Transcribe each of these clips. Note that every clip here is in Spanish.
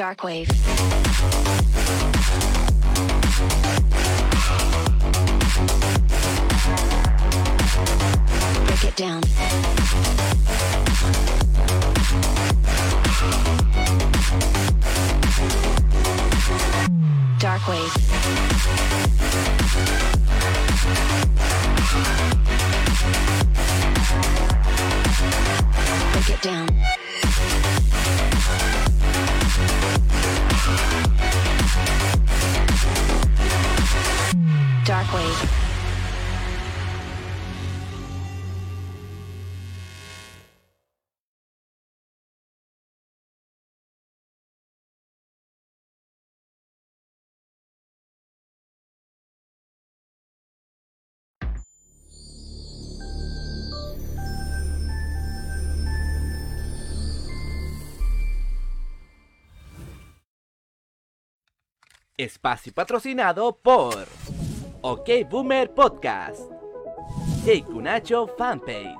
Darkwave. Break it down. Espacio patrocinado por OK Boomer Podcast, Kunacho Fanpage,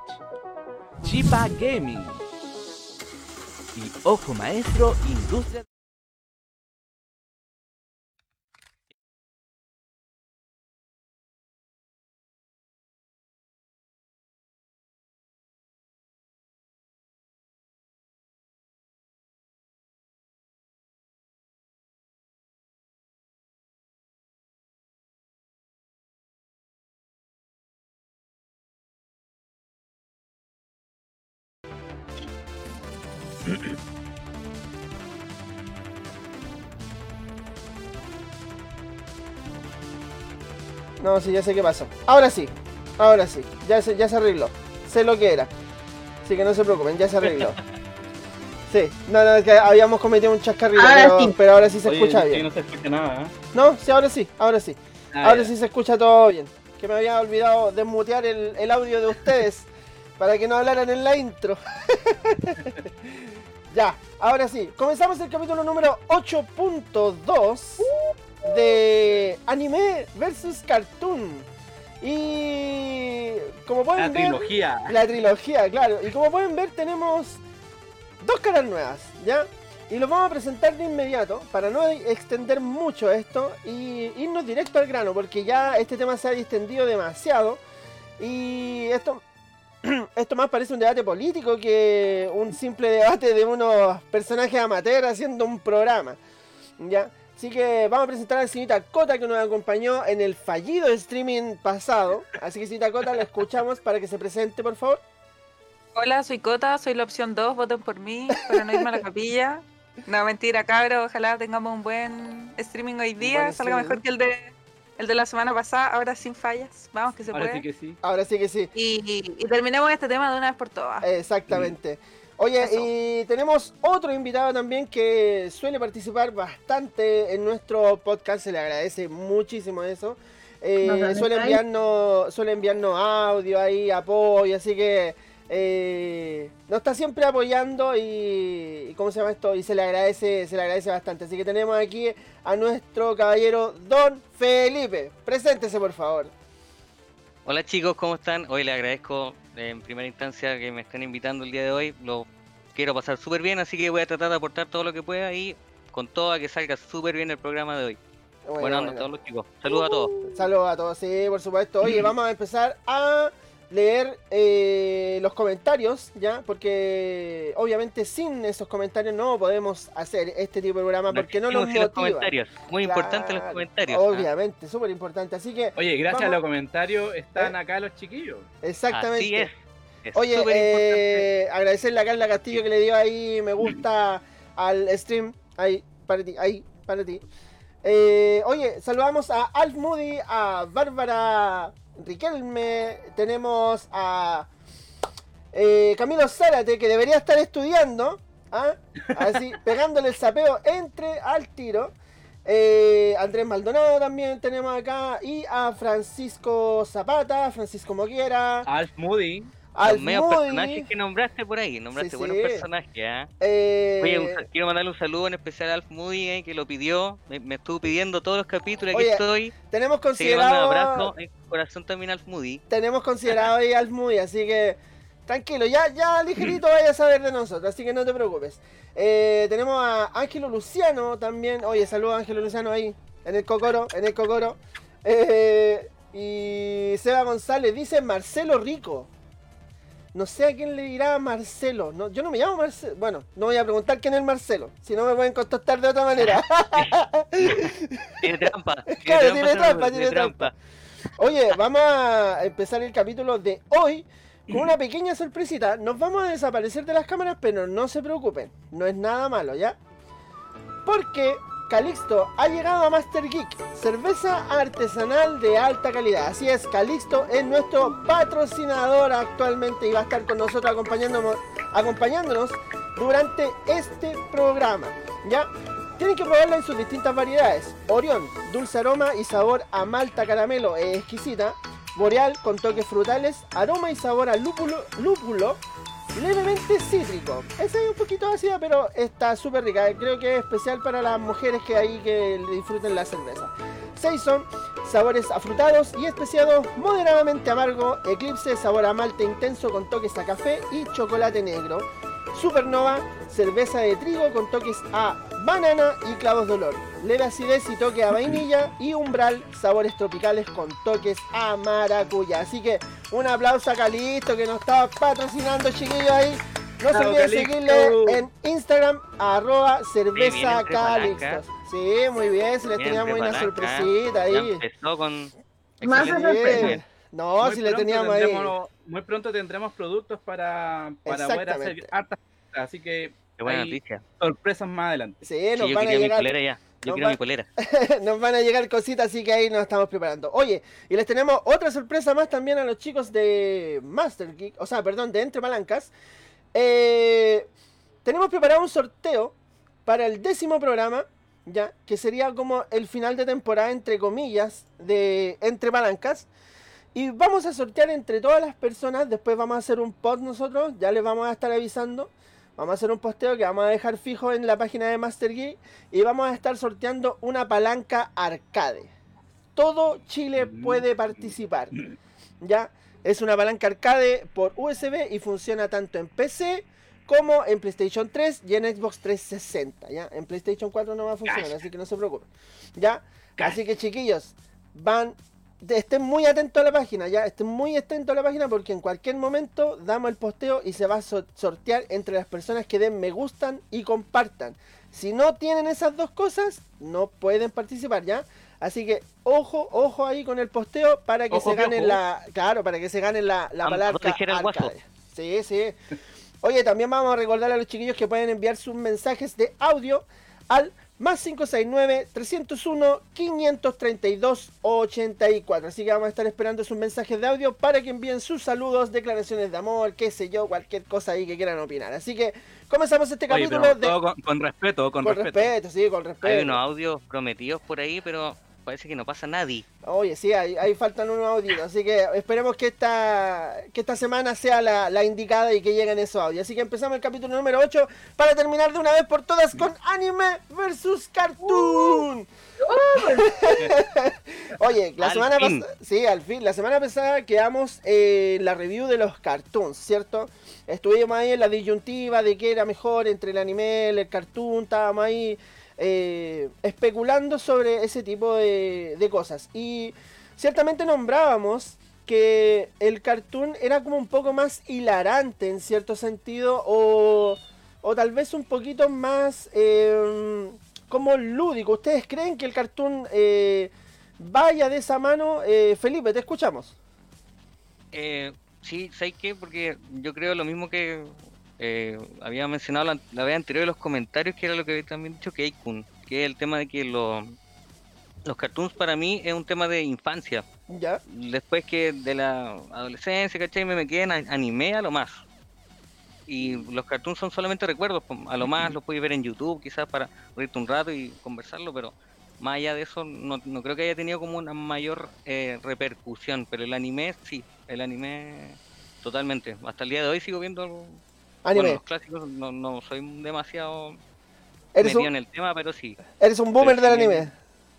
Chipa Gaming y Ojo Maestro Industria. No, sí, ya sé qué pasó. Ahora sí, ahora sí, ya se, ya se arregló. Sé lo que era. Así que no se preocupen, ya se arregló. Sí, no, no, es que habíamos cometido un chascarrillo, Ahora pero, sí. pero ahora sí se Oye, escucha bien. no se escucha nada, ¿eh? No, sí, ahora sí, ahora sí. Ah, Ahora ya. sí se escucha todo bien. Que me había olvidado desmutear el, el audio de ustedes para que no hablaran en la intro. ya, ahora sí. Comenzamos el capítulo número 8.2 de Anime versus Cartoon. Y como pueden La ver, trilogía. la trilogía, claro. Y como pueden ver, tenemos dos caras nuevas, ¿ya? Y los vamos a presentar de inmediato para no extender mucho esto y irnos directo al grano, porque ya este tema se ha distendido demasiado. Y esto, esto más parece un debate político que un simple debate de unos personajes amateurs haciendo un programa, ¿ya? Así que vamos a presentar a la señorita Cota que nos acompañó en el fallido streaming pasado. Así que señorita Cota, la escuchamos para que se presente, por favor. Hola, soy Cota, soy la opción 2, voten por mí para no irme a la capilla. No, mentira, cabros, ojalá tengamos un buen streaming hoy día, salga mejor que el de el de la semana pasada, ahora sin fallas, vamos que se Ahora puede. sí que sí. Ahora sí que sí. y, y terminemos este tema de una vez por todas. Exactamente. Oye, Eso. y tenemos otro invitado también que suele participar bastante en nuestro podcast, se le agradece muchísimo eso. Eh, suele, enviarnos, suele enviarnos audio ahí, apoyo, así que eh, nos está siempre apoyando y, y ¿cómo se llama esto? Y se le agradece, se le agradece bastante. Así que tenemos aquí a nuestro caballero Don Felipe. Preséntese por favor. Hola chicos, ¿cómo están? Hoy les agradezco eh, en primera instancia que me estén invitando el día de hoy. Lo quiero pasar súper bien, así que voy a tratar de aportar todo lo que pueda y con todo a que salga súper bien el programa de hoy. Bueno, Buenas bueno. a todos los chicos. Saludos a todos. Saludos a todos, sí, por supuesto. Oye, vamos a empezar a leer eh, los comentarios, ¿ya? Porque obviamente sin esos comentarios no podemos hacer este tipo de programa porque no nos sin los motiva. comentarios. Muy importante los comentarios. ¿ah? Obviamente, súper importante. Así que, Oye, gracias Vamos. a los comentarios están acá los chiquillos. exactamente. Así es. Es Oye, eh, agradecerle a Carla Castillo que le dio ahí me gusta al stream. Ahí, para ti, ahí, para ti. Eh, oye, saludamos a Alf Moody, a Bárbara Riquelme, tenemos a eh, Camilo Zárate, que debería estar estudiando, ¿ah? así, pegándole el sapeo entre al tiro. Eh, Andrés Maldonado también tenemos acá, y a Francisco Zapata, Francisco Moguera, Alf Moody. Alf Los medios personajes que nombraste por ahí. Nombraste Sí, buenos sí. personajes, ¿ah? eh, Oye, quiero mandarle un saludo en especial a Alf Moody, eh, que lo pidió. Me, me estuvo pidiendo todos los capítulos. Aquí Oye, estoy. tenemos mando un considerado abrazo en corazón también Alf Moody. tenemos considerado ahí Alf Moody, así que Tranquilo, ya, ya ligerito vaya a saber de nosotros, así que no te preocupes. Eh, tenemos a Ángelo Luciano también. Oye, saludos a Ángelo Luciano ahí, en el Cocoro, en el Cocoro. Y Seba González dice Marcelo Rico. No sé a quién le dirá Marcelo. No, yo no me llamo Marcelo. Bueno, no voy a preguntar quién es Marcelo. Si no me pueden contestar de otra manera. Tiene trampa. Claro, tiene trampa, tiene trampa. Oye, vamos a empezar el capítulo de hoy con una pequeña sorpresita. Nos vamos a desaparecer de las cámaras, pero no se preocupen. No es nada malo, ¿ya? Porque Calixto ha llegado a Master Geek, cerveza artesanal de alta calidad. Así es, Calixto es nuestro patrocinador actualmente y va a estar con nosotros acompañándonos, acompañándonos durante este programa. ¿Ya? Tienen que probarla en sus distintas variedades. Orión, dulce aroma y sabor a malta caramelo, es exquisita. Boreal con toques frutales, aroma y sabor a lúpulo, lúpulo levemente cítrico. Es un poquito ácida, pero está súper rica. Creo que es especial para las mujeres que ahí que disfruten la cerveza. Seis son sabores afrutados y especiados moderadamente amargo, eclipse, sabor a malte intenso con toques a café y chocolate negro. Supernova, cerveza de trigo con toques a banana y clavos de olor. Leve acidez y toque a vainilla y umbral, sabores tropicales con toques a maracuyá. Así que un aplauso a Calixto que nos está patrocinando, chiquillos ahí. No se olviden seguirle en Instagram, arroba cerveza Calixto. Sí, muy bien, si les Bien, teníamos una sorpresita Ya ahí. empezó con. Más sorpresa. No, Muy si le teníamos ahí. Muy pronto tendremos productos para, para poder hacer hartas así que Qué buena noticia. sorpresas más adelante. Sí, Sí, nos yo van a quería mi llegar. polera ya. Yo nos quiero va- mi polera. nos van a llegar cositas, así que ahí nos estamos preparando. Oye, y les tenemos otra sorpresa más también a los chicos de Master Geek, o sea, perdón, de Entre Palancas. Eh, tenemos preparado un sorteo para el décimo programa, ya, que sería como el final de temporada, entre comillas, de Entre Palancas. Y vamos a sortear entre todas las personas, después vamos a hacer un post nosotros, ya les vamos a estar avisando. Vamos a hacer un posteo que vamos a dejar fijo en la página de Master Geek y vamos a estar sorteando una palanca arcade. Todo Chile Mm. puede participar. ¿Ya? Es una palanca arcade por USB y funciona tanto en PC como en PlayStation 3 y en Xbox 360. ¿Ya? En PlayStation 4 no va a funcionar, así que no se preocupen. ¿Ya? Así que chiquillos, van estén muy atentos a la página, ya estén muy atentos a la página porque en cualquier momento damos el posteo y se va a so- sortear entre las personas que den me gustan y compartan. Si no tienen esas dos cosas, no pueden participar, ¿ya? Así que ojo, ojo ahí con el posteo para que Ojo, se ganen la, claro, para que se ganen la, la Vamos, palanca vamos a elegir al guaso. arcade. Sí, sí. Oye, también vamos a recordar a los chiquillos que pueden enviar sus mensajes de audio al más 569-301-532-84. Así que vamos a estar esperando sus mensajes de audio para que envíen sus saludos, declaraciones de amor, qué sé yo, cualquier cosa ahí que quieran opinar. Así que comenzamos este Oye, capítulo de... con, con respeto, con, Con respeto. respeto, sí, con respeto. Hay unos audios prometidos por ahí, pero parece que no pasa nadie. Oye, sí, ahí, ahí faltan unos audios, así que esperemos que esta, que esta semana sea la, la indicada y que lleguen esos audios. Así que empezamos el capítulo número 8 para terminar de una vez por todas con Anime versus Cartoon. Oye, la Al semana pasada, sí, al fin, la semana pasada quedamos en la review de los cartoons, ¿cierto? Estuvimos ahí en la disyuntiva de qué era mejor entre el anime, el cartoon, estábamos ahí eh, especulando sobre ese tipo de, cosas. Y ciertamente nombrábamos que el cartoon era como un poco más hilarante en cierto sentido o, o tal vez un poquito más eh, como lúdico. ¿Ustedes creen que el cartoon eh, vaya de esa mano? Eh, Felipe, te escuchamos. Eh, sí, ¿sabes qué? Porque yo creo lo mismo que eh, había mencionado la, la vez anterior en los comentarios, que era lo que había también dicho Keikun, que es el tema de que lo- los cartoons para mí es un tema de infancia. ¿Ya? Después que de la adolescencia, ¿cachai? Me, me a- anime a lo más. Y los cartoons son solamente recuerdos, pues, a lo más los puedes ver en YouTube quizás para reírte un rato y conversarlo, pero más allá de eso no, no creo que haya tenido como una mayor eh, repercusión, pero el anime sí, el anime totalmente. Hasta el día de hoy sigo viendo Anime. los clásicos, no, no soy demasiado ¿Eres metido un, en el tema, pero sí. eres un boomer pero del sí, anime.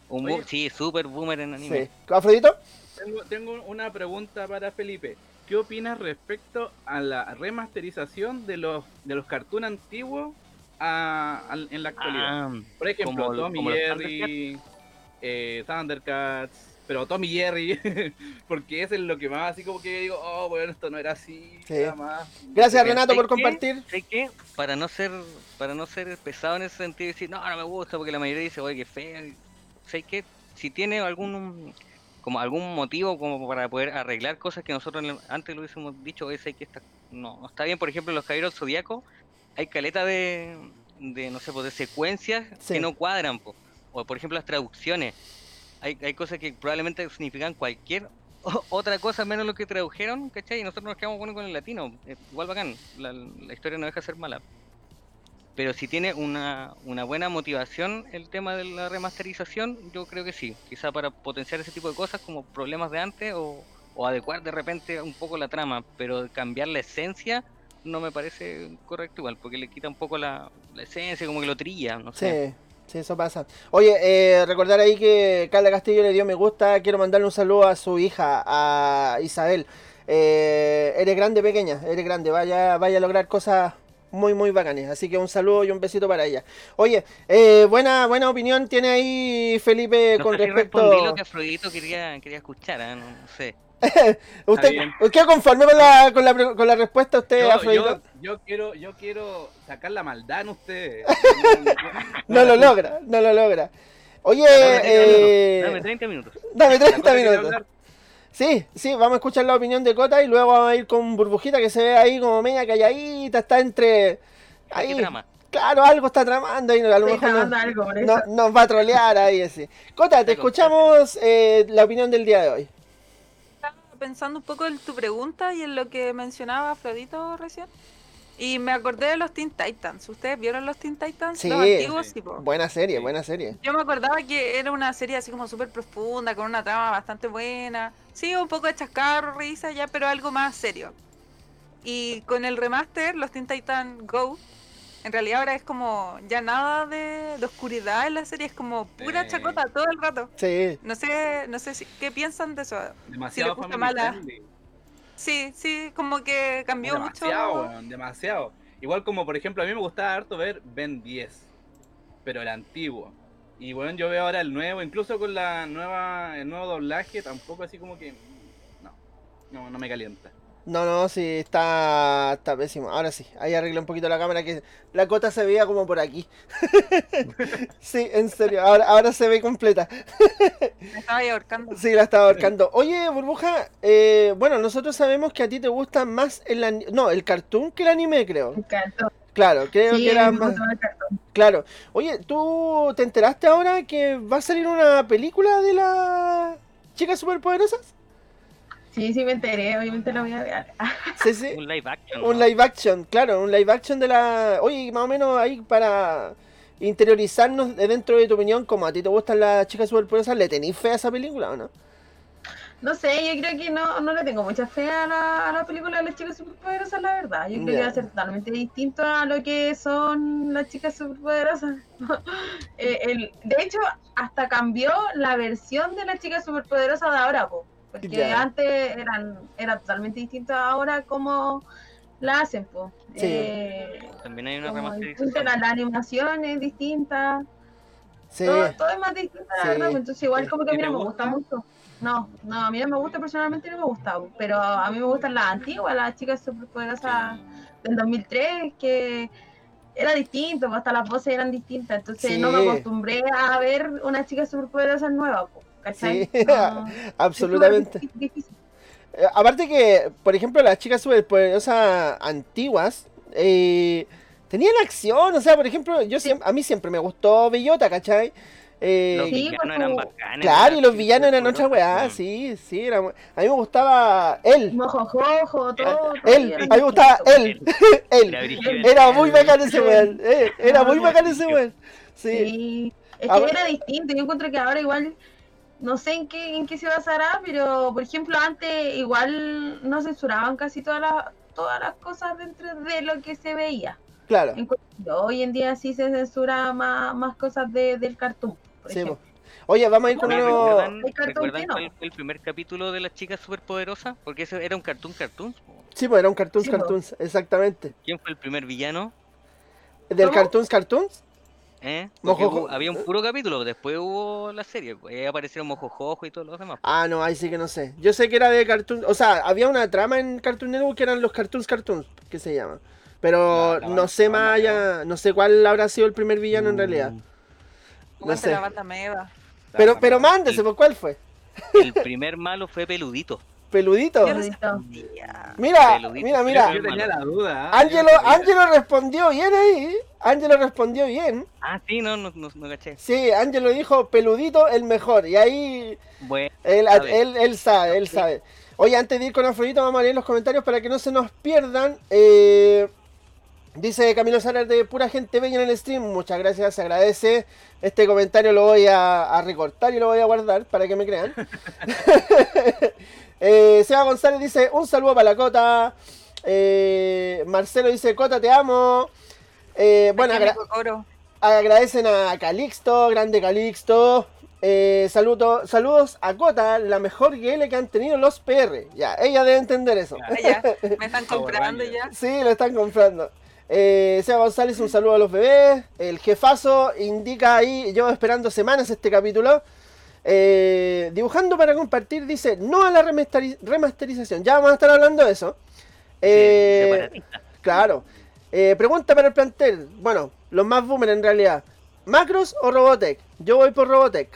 Un boom- sí, super boomer en anime. Sí. ¿Afrodito? Tengo, tengo una pregunta para Felipe. ¿qué opinas respecto a la remasterización de los de los cartoons antiguos a- al- en la actualidad? Ah, Por ejemplo, Tommy Jerry, eh, Thundercats, pero Tommy Jerry, porque eso es lo que más así como que digo, oh, bueno, esto no era así, Sí. era más. Gracias Renato por compartir. ¿Sabes qué? Para no ser para no ser pesado en ese sentido y decir, no, no me gusta, porque la mayoría dice, oye, qué feo. ¿Sabes qué? Si tiene algún como algún motivo como para poder arreglar cosas que nosotros antes lo hubiésemos dicho, oye, ¿sabes qué? Está, no, no está bien. Por ejemplo, en los caballeros zodiacos hay caleta de, de no sé, pues, de secuencias Sí. que no cuadran, po. o por ejemplo las traducciones. Hay, hay cosas que probablemente significan cualquier otra cosa menos lo que tradujeron, ¿cachai? Y nosotros nos quedamos bueno con el latino. eh, igual bacán, la, la historia no deja de ser mala. Pero si tiene una, una buena motivación el tema de la remasterización, yo creo que sí. Quizá para potenciar ese tipo de cosas como problemas de antes o, o adecuar de repente un poco la trama, pero cambiar la esencia no me parece correcto igual, porque le quita un poco la, la esencia, como que lo trilla, no sé. Sí, sí, eso pasa. Oye, eh, recordar ahí que Carla Castillo le dio me gusta. Quiero mandarle un saludo a su hija, a Isabel. Eh, eres grande, pequeña, eres grande. Vaya, vaya a lograr cosas muy, muy bacanes. Así que un saludo y un besito para ella. Oye, eh, buena, buena opinión tiene ahí Felipe No con respecto. respondí lo que quería, quería escuchar, no, no sé. ¿Usted qué conforme con la, con la, pre- con la respuesta usted, Yo, yo, yo quiero, yo quiero sacar la maldad en ustedes. No lo logra, no lo logra. Oye, Dame 30 eh, minutos, dame 30 minutos. dame La 30 cosa que quiero minutos. hablar- Sí, sí, vamos a escuchar la opinión de Cota y luego vamos a ir con Burbujita que se ve ahí como media calladita, está entre... ¿Qué Ahí, trama? claro, algo está tramando y a lo Estoy mejor tramando nos, algo nos va a trolear ahí ese. Cota, te escuchamos eh, la opinión del día de hoy. Pensando un poco en tu pregunta y en lo que mencionaba Afrodito recién. Y me acordé de los Teen Titans. ¿Ustedes vieron los Teen Titans? Sí. Los antiguos, Sí. Buena serie, buena serie. Yo me acordaba que era una serie así como súper profunda, con una trama bastante buena. Sí, un poco de chascarro, risa ya, pero algo más serio. Y con el remaster, los Teen Titans Go, en realidad ahora es como ya nada de, de oscuridad en la serie, es como pura Sí. chacota todo el rato. Sí, No sé, no sé si, qué piensan de eso. Demasiado gusta family mala. friendly. Sí, sí, como que cambió demasiado, mucho. weón, demasiado. Igual como por ejemplo a mí me gustaba harto ver Ben 10, pero el antiguo. Y bueno, yo veo ahora el nuevo, incluso con la nueva, el nuevo doblaje, tampoco así como que no, no, no me calienta. No, no, sí, está, está pésimo. Ahora sí, ahí arreglé un poquito la cámara que la Cota se veía como por aquí. sí, en serio, ahora, ahora se ve completa. Me estaba ahí ahorcando. Sí, la estaba ahorcando. Oye, Burbuja, eh, bueno, nosotros sabemos que a ti te gusta más el no, el cartoon que el anime, creo. Encantó. Claro, creo Sí, que era más. el. Claro. Oye, ¿tú te enteraste ahora que va a salir una película de las chicas superpoderosas? Sí, sí me enteré, obviamente lo voy a ver. Sí, sí. Un live action. Un ¿no? live action, claro, un live action de la. Oye, más o menos ahí para interiorizarnos de dentro de tu opinión, como a ti te gustan las chicas superpoderosas, ¿le tenís fe a esa película o no? No sé, yo creo que no, no le tengo mucha fe a la, a la película de las chicas superpoderosas, la verdad. Yo creo que va a ser totalmente distinto a lo que son las chicas superpoderosas. Eh, el- de hecho, hasta cambió la versión de las chicas superpoderosas de ahora, po, porque Ya. antes eran era totalmente distinto ahora como la hacen, po. Sí. Eh, También hay una remasterización. distinta, la, la animación es distinta. Sí. Todo, todo es más distinto, la Sí. verdad. pues, Entonces, igual como que a ¿Y mí no me gusta gusta? mucho. No, no, a mí no me gusta personalmente, no me gusta. Pero a mí me gustan las antiguas, las chicas superpoderosas del 2003, que era distinto, pues, hasta las voces eran distintas. Entonces, no me acostumbré a ver unas chicas superpoderosas nuevas, po, ¿cachai? Sí, absolutamente. es súper difícil. Eh, aparte que, por ejemplo, las chicas superpoderosas antiguas eh, tenían acción, o sea, por ejemplo, yo siempre, a mí siempre me gustó Bellota, ¿cachai? Eh, Los Sí, villanos eran bacanes. claro, y los villanos eran otra weá, sí, sí, era, a mí me gustaba él, Mojojojo, todo. todo él, a mí me gustaba él, Era él, era muy bacán ese weón, eh, era muy bacán ese weón, sí, Sí, es que era distinto. Yo encuentro que ahora igual, no sé en qué, en qué se basará, pero por ejemplo antes igual no censuraban casi todas las, todas las cosas dentro de lo que se veía. claro, hoy en día sí se censura más, más cosas de, del cartoon, por sí, ejemplo. Oye, vamos a ir con uno... ¿Recuerdan, cuál fue el primer capítulo de las chicas superpoderosas? Porque ese era un cartoon cartoon. Sí, pues era un Cartoons Sí, po. Cartoons, exactamente. ¿Quién fue el primer villano? ¿Del ¿Cómo? Cartoons Cartoons? ¿Eh? Porque Mojojo. hubo- había un puro capítulo, después hubo la serie. pues, Ahí aparecieron Mojojojo y todos los demás. Ah, no, ahí sí que no sé. Yo sé que era de Cartoon, o sea, había una trama en Cartoon Network que eran los Cartoons Cartoons, que se llama. Pero La- la no banda- sé la más banda allá, no sé cuál habrá sido el primer villano en realidad. No Aguante sé. la banda meva. Pero, pero mándese, ¿por cuál fue? El primer malo fue Peludito. Peludito. Ya. Mira, Peludito. mira, mira. Yo tenía la duda. ¿ah? Ángelo, sabía. Ángelo respondió bien ahí. Ángelo respondió bien. Ah, sí, no, no, no, no caché. Sí, Ángelo dijo peludito el mejor. Y ahí Bueno, él, él, él sabe, él sabe. Oye, antes de ir con Afrodito, vamos a leer los comentarios para que no se nos pierdan. Eh, dice Camilo Salas de pura gente bella en el stream. Muchas gracias, se agradece. Este comentario lo voy a, a recortar y lo voy a guardar para que me crean. eh, Seba González dice: Un saludo para la Cota. Eh, Marcelo dice: Cota, te amo. Eh, bueno, agra-. Agradecen a Calixto, grande Calixto. Eh, saludo- saludos a Cota, la mejor GL que han tenido los PR. Ya, ella debe entender eso. Ya, Me están comprando ya. Sí, lo están comprando. Eh, Seba González, un saludo a los bebés. El jefazo indica ahí, yo esperando semanas este capítulo. Eh, dibujando para compartir, dice no a la remasteri- remasterización. Ya vamos a estar hablando de eso. Eh. Claro. Eh, pregunta para el plantel. Bueno, los más boomer en realidad. ¿Macros o Robotech? Yo voy por Robotech.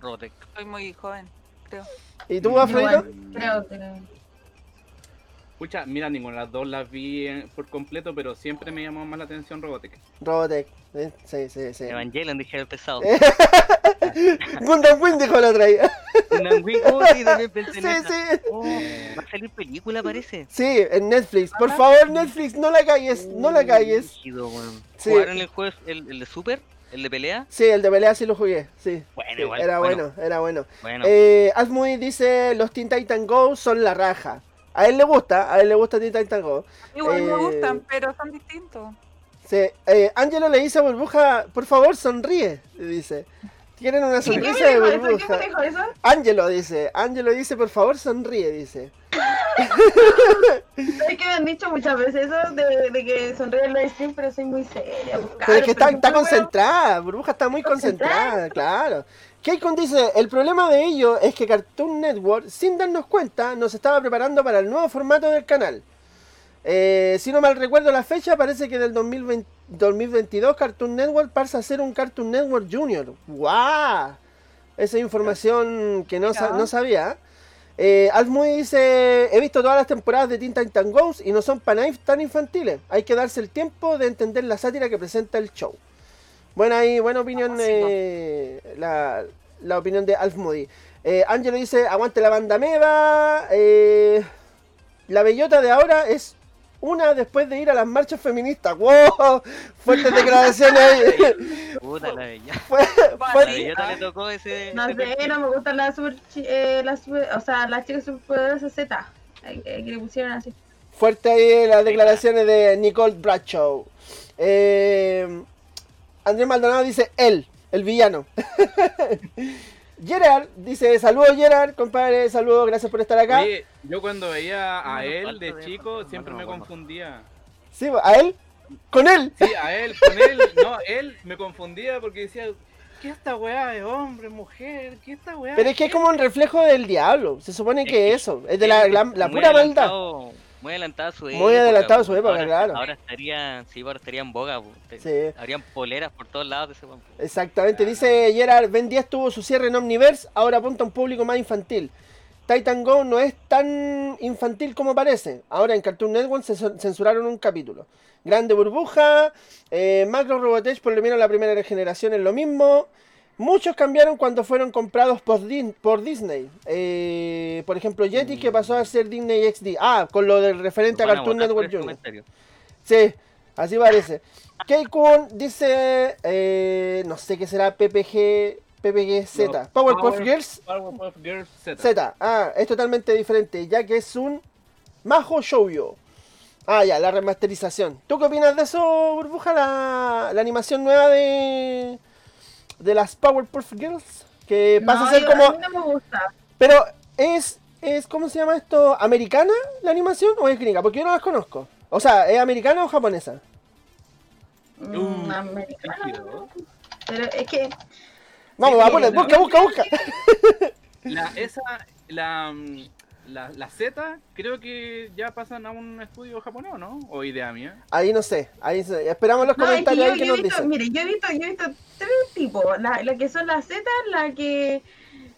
Robotech. Soy muy joven, creo. ¿Y tú, Afrodito? Igual, creo Escucha, mira, ninguna de las dos las vi en- por completo, pero siempre me llamó más la atención Robotech. Robotech. Eh, Sí, sí, sí. Evangelion, dije el pesado. Gundam Wing dijo la otra. Gundam Wing, oh, sí, también pensé Sí, en sí. Oh, va a salir película, parece. Sí, en Netflix. Por favor, Netflix, no la calles, no la calles. Sí. ¿Jugaron el juego, el, el de Super? ¿El de pelea? Sí, el de pelea sí lo jugué, sí. Bueno, Sí, igual, era bueno. bueno, era bueno. Bueno, Eh, Alfmuy dice, los Teen Titan Go son la raja. A él le gusta, a él le gusta Teen Titan Go. Igual me Eh, gustan, pero son distintos. Sí, eh, Angelo le dice a Burbuja, por favor, sonríe, le dice. Tienen una ¿Y ¿Qué me sonrisa de burbuja. me dijo eso? Angelo dice, Angelo dice, por favor, sonríe, dice. Es que me han dicho muchas veces eso de, de que sonríe en live stream, pero soy muy seria. pues, Pero es que está, pero está concentrada, Burbuja está muy concentrada, claro. Keikon dice, el problema de ello es que Cartoon Network, sin darnos cuenta, nos estaba preparando para el nuevo formato del canal. Eh, si no mal recuerdo la fecha, parece que del 2020 2022 Cartoon Network pasa a ser un Cartoon Network Junior. ¡Guau! Esa información que no, sa- Mira. no sabía. Eh, dice, he visto todas las temporadas de Teen Titan Goes y no son para tan infantiles. Hay que darse el tiempo de entender la sátira que presenta el show. Buena ahí, buena opinión, Ah, eh, la, la opinión de Alf Moody. Eh, Angelo dice, aguante la banda meva. Eh, la bellota de ahora es una después de ir a las marchas feministas. ¡Wow! Fuertes declaraciones ahí. puta la bella. Fue- A la fue- bellota le tocó ese. No ese sé, perfil. no me gustan las super, eh, las super- o sea, las chicas superpoderosas Z. eh, que le pusieron así. Fuerte ahí las declaraciones de Nicole Bradshaw. Eh, Andrés Maldonado dice él, el villano. Gerard dice saludos Gerard, compadre, saludos, gracias por estar acá. Oye, yo cuando veía a no, él de chico, siempre no, me confundía. Sí, a él, con él. Sí, a él, con él, no, él me confundía porque decía, ¿qué esta weá de hombre, mujer? ¿Qué esta weá? Pero es que es como un reflejo del diablo. Se supone que eso, es de la, la- la Muy pura maldad. Muy adelantado su época. Muy adelantado su po. época, ahora, claro. Ahora estaría, sí, ahora estaría en boga. Sí. Habrían poleras por todos lados de ese weón. Exactamente, dice Gerard, Ben 10 tuvo su cierre en Omniverse, ahora apunta a un público más infantil. Titan Go no es tan infantil como parece. Ahora en Cartoon Network se cen- censuraron un capítulo. Grande Burbuja, eh, Macro Robotech por lo menos la primera generación es lo mismo. Muchos cambiaron cuando fueron comprados por, Din- por Disney. Eh, por ejemplo, Yeti que pasó a ser Disney XD. Ah, con lo del referente a Cartoon Network Junior. Sí, así parece. Keikun dice, eh, no sé qué será PPG, PPG Z. No, Powerpuff Power- Girls Powerpuff Girls Z. Z. Ah, es totalmente diferente, ya que es un Majo Shoujo. Ah, ya, la remasterización. ¿Tú qué opinas de eso, Burbuja? La, la animación nueva de, de las Powerpuff Girls, que pasa No, a ser como... a mí no me gusta. Pero es, es, ¿cómo se llama esto? ¿Americana la animación o es gringa? Porque yo no las conozco. O sea, ¿es americana o japonesa? Mm, rígido. Pero es que Vamos, Sí, va, ponle, no. busca, busca, busca. La, esa, la, mm, la, la Z, creo que ya pasan a un estudio japonés, ¿o ¿no? O idea mía. Ahí no sé, ahí se- esperamos los No, es que comentarios yo, ahí que yo he nos visto, dicen. mire, yo he visto, yo he visto tres tipos, la, la que son las Z, la que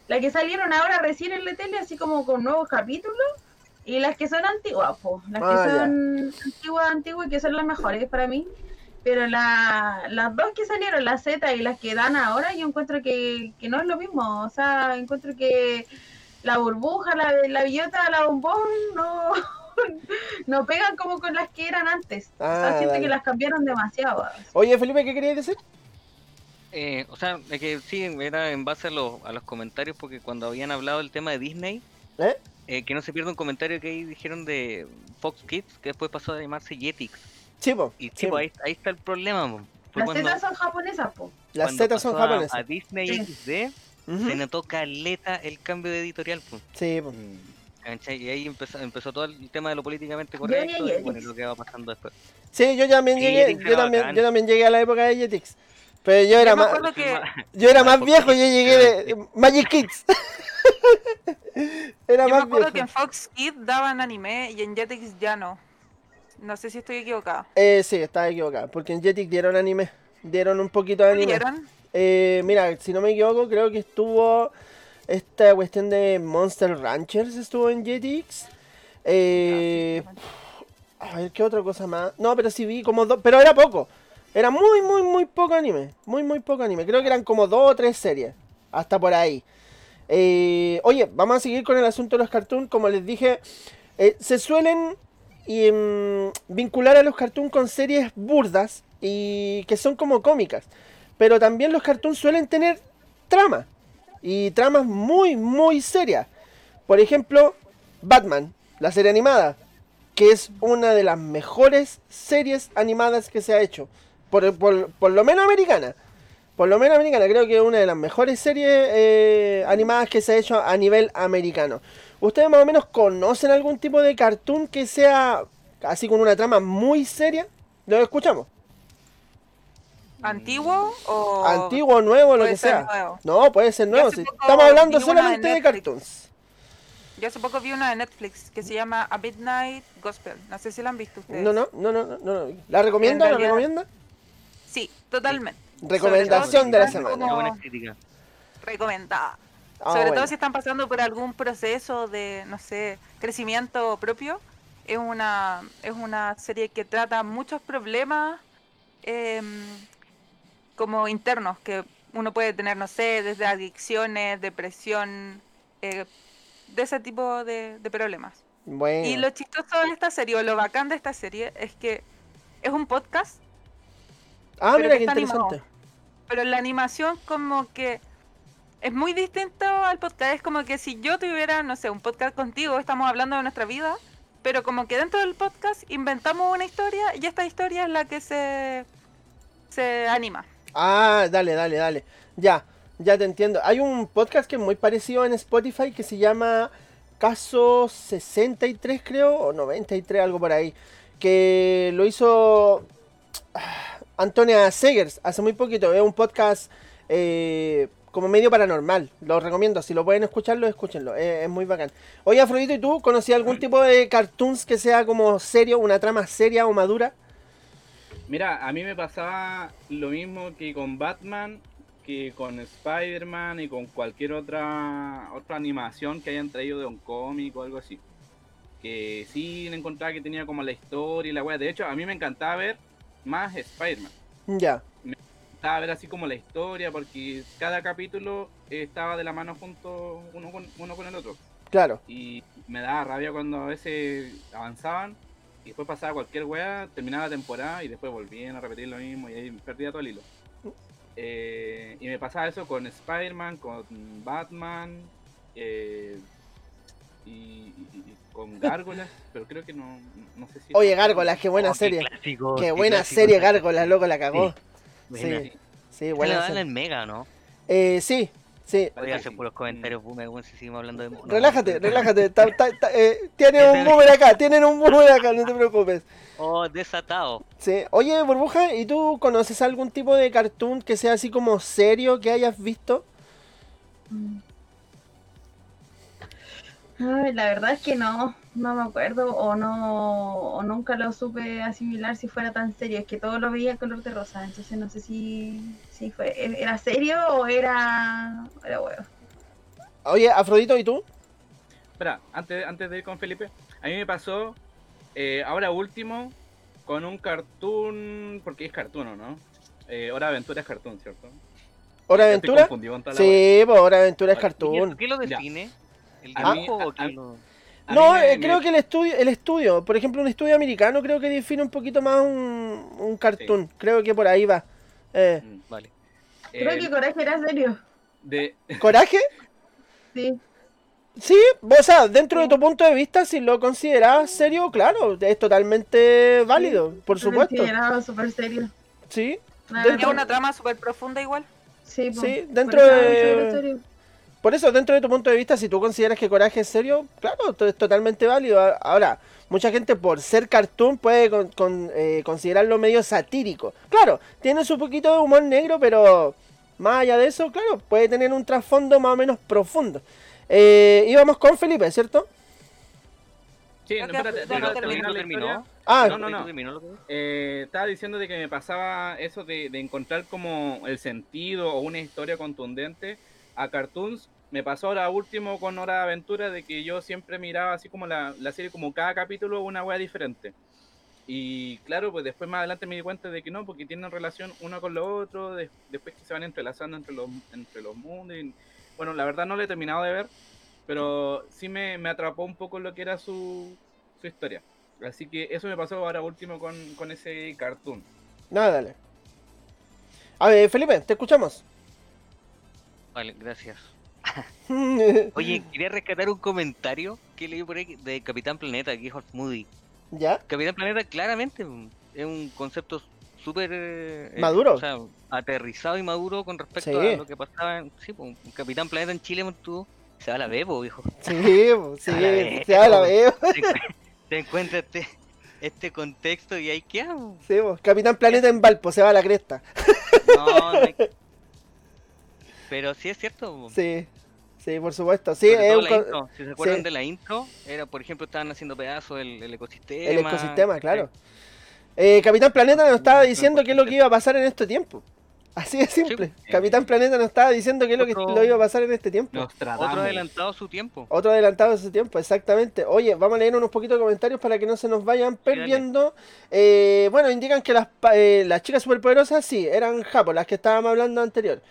la que salieron ahora recién en la tele, así como con nuevos capítulos, y las que son antiguas, po, las Ah, que ya. son antiguas, antiguas, que son las mejores para mí. Pero la, las dos que salieron, la Z y las que dan ahora, yo encuentro que, que no es lo mismo. O sea, encuentro que la burbuja, la, la billota, la bombón, no, no pegan como con las que eran antes. o Ah, sea, siento dale. que las cambiaron demasiado. Oye, Felipe, ¿qué querías decir? Eh, o sea, es que sí, era en base a los, a los comentarios, porque cuando habían hablado del tema de Disney, ¿Eh? eh, que no se pierda un comentario que ahí dijeron de Fox Kids, que después pasó a llamarse Jetix. Chivo. Y pues, ahí, ahí está el problema. Las cuando- Z son japonesas, po. Las cuando Z son japonesas. A, Disney Sí. XD Ujú. se notó caleta el cambio de editorial. po, Sí. ¿cachai? Y ahí empezó, empezó todo el tema de lo políticamente Yo correcto y bueno, lo que va pasando después. Sí, yo también Sí, llegué, yo también, yo también llegué a la época de Jetix. Pero yo era Yo me más, que yo era más viejo, yo llegué de Magic Kids. era Yo me más acuerdo que en viejo. Fox Kids daban anime y en Jetix ya no. No sé si estoy equivocada. Eh, sí, estaba equivocado, porque en Jetix dieron anime, dieron un poquito de anime. ¿Vieron? Eh, mira, si no me equivoco, creo que estuvo esta cuestión de Monster Ranchers estuvo en Jetix. Eh, a ver, ¿qué otra cosa más? No, pero sí vi como dos, pero era poco. Era muy, muy, muy poco anime. Muy, muy poco anime. Creo que eran como dos o tres series. Hasta por ahí. Eh, oye, vamos a seguir con el asunto de los cartoons. Como les dije, eh, se suelen y, mm, vincular a los cartoons con series burdas y que son como cómicas. Pero también los cartoons suelen tener trama. Y tramas muy, muy serias. Por ejemplo, Batman, la serie animada. Que es una de las mejores series animadas que se ha hecho. Por, por- por lo menos americana. Por lo menos americana. Creo que es una de las mejores series eh, animadas que se ha hecho a nivel americano. ¿Ustedes más o menos conocen algún tipo de cartoon que sea así con una trama muy seria? ¿Lo escuchamos? ¿Antiguo o...? Antiguo, nuevo, lo que sea. nuevo. No, puede ser nuevo. Estamos hablando solamente de de cartoons. Yo hace poco vi una de Netflix que se llama A Midnight Gospel. No sé si la han visto ustedes. No, no, no, no, no, no. ¿La recomienda? En ¿La recomienda? Sí, totalmente. Recomendación de la semana. Buena crítica. Recomendada. Ah, Sobre bueno. todo si están pasando por algún proceso de, no sé, crecimiento propio. Es una, es una serie que trata muchos problemas em, como internos que uno puede tener, no sé, desde adicciones, depresión, eh, de ese tipo de, de problemas. Bueno. Y lo chistoso de esta serie, o lo bacán de esta serie, es que es un podcast, ah, pero mira qué está animado. interesante. pero la animación como que es muy distinto al podcast. Es como que si yo tuviera, no sé, un podcast contigo, estamos hablando de nuestra vida, pero como que dentro del podcast inventamos una historia y esta historia es la que se, se anima. Ah, dale, dale, dale. Ya, ya te entiendo. Hay un podcast que es muy parecido en Spotify que se llama Caso 63, creo, o 93, algo por ahí. Que lo hizo ah, Antonia Segers hace muy poquito. Es un podcast eh, como medio paranormal. Lo recomiendo. Si lo pueden escucharlo, escúchenlo. Es, es muy bacán. Oye, Afrodito, ¿y tú conocías algún tipo de cartoons que sea como serio, una trama seria o madura? Mira, a mí me pasaba lo mismo que con Batman, que con Spider-Man y con cualquier otra otra animación que hayan traído de un cómic o algo así. Que sí le encontraba que tenía como la historia y la wea. De hecho, a mí me encantaba ver más Spider-Man. Ya. Me encantaba ver así como la historia, porque cada capítulo estaba de la mano junto uno con, uno con el otro. Claro. Y me daba rabia cuando a veces avanzaban y después pasaba cualquier weá, terminaba la temporada y después volvían a repetir lo mismo y ahí perdía todo el hilo. Eh, y me pasaba eso con Spider-Man, con Batman eh, y, y- y con Gárgolas, pero creo que no, no sé si... Oye, Gárgolas, qué buena Oh, qué serie. clásico, Qué buena clásico. serie, Gárgolas, loco, la cagó. Sí. Sí, Se buena la dan serie. en Mega, ¿no? Eh, sí, sí. Voy a hacer puros comentarios boomer, weón, si seguimos hablando de monos. Relájate, relájate. ta- ta- ta- eh, tienen un boomer acá, tienen un boomer acá, no te preocupes. Oh, desatado. Sí. Oye, Burbuja, ¿y tú conoces algún tipo de cartoon que sea así como serio que hayas visto? Ay, la verdad es que no, no me acuerdo o no, o nunca lo supe asimilar si fuera tan serio. Es que todo lo veía color de rosa, entonces no sé si, si fue, era serio o era, era huevo. Oye, Afrodito, ¿y tú? Espera, antes, antes de ir con Felipe, a mí me pasó eh, ahora último con un cartoon, porque es cartoon, ¿o ¿no? Eh, Hora de Aventura es cartoon, ¿cierto? ¿Hora Aventura? Sí, pues Hora de Aventura es cartoon. ¿Qué lo Ya. ¿El A mí- dibujo a- o qué No, eh, creo que el estudio, el estudio, por ejemplo, un estudio americano creo que define un poquito más un, un cartoon. Creo que por ahí va. Eh, Mm, Vale. Creo eh, que Coraje era serio, de, ¿Coraje? sí. Sí, o sea, dentro de tu punto de vista, si lo consideras serio, claro, es totalmente válido, por Lo supuesto. consideraba súper serio. Sí, La Dentro- una trama súper profunda igual. sí, sí, dentro de-. Por eso, dentro de tu punto de vista, si tú consideras que Coraje es serio, claro, es totalmente válido. A- Ahora, mucha gente por ser cartoon puede con- con, eh, considerarlo medio satírico. Claro, tiene su poquito de humor negro, pero más allá de eso, claro, puede tener un trasfondo más o menos profundo. Eh, íbamos con Felipe, ¿cierto? Sí, Creo no, espérate, no terminó. Ah, No, no, no. ¿Terminó lo que dijo? Eh, estaba diciendo de que me pasaba eso de, de encontrar como el sentido o una historia contundente a cartoons. Me pasó ahora último con Hora de Aventura de que yo siempre miraba así como la, la serie, como cada capítulo una wea diferente. Y claro, pues después más adelante me di cuenta de que no, porque tienen relación uno con lo otro, de- después que se van entrelazando entre los, entre los mundos. Y, bueno, la verdad no lo he terminado de ver, pero sí me, me atrapó un poco lo que era su, su historia. Así que eso me pasó ahora último con, con ese cartoon. Nada, dale. A ver, Felipe, te escuchamos. Vale, gracias. Oye, quería rescatar un comentario que leí por ahí de Capitán Planeta, que dijo Moody. ¿Ya? Capitán Planeta claramente es un concepto súper... eh, eh, Maduro. o sea, aterrizado y maduro con respecto Sí. a lo que pasaba en... Sí, pues, un Capitán Planeta en Chile, tú se va a la bebo, hijo. Sí, po, sí, A la vez, ya la. Te, encu- te encuentra este, este contexto y ahí po. Sí, po, Capitán Planeta en Valpo, se va a la cresta. No, no hay- Pero sí es cierto. Sí, sí, por supuesto. Sí, es un intro, si se acuerdan sí. de la intro, era por ejemplo estaban haciendo pedazos el, el ecosistema. el ecosistema, claro. Eh, Capitán Planeta nos estaba diciendo qué es lo que iba a pasar en este tiempo. Así de simple. Sí. Capitán Planeta nos estaba diciendo qué es lo que lo iba a pasar en este tiempo. Otro adelantado su tiempo. Otro adelantado de su tiempo, exactamente. Oye, vamos a leer unos poquitos de comentarios para que no se nos vayan perdiendo. Eh, bueno, indican que las, eh, las chicas superpoderosas sí, eran Japo, las que estábamos hablando anterior.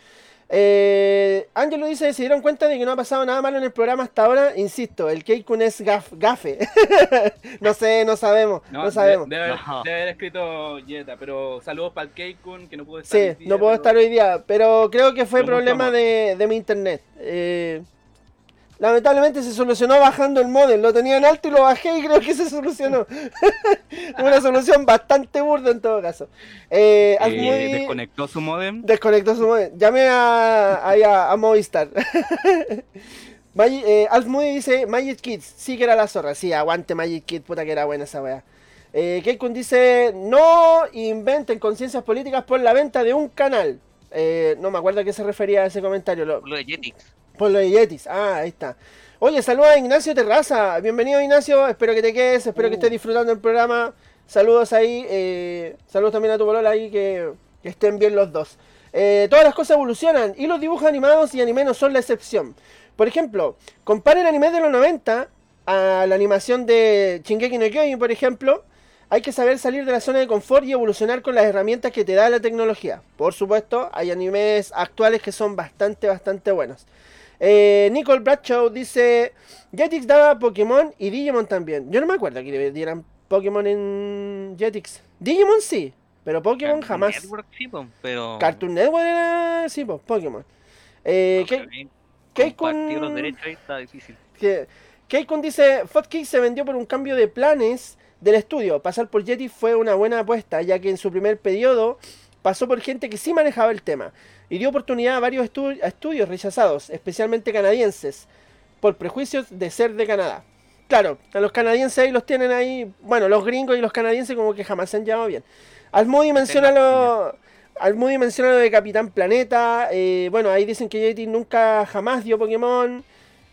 Eh, Angelo dice, se dieron cuenta de que no ha pasado nada malo en el programa hasta ahora. Insisto, el Keikun es gaf, gafe. no sé, no sabemos, no, sabemos. Debe, haber, No. debe haber escrito Jetta, pero saludos para el Keikun que no pudo estar. Sí, hoy día, no puedo pero- estar hoy día, pero creo que fue problema de mi internet. Eh, lamentablemente se solucionó bajando el modem, lo tenía en alto y lo bajé y creo que se solucionó. Una solución bastante burda en todo caso. Eh, Eh, desconectó su modem. desconectó su modem. Llamé a, ahí a, a Movistar. Magi- eh, Alf Moody dice Magic Kids, sí que era la zorra. Sí, aguante Magic Kids, puta que era buena esa wea. Eh, Keikun dice, no inventen conciencias políticas por la venta de un canal. Eh, no me acuerdo a qué se refería a ese comentario. Lo, Lo de Jetix. Por lo de Yetis. Ah, ahí está. Oye, saludos a Ignacio Terraza. Bienvenido, Ignacio. Espero que te quedes. Espero que Uh. estés disfrutando el programa. Saludos ahí. eh, saludos también a tu bolola ahí. Que, que estén bien los dos. Eh, todas las cosas evolucionan. Y los dibujos animados y anime no son la excepción. Por ejemplo, comparen anime de los 90 a la animación de Shingeki no Kyojin, por ejemplo. Hay que saber salir de la zona de confort y evolucionar con las herramientas que te da la tecnología. Por supuesto, hay animes actuales que son bastante, bastante buenos. Eh, Nicole Bradshaw dice: Jetix daba Pokémon y Digimon también. Yo no me acuerdo que dieran Pokémon en Jetix. Digimon sí, pero Pokémon Cartoon jamás. Network, sí, pero. Cartoon Network era. Sí, Pokémon. Eh, no, ¿qué- pero ahí qué compartir con- los derechos ahí está difícil. que Keikun dice, Footkick se vendió por un cambio de planes del estudio. Pasar por Yeti fue una buena apuesta, ya que en su primer periodo pasó por gente que sí manejaba el tema y dio oportunidad a varios estu- a estudios rechazados, especialmente canadienses, por prejuicios de ser de Canadá. Claro, a los canadienses ahí los tienen ahí, bueno, los gringos y los canadienses como que jamás se han llevado bien. Al Moody menciona lo, al Moody menciona lo de Capitán Planeta, eh, bueno, ahí dicen que JT nunca jamás dio Pokémon.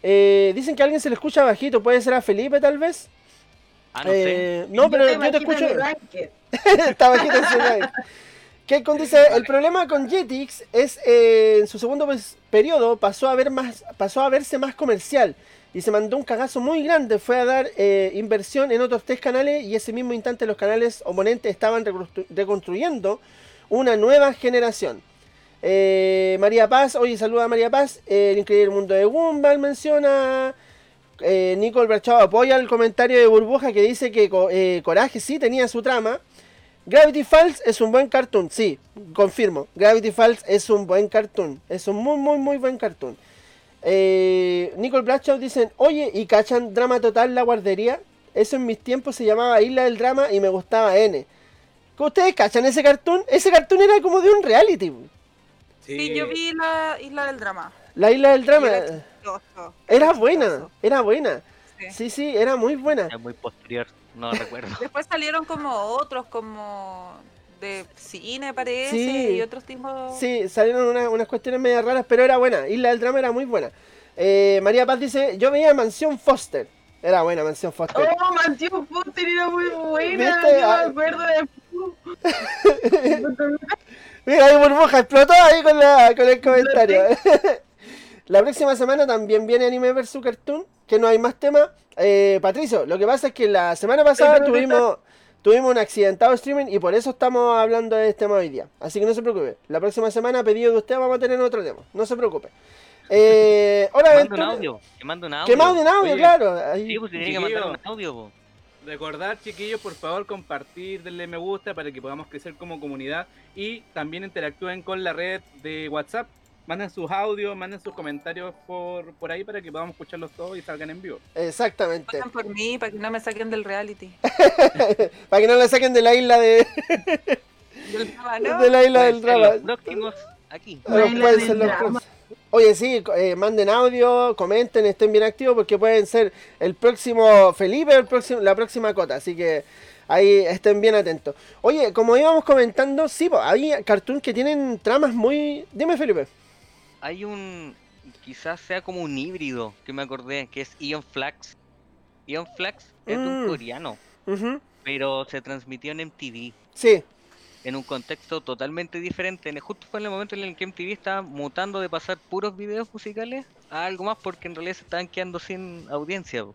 Eh, dicen que a alguien se le escucha bajito, puede ser a Felipe tal vez. Ah, no sé. Eh, no, pero yo te escucho. Está bajito en su. Keikon dice, el problema con Jetix es eh, en su segundo pues, periodo pasó a ver más, pasó a verse más comercial y se mandó un cagazo muy grande, fue a dar eh, inversión en otros tres canales y ese mismo instante los canales oponentes estaban reconstru- reconstruyendo una nueva generación. Eh, María Paz, oye, saluda a María Paz, el increíble mundo de Gumball menciona. Eh, Nicole Brachado apoya el comentario de Burbuja que dice que Co- Coraje sí tenía su trama. Gravity Falls es un buen cartoon, sí, confirmo. Gravity Falls es un buen cartoon, es un muy, muy, muy buen cartoon. Eh, Nicole Bradshaw dicen, oye, ¿y cachan Drama Total la guardería? Eso en mis tiempos se llamaba Isla del Drama y me gustaba N. ¿Ustedes cachan ese cartoon? Ese cartoon era como de un reality. Sí, yo vi la Isla del Drama. La Isla del Drama Era chistoso. era buena, chistoso. era buena. Sí. Sí, sí, era muy buena. Es muy posterior, no recuerdo. Después salieron como otros, como de cine parece, Sí. y otros tipos. Sí, salieron unas, unas cuestiones medio raras, pero era buena. Isla del Drama era muy buena. Eh, María Paz dice, yo veía Mansión Foster. Era buena Mansión Foster. Oh, Mansión Foster era muy buena. ¿Viste? Yo Ah. me acuerdo de. Mira, ahí burbuja explotó ahí con, la, con el comentario. la próxima semana también viene Anime vs Cartoon, que no hay más tema. Eh, Patricio, lo que pasa es que la semana pasada pero ¿qué tuvimos, tuvimos un accidentado streaming y por eso estamos hablando de este tema hoy día. Así que no se preocupe. La próxima semana, a pedido de usted, vamos a tener otro tema. No se preocupe. Eh, hora Que de mande un audio, que mande un audio. Que mande un audio, Oye, claro. ahí. Sí, pues tiene que mandar un audio, po. Recordar, chiquillos, por favor, compartir, denle me gusta para que podamos crecer como comunidad y también interactúen con la red de WhatsApp. Manden sus audios, manden sus comentarios por, por ahí para que podamos escucharlos todos y salgan en vivo. Exactamente. Voten por mí para que no me saquen del reality. Para que no la saquen de la isla de, Del drama, ¿no? de la isla del drama. Los próximos aquí. Isla pueden ser los próximos. Oye, sí, eh, manden audio, comenten, estén bien activos porque pueden ser el próximo Felipe o el próximo, la próxima Cota. Así que ahí estén bien atentos. Oye, como íbamos comentando, sí, po, hay cartoons que tienen tramas muy... Dime, Felipe. Hay un. Quizás sea como un híbrido que me acordé, que es Ion Flax. Ion Flax es de un Mm. coreano, pero se transmitió en MTV. Sí, en un contexto totalmente diferente. En- Justo fue en el momento en el que MTV estaba mutando de pasar puros videos musicales a algo más porque en realidad se estaban quedando sin audiencia. po.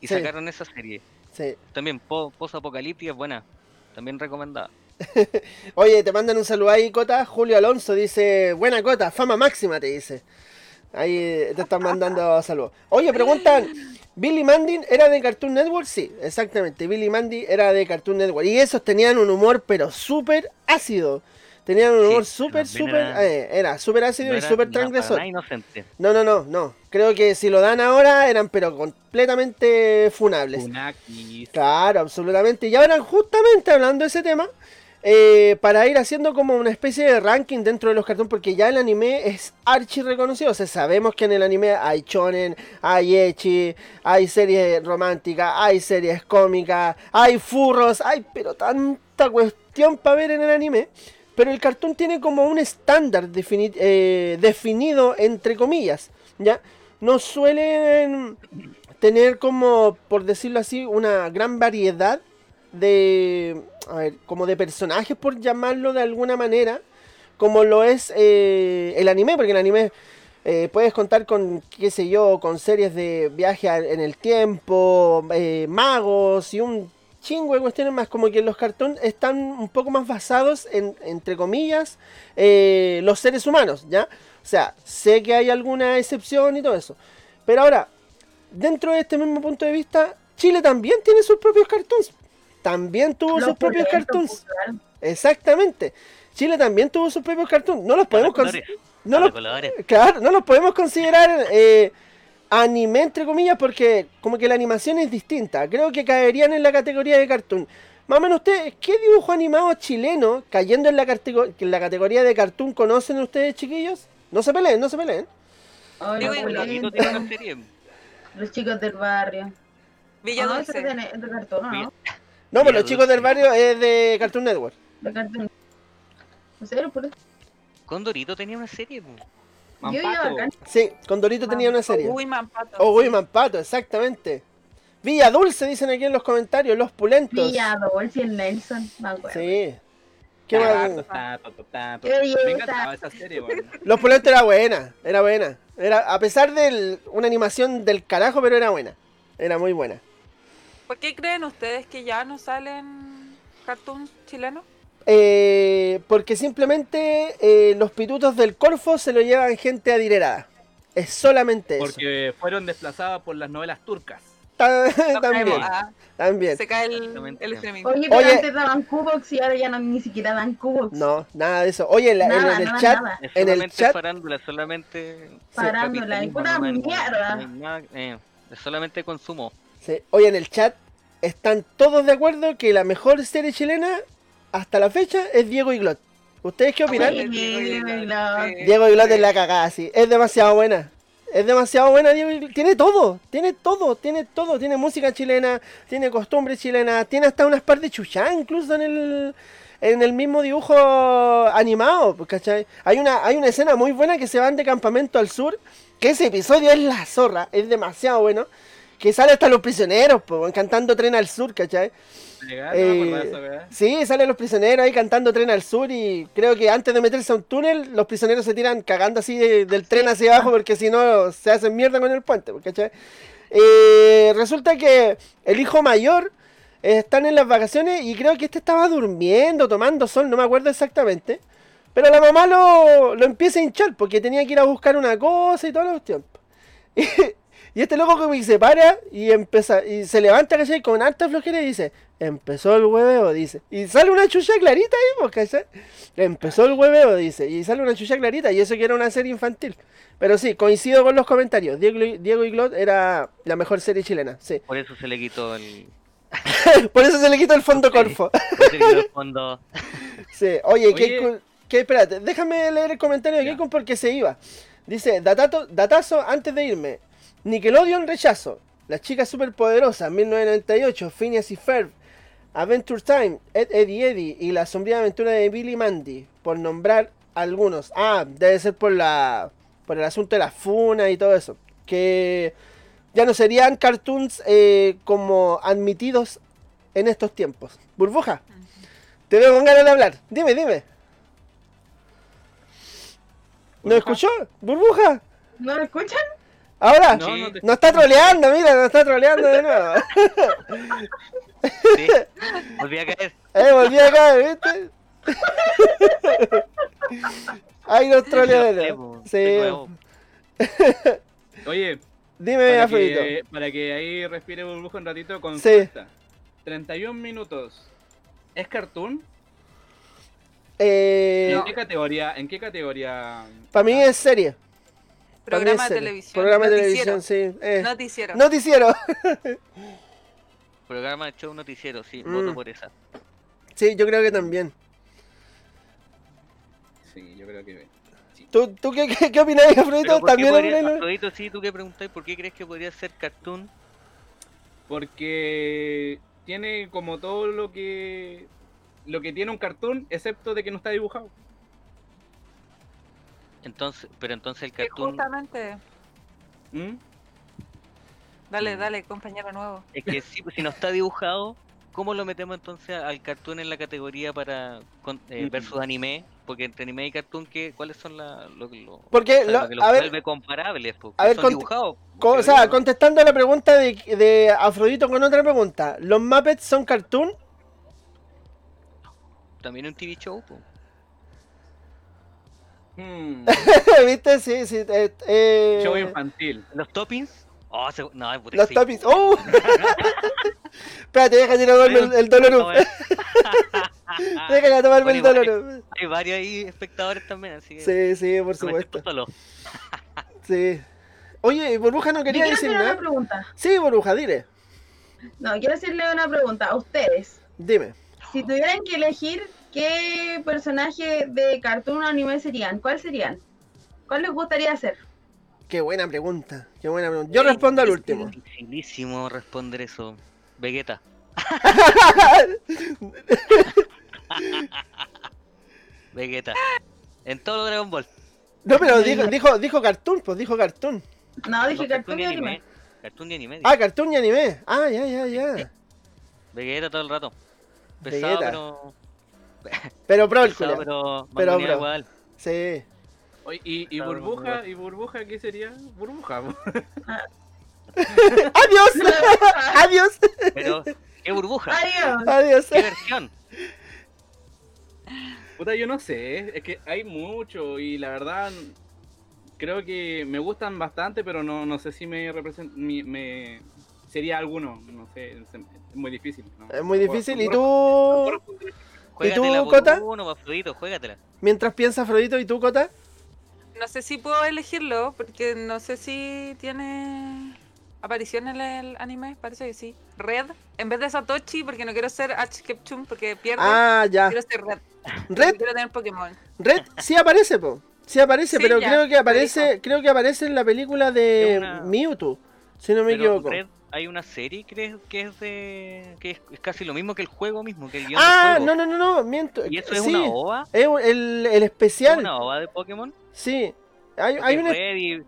Y Sí. sacaron esa serie. sí. También po Post Apocalipsis es buena. También recomendada. Oye, te mandan un saludo ahí, Cota. Julio Alonso dice, buena Cota, fama máxima, te dice. Ahí eh, te están mandando saludos. Oye, preguntan, ¿Billy Mandy era de Cartoon Network? Sí, exactamente. Billy Mandy era de Cartoon Network. Y esos tenían un humor, pero súper ácido. Tenían un humor súper, súper... era- eh, era súper ácido No y súper transgresor. inocente. No, no, no, no. Creo que si lo dan ahora eran pero completamente funables. Funakis. Claro, absolutamente. Y ahora justamente hablando de ese tema, eh, para ir haciendo como una especie de ranking dentro de los cartoons, porque ya el anime es archi reconocido. O sea, sabemos que en el anime hay shonen, hay echi, hay series románticas, hay series cómicas, hay furros, hay pero tanta cuestión para ver en el anime. Pero el cartoon tiene como un estándar eh, definido entre comillas, ¿ya? No suelen tener como, por decirlo así, una gran variedad de, a ver, como de personajes, por llamarlo de alguna manera, como lo es eh, el anime, porque el anime eh, puedes contar con, qué sé yo, con series de viaje en el tiempo, eh, magos y un chingo de cuestiones más, como que los cartoons están un poco más basados en, entre comillas, los seres humanos, ¿ya? O sea, sé que hay alguna excepción y todo eso. Pero ahora, dentro de este mismo punto de vista, Chile también tiene sus propios cartoons. También tuvo Los sus propios cartoons. Exactamente. Chile también tuvo sus propios cartoons. No los podemos Los cons- colores, no los. Claro, no los podemos considerar eh, anime entre comillas porque como que la animación es distinta. Creo que caerían en la categoría de cartoon. Más o menos ustedes, ¿qué dibujo animado chileno, cayendo en la, en la categoría de cartoon, conocen ustedes, chiquillos? No se peleen, no se peleen. Los chicos del barrio. Villa ese Dulce. es de, de cartón, ¿no? No, pues los chicos del barrio es de Cartoon Network. De cartón. ¿En serio? ¿Por eso? Condorito tenía una serie. iba Mampato. Sí, Condorito tenía una serie. Uy, Mampato. O Wiman Pato, exactamente. Villa Dulce, dicen aquí en los comentarios, los pulentos. Villa y el Nelson, me acuerdo. Sí. ¿Qué Ah, más? ta, ta, ta, ta, ta. Qué belleza. Me encantaba esa serie, weón. Los pulentos era buena, era buena. Era, a pesar de una animación del carajo, pero era buena. Era muy buena. ¿Por qué creen ustedes que ya no salen cartoons chilenos? Eh, porque simplemente eh, los pitutos del Corfo se lo llevan gente adinerada. Es solamente eso. Porque fueron desplazadas por las novelas turcas. También, ah, también. se cae el, el streaming. Oye, pero Oye. antes daban Cubox y ahora ya no, ni siquiera dan Cubox. No, nada de eso. Oye, en, la- en- Nada, en el nada, chat, nada. Es en el solamente chat, farándula, solamente. No hay- no mierda. nada- eh, es solamente consumo. Sí, oye, en el chat están todos de acuerdo que la mejor serie chilena hasta la fecha es Diego y Glot. ¿Ustedes qué opinan? Sí, Diego y Glot. Sí. Diego y Glot es la cagada, sí. Es demasiado buena. Es demasiado buena, Diego y Glot. Tiene todo, tiene todo, tiene todo. Tiene música chilena, tiene costumbres chilenas, tiene hasta unas par de chuchá incluso en el, en el mismo dibujo animado, pues, ¿cachai? Hay una, hay una escena muy buena que se van de campamento al sur, que ese episodio es la zorra, es demasiado bueno. Que sale hasta los prisioneros, pues, cantando Tren al Sur, ¿cachai? Legal, Eh, sí, salen los prisioneros ahí cantando tren al sur y creo que antes de meterse a un túnel, los prisioneros se tiran cagando así de- del tren hacia abajo porque si no se hacen mierda con el puente, ¿cachai? Eh, resulta que el hijo mayor eh, están en las vacaciones y creo que este estaba durmiendo, tomando sol, no me acuerdo exactamente. Pero la mamá lo, lo empieza a hinchar porque tenía que ir a buscar una cosa y todos los tiempos. Y, y este loco como que se para y empieza y se levanta, ¿cachai? Con harta flojera y dice, empezó el hueveo, dice. Y sale una chucha clarita ahí, pues, ¿cachai? Empezó el hueveo, dice. Y sale una chucha clarita y eso que era una serie infantil. Pero sí, coincido con los comentarios. Diego, y- Diego y Glot era la mejor serie chilena, sí. Por eso se le quitó el. Por eso se le quitó el fondo Sí. corfo. se le quitó el fondo. Sí, oye, Oye. Que espérate, déjame leer el comentario de Ya. Keikun porque se iba. Dice, datato, datazo antes de irme. Nickelodeon rechazo. Las chicas superpoderosas, 1998, Phineas y Ferb, Adventure Time, Ed, Eddie Eddie y la sombría aventura de Billy Mandy, por nombrar algunos. Ah, debe ser por la por el asunto de la funa y todo eso. Que ya no serían cartoons eh, como admitidos en estos tiempos. Burbuja, te veo con ganas de hablar. Dime, dime. ¿No escuchó? ¿Burbuja? ¿No lo escuchan? Ahora, No, Sí. no te nos está troleando, mira, nos está troleando de nuevo. Sí. Volví a caer. Eh, volví acá, ¿viste? Ahí nos trolea de nuevo. Sí. Oye, Dime, para que, para que ahí respire burbuja un ratito, Sí. consulta. 31 minutos. ¿Es cartoon? Eh, ¿En qué categoría? ¿En qué categoría? Para mí es serie. Programa de televisión. Programa de televisión, sí. Eh, Noticiero. Noticiero. Programa de show noticiero, sí, Mm. voto por esa. Sí, yo creo que también. Sí, yo creo que. sí. ¿Tú, tú qué, qué, qué opinas, Pero Afrodito? ¿por qué ¿También podría-? Afrodito, sí, tú que preguntáis, ¿por qué crees que podría ser cartoon? Porque tiene como todo lo que. Lo que tiene un cartoon, excepto de que no está dibujado. Entonces, pero entonces el cartoon justamente. ¿Mm? Dale, Mm. dale, compañero nuevo. es que sí, pues, si no está dibujado, ¿cómo lo metemos entonces al cartoon en la categoría para con- eh, Mm. versus anime? Porque entre anime y cartoon, ¿qué, ¿cuáles son la, lo, lo- Porque, o sea, lo- lo que los a ver, vuelve comparables? Porque a ver, son dibujados. co- o sea, contestando a la pregunta de, de Afrodito con otra pregunta. ¿Los Muppets son cartoon? También un TV show, po. Hmm, ¿Viste? Sí, sí. eh, eh, Show infantil. ¿Los toppings? Oh, se- no, puta, los sí. toppings. ¡Oh! Espérate, déjate tomarme el, el dolor. Déjate tomarme el dolor. Hay varios ahí espectadores también, así que. Sí, sí, por supuesto. Sí. Oye, Burbuja no quería quiero decir hacer una nada. pregunta. Sí, Burbuja, dile. No, quiero hacerle una pregunta a ustedes. Dime. Si tuvieran que elegir qué personaje de cartoon o anime serían, ¿cuál serían? ¿Cuál les gustaría ser? Qué buena pregunta. Qué buena pregunta. Yo respondo al último. Dificilísimo responder eso. Vegeta. Vegeta. En todo lo Dragon Ball. No, pero dijo, dijo, dijo cartoon, pues dijo cartoon. No, dije No, cartoon y anime. Cartoon y anime. Ah, cartoon y anime. Ah, ya, ya, ya. Vegeta todo el rato. Pesado, Vegeta. pero. Pero pro el culiao. pero. Bro. igual. Sí. Oye, ¿y, y burbuja? ¿Y burbuja qué sería? Burbuja. ¡Adiós! ¡Adiós! Pero. ¿Qué burbuja? Adiós. ¡Adiós! ¿Qué versión? Puta, yo no sé, es que hay mucho y la verdad creo que me gustan bastante, pero no, no sé si me represent me, me- sería alguno, no sé, es, muy difícil. ¿no? Es muy difícil. ¿Y tú? Juégatela por Cota? uno, Afrodito, juégatela. Mientras piensa Afrodito, ¿y tú, Cota? No sé si puedo elegirlo, porque no sé si tiene aparición en el anime, parece que sí. Red, en vez de Satoshi, porque no quiero ser Ash Ketchum, porque pierde. Ah, ya. Quiero ser Red. Red, Quiero tener Pokémon. Red sí aparece, po. Sí aparece, Sí, pero ya, creo que aparece, creo que aparece en la película de una- Mewtwo, si no me Pero equivoco. Red, hay una serie que es, que es de. que es, es casi lo mismo que el juego mismo, que el guion Ah, del no, juego. no, no, no, miento. ¿Y eso es sí, una OVA? es el, el ¿Es especial. una OVA de Pokémon? Sí. Hay, hay una y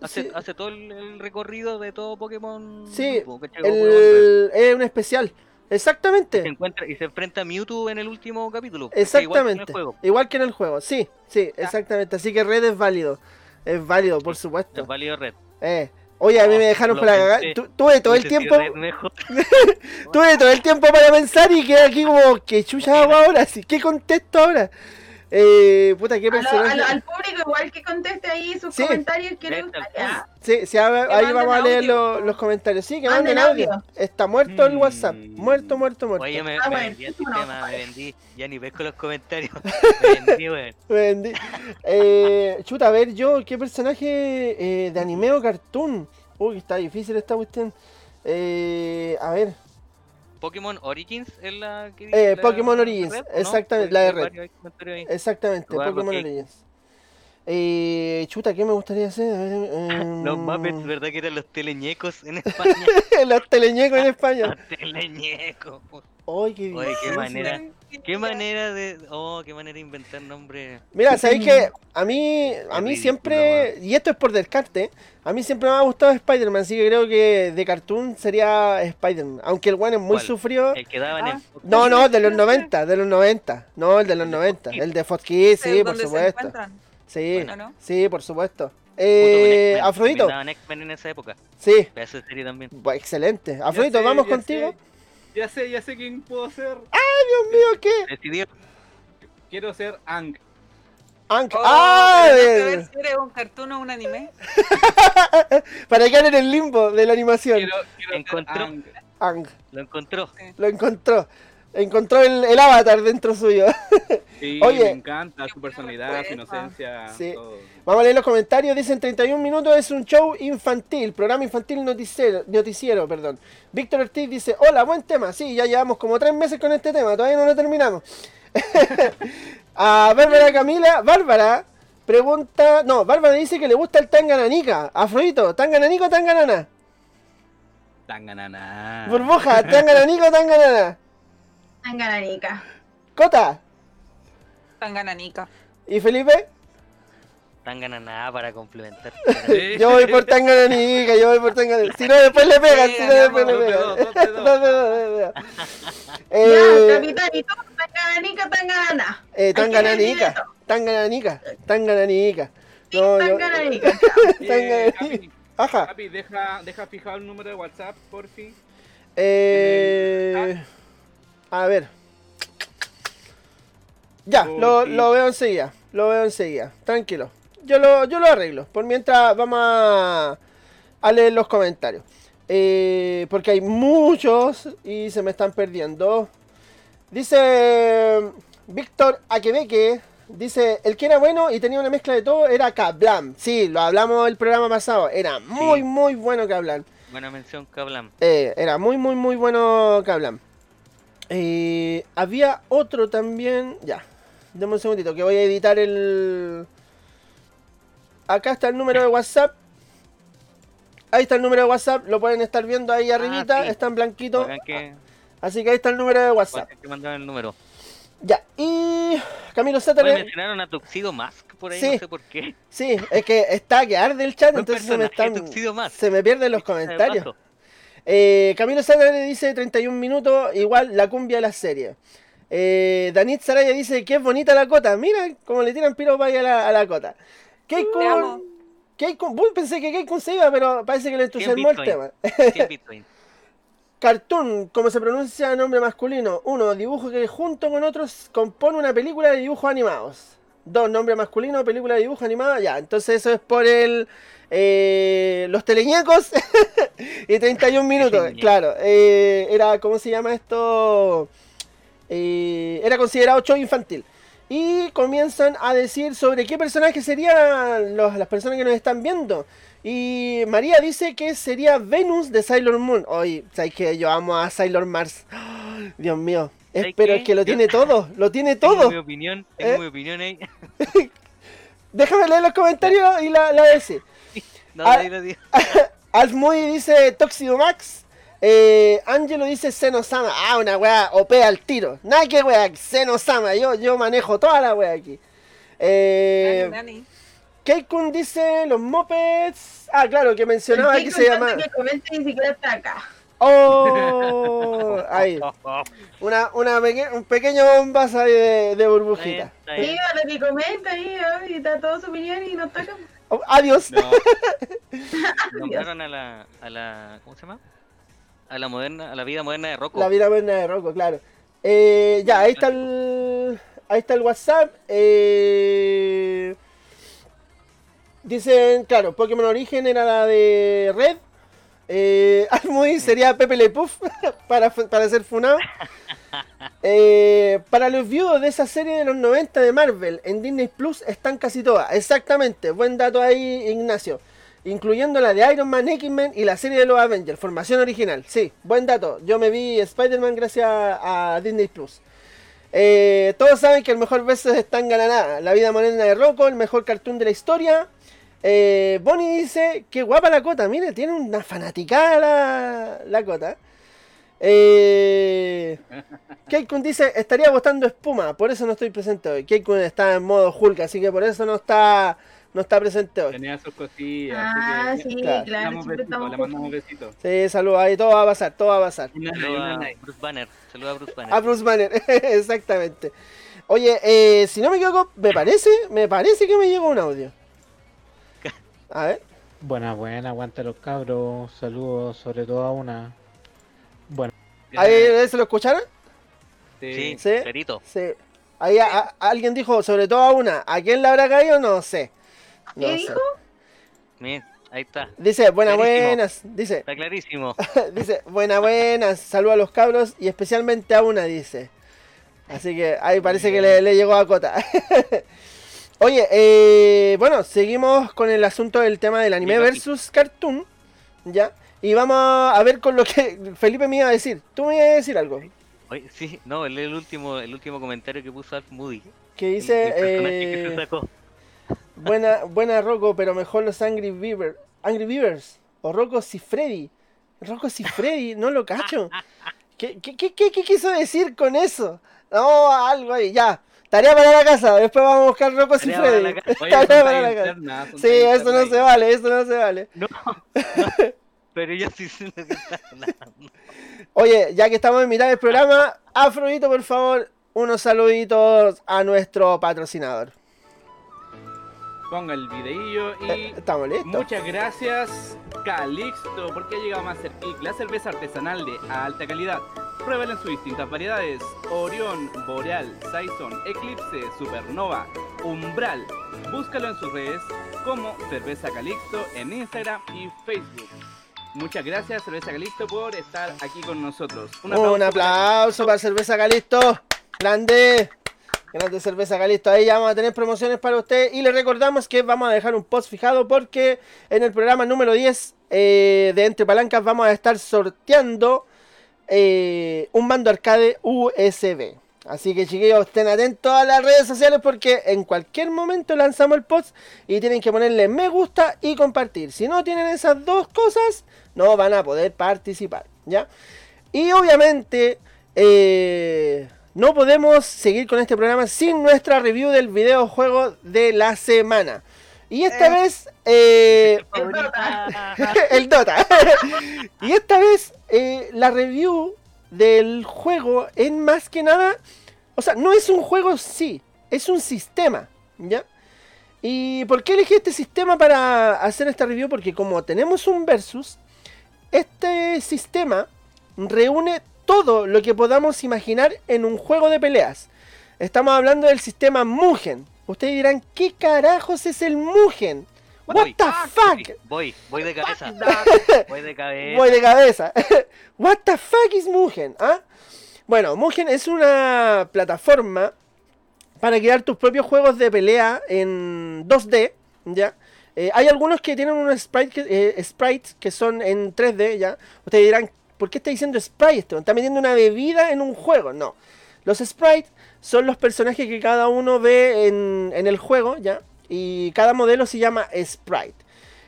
hace, sí. hace todo el, el recorrido de todo Pokémon. Sí, el, es un especial. se Exactamente. encuentra y se enfrenta a Mewtwo en el último capítulo. que igual que en el Exactamente. juego. Igual que en el juego. Sí, sí, exactamente. Así que Red es válido. Es válido, por supuesto. Es válido Red. Eh. Oye, a mí me dejaron lo para cagar. Tuve todo el tiempo. Tuve todo el tiempo para pensar y quedé aquí como, ¿qué chucha hago ahora? ¿Qué contesto ahora? Eh, puta, qué A lo- a personaje. lo- al público igual que conteste ahí sus Sí. comentarios que Sí, tal gustaría. Sí, sí, a ver, Que ahí vamos a leer los, los comentarios. Sí, que Manden audio. audio. Está muerto el Mm. WhatsApp. Muerto, muerto, muerto. Oye, me, Ah, me bueno, vendí el no, sistema, me vendí. Ya ni ves con los comentarios. Me vendí, weón. Me vendí. Eh, chuta, a ver, yo, ¿qué personaje eh, de anime o cartoon? Uy, está difícil esta cuestión. Eh, a ver, Pokémon Origins es la que Eh, la- Pokémon Origins, exactamente, la de Red. exactamente, Jugar Pokémon. Origins. Eh, chuta, ¿qué me gustaría hacer? A ver, Los em, Muppets, ¿verdad que eran los teleñecos en España? Los teleñecos en España. los teleñecos. Ay, qué Oye, qué manera, qué manera de, oh, qué manera de inventar nombres. Mira, sabéis que a mí, a mí siempre, y esto es por descarte, a mí siempre me ha gustado Spider-Man, así que creo que de cartoon sería Spider-Man. Aunque el one es muy ¿Cuál? sufrido. El que daban Ah. en No, no, de los 90, de los 90. No, el de los El de 90. Fox El de Fox Kids, sí, ¿Dónde por supuesto. Sí, Bueno, ¿no? sí, por supuesto. Eh, Afrodito, también daban X-Men en esa época. sí, serie también. bu- excelente. Afrodito, sé, vamos contigo. sé, ya sé, ya sé quién puedo ser. Dios mío, ¿qué? Decidió. Quiero ser Ang. Ank. Oh, ¡Ah! eh, ver si eres un cartoon o un anime. para quedar en el limbo de la animación. Quiero, quiero Encontró. ser Ang. Lo encontró. lo encontró. Encontró el, el avatar dentro suyo. Sí, Oye. me encanta su personalidad, su inocencia. Sí. todo. Vamos a leer los comentarios. Dicen 31 minutos es un show infantil, programa infantil noticiero, noticiero perdón. Víctor Ortiz dice, hola, buen tema. Sí, ya llevamos como tres meses con este tema, todavía no lo terminamos. a Bárbara Camila, Bárbara pregunta, no, Bárbara dice que le gusta el tangananica. Afrodito, ¿tangananico o tanganana? Tanganana. Burbuja, ¿tangananico o tanganana? Tangananica. Cota Tangananica. y Felipe. Tan ganas nada para complementar. Sí. Yo voy por Tangananica, yo voy por Tangananica. Si no, después le pegan, si no, después le pegan. dos de dos. Ya, Eh, capitán, ¿y tú? Tangananica, tanganana. eh, Tangananica. Tangananica, Tangananica. No, Tangananica. Eh, Tangananica. Capi, Ajá. Capi, deja, deja fijado el número de WhatsApp, por fin. Eh, a ver. Ya, lo, veo enseguida. Lo veo enseguida. Tranquilo. Yo lo, yo lo arreglo. Por mientras vamos a, a leer los comentarios. Eh, porque hay muchos y se me están perdiendo. Dice Víctor Aquebeque. Dice, el que era bueno y tenía una mezcla de todo era Kablam. Sí, lo hablamos el programa pasado. Era muy, Sí. muy bueno Kablam. Buena mención, Kablam. Eh, era muy, muy, muy bueno Kablam. Eh, había otro también. Ya. Deme un segundito que voy a editar el. Acá está el número de WhatsApp. Ahí está el número de WhatsApp. Lo pueden estar viendo ahí arribita. Ah, sí. Está en blanquito. Que, Así que ahí está el número de WhatsApp. que el número. Ya. Y. Camilo Oye, Sátale. mencionaron a Tuxedo Mask por ahí, Sí. no sé por qué. Sí, es que está que arde el chat, entonces se me están. Se me pierden los comentarios. Eh, Camilo Sátale dice 31 minutos, igual la cumbia de la serie. Eh, Danit Saraya dice que es bonita la cota. Mira cómo le tiran ahí a la, a la cota. Uy, pensé que Keikun se iba, pero parece que le entusiasmó el tema. 100 Bitcoin. Cartoon, como se pronuncia nombre masculino. Uno, dibujo que junto con otros compone una película de dibujos animados. Dos, nombre masculino, película de dibujos animados. Ya, entonces eso es por el. Eh, los teleñecos y 31 minutos. Claro, eh, era. ¿Cómo se llama esto? Eh, era considerado show infantil. Y comienzan a decir sobre qué personajes serían los- las personas que nos están viendo. Y María dice que sería Venus de Sailor Moon. Oye, ¿sabes que Yo amo a Sailor Mars. ¡Ay, Dios mío. Es, ¿Sabes pero es que lo tiene todo. Lo tiene Tengo todo. mi opinión, tengo ¿Eh? mi opinión ahí. Déjame leer los comentarios y la, la decir. No, Ah. ahí lo digo. Alf Moody dice Toxido Max. Eh, Angelo dice Senosama. Ah, una wea OP al tiro. Nada que wea, Senosama. Yo, yo manejo toda la wea aquí. Eh, Dani, Dani. Keikun dice los mopeds. Ah, claro, que mencionaba que se llama. que comente ni siquiera está acá. Oh, ahí. Una, una peque- un pequeño bombazo ahí de, de burbujita. Diga lo que comenta ahí, y da toda su opinión y no está acá. Oh, adiós. No, Nombraron a la, a la. ¿Cómo se llama? A la moderna, a la vida moderna de Rocco. La vida buena de Rocco, claro. Eh, ya, ahí está el. Ahí está el WhatsApp. Eh, dicen, claro, Pokémon Origen era la de Red. Eh, sería Pepe Le Puff para, para ser funado. Eh, para los viudos de esa serie de los 90 de Marvel en Disney Plus están casi todas. Exactamente, buen dato ahí, Ignacio. Incluyendo la de Iron Man, X-Men y la serie de los Avengers, formación original. Sí, buen dato. Yo me vi Spider-Man gracias a Disney Plus. Eh, todos saben que el mejor verso es Tan Ganada. La vida morena de Rocco, el mejor cartoon de la historia. Eh, Bonnie dice, qué guapa la cota. Mire, tiene una fanaticada la, la cota. Eh, Keikun dice, estaría botando espuma, por eso no estoy presente hoy. Keikun está en modo Hulk, así que por eso no está, no está presente hoy. tenía sus cosillas. Ah, así que sí, claro. claro, estamos le mandamos besitos. Sí, saludos ahí, todo va a pasar, todo va a pasar. Saluda a. Bruce Banner. Saluda a Bruce Banner. A Bruce Banner, exactamente. Oye, eh, si no me equivoco, me parece, me parece que me llegó un audio. A ver. Buena, buena, aguanta los cabros. Saludos sobre todo a una. Bueno, ¿Ahí se lo escucharon? Sí, Sí. ¿Sí? clarito. Sí. Ahí a- a- alguien dijo, sobre todo a una. ¿A quién le habrá caído? No sé. No ¿Qué sé. dijo? Miren, ahí está. Dice, buenas, Clarísimo. buenas. Dice, Está clarísimo. dice, buenas, buenas. Saludos a los cabros y especialmente a una, dice. Así que ahí parece que le, le llegó a cota. Oye, eh, bueno, seguimos con el asunto del tema del anime versus cartoon. ¿Ya? Y vamos a ver con lo que Felipe me iba a decir. Tú me ibas a decir algo. Oye, sí, no, el, el último, el último comentario que puso Alf Moody. Que dice, el personaje que eh, se sacó. buena, buena Rocco, pero mejor los Angry Beaver, Angry Beavers. O Rocco Freddy Rocco Freddy no lo cacho. ¿Qué, qué, qué, qué- qué quiso decir con eso? No, algo ahí, ya. Tarea para la casa, después vamos a buscar Tarea para Freddy la. Oye, Tarea para la casa. Sí, eso no se vale, eso no se vale. No, no, pero yo sí sé lo que está hablando. Oye, ya que estamos en mitad del programa, Afrodito, por favor, unos saluditos a nuestro patrocinador. Ponga el videillo Eh, y Estamos listos. muchas gracias Calixto porque ha llegado más cerca la cerveza artesanal de alta calidad. Pruébala en sus distintas variedades: Orión, Boreal, Saison, Eclipse, Supernova, Umbral. Búscalo en sus redes como Cerveza Calixto en Instagram y Facebook. Muchas gracias Cerveza Calixto por estar aquí con nosotros. Un aplauso, para Cerveza Calisto. Grande. Grande Cerveza Calisto. Ahí ya vamos a tener promociones para usted. Y le recordamos que vamos a dejar un post fijado porque en el programa número 10 eh, de Entre Palancas vamos a estar sorteando eh, un mando arcade USB. Así que chiquillos, estén atentos a las redes sociales porque en cualquier momento lanzamos el post y tienen que ponerle me gusta y compartir. Si no tienen esas dos cosas, no van a poder participar, ¿ya? Y obviamente eh, no podemos seguir con este programa sin nuestra review del videojuego de la semana. Y esta Eh. vez, eh, El Dota. el Dota. y esta vez, eh, la review del juego es más que nada. O sea, no es un juego sí, es un sistema, ¿ya? ¿Y por qué elegí este sistema para hacer esta review? Porque como tenemos un versus, este sistema reúne todo lo que podamos imaginar en un juego de peleas. Estamos hablando del sistema Mugen. Ustedes dirán, ¿qué carajos es el Mugen? What Voy. the Sí, fuck? Voy, voy de cabeza. Voy de cabeza. Voy de cabeza. What the fuck is Mugen? ¿Ah? Bueno, Mugen es una plataforma para crear tus propios juegos de pelea en 2D, ¿ya? Eh, hay algunos que tienen unos sprite que- eh, sprites que son en 3D, ¿ya? Ustedes dirán, ¿por qué está diciendo sprite esto? ¿Está metiendo una bebida en un juego? No. Los sprites son los personajes que cada uno ve en, en el juego, ¿ya? Y cada modelo se llama sprite.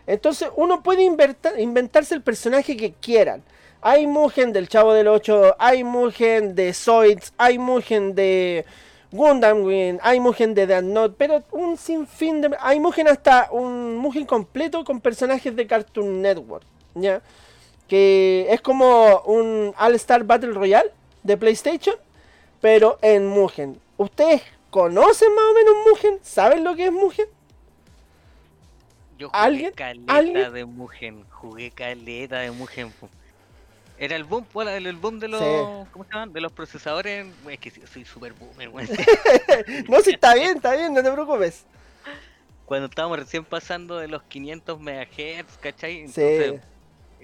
Entonces uno puede inventarse el personaje que quieran. Hay Mugen del Chavo del 8, hay Mugen de Zoids, hay Mugen de Gundam Wing, hay Mugen de Death Note, pero un sinfín de... Hay Mugen hasta un Mugen completo con personajes de Cartoon Network, ¿ya? Que es como un All Star Battle Royale de PlayStation, pero en Mugen. ¿Ustedes conocen más o menos Mugen? ¿Saben lo que es Mugen? Yo jugué ¿Alguien? caleta ¿Alguien? de Mugen. Jugué caleta de Mugen. Era el boom, el, el boom de los. Sí. ¿Cómo se llaman? De los procesadores. Es que sí, soy super boomer, weón. No, si está bien, está bien, no te preocupes. Cuando estábamos recién pasando de los 500 MHz, ¿cachai? Sí. Entonces,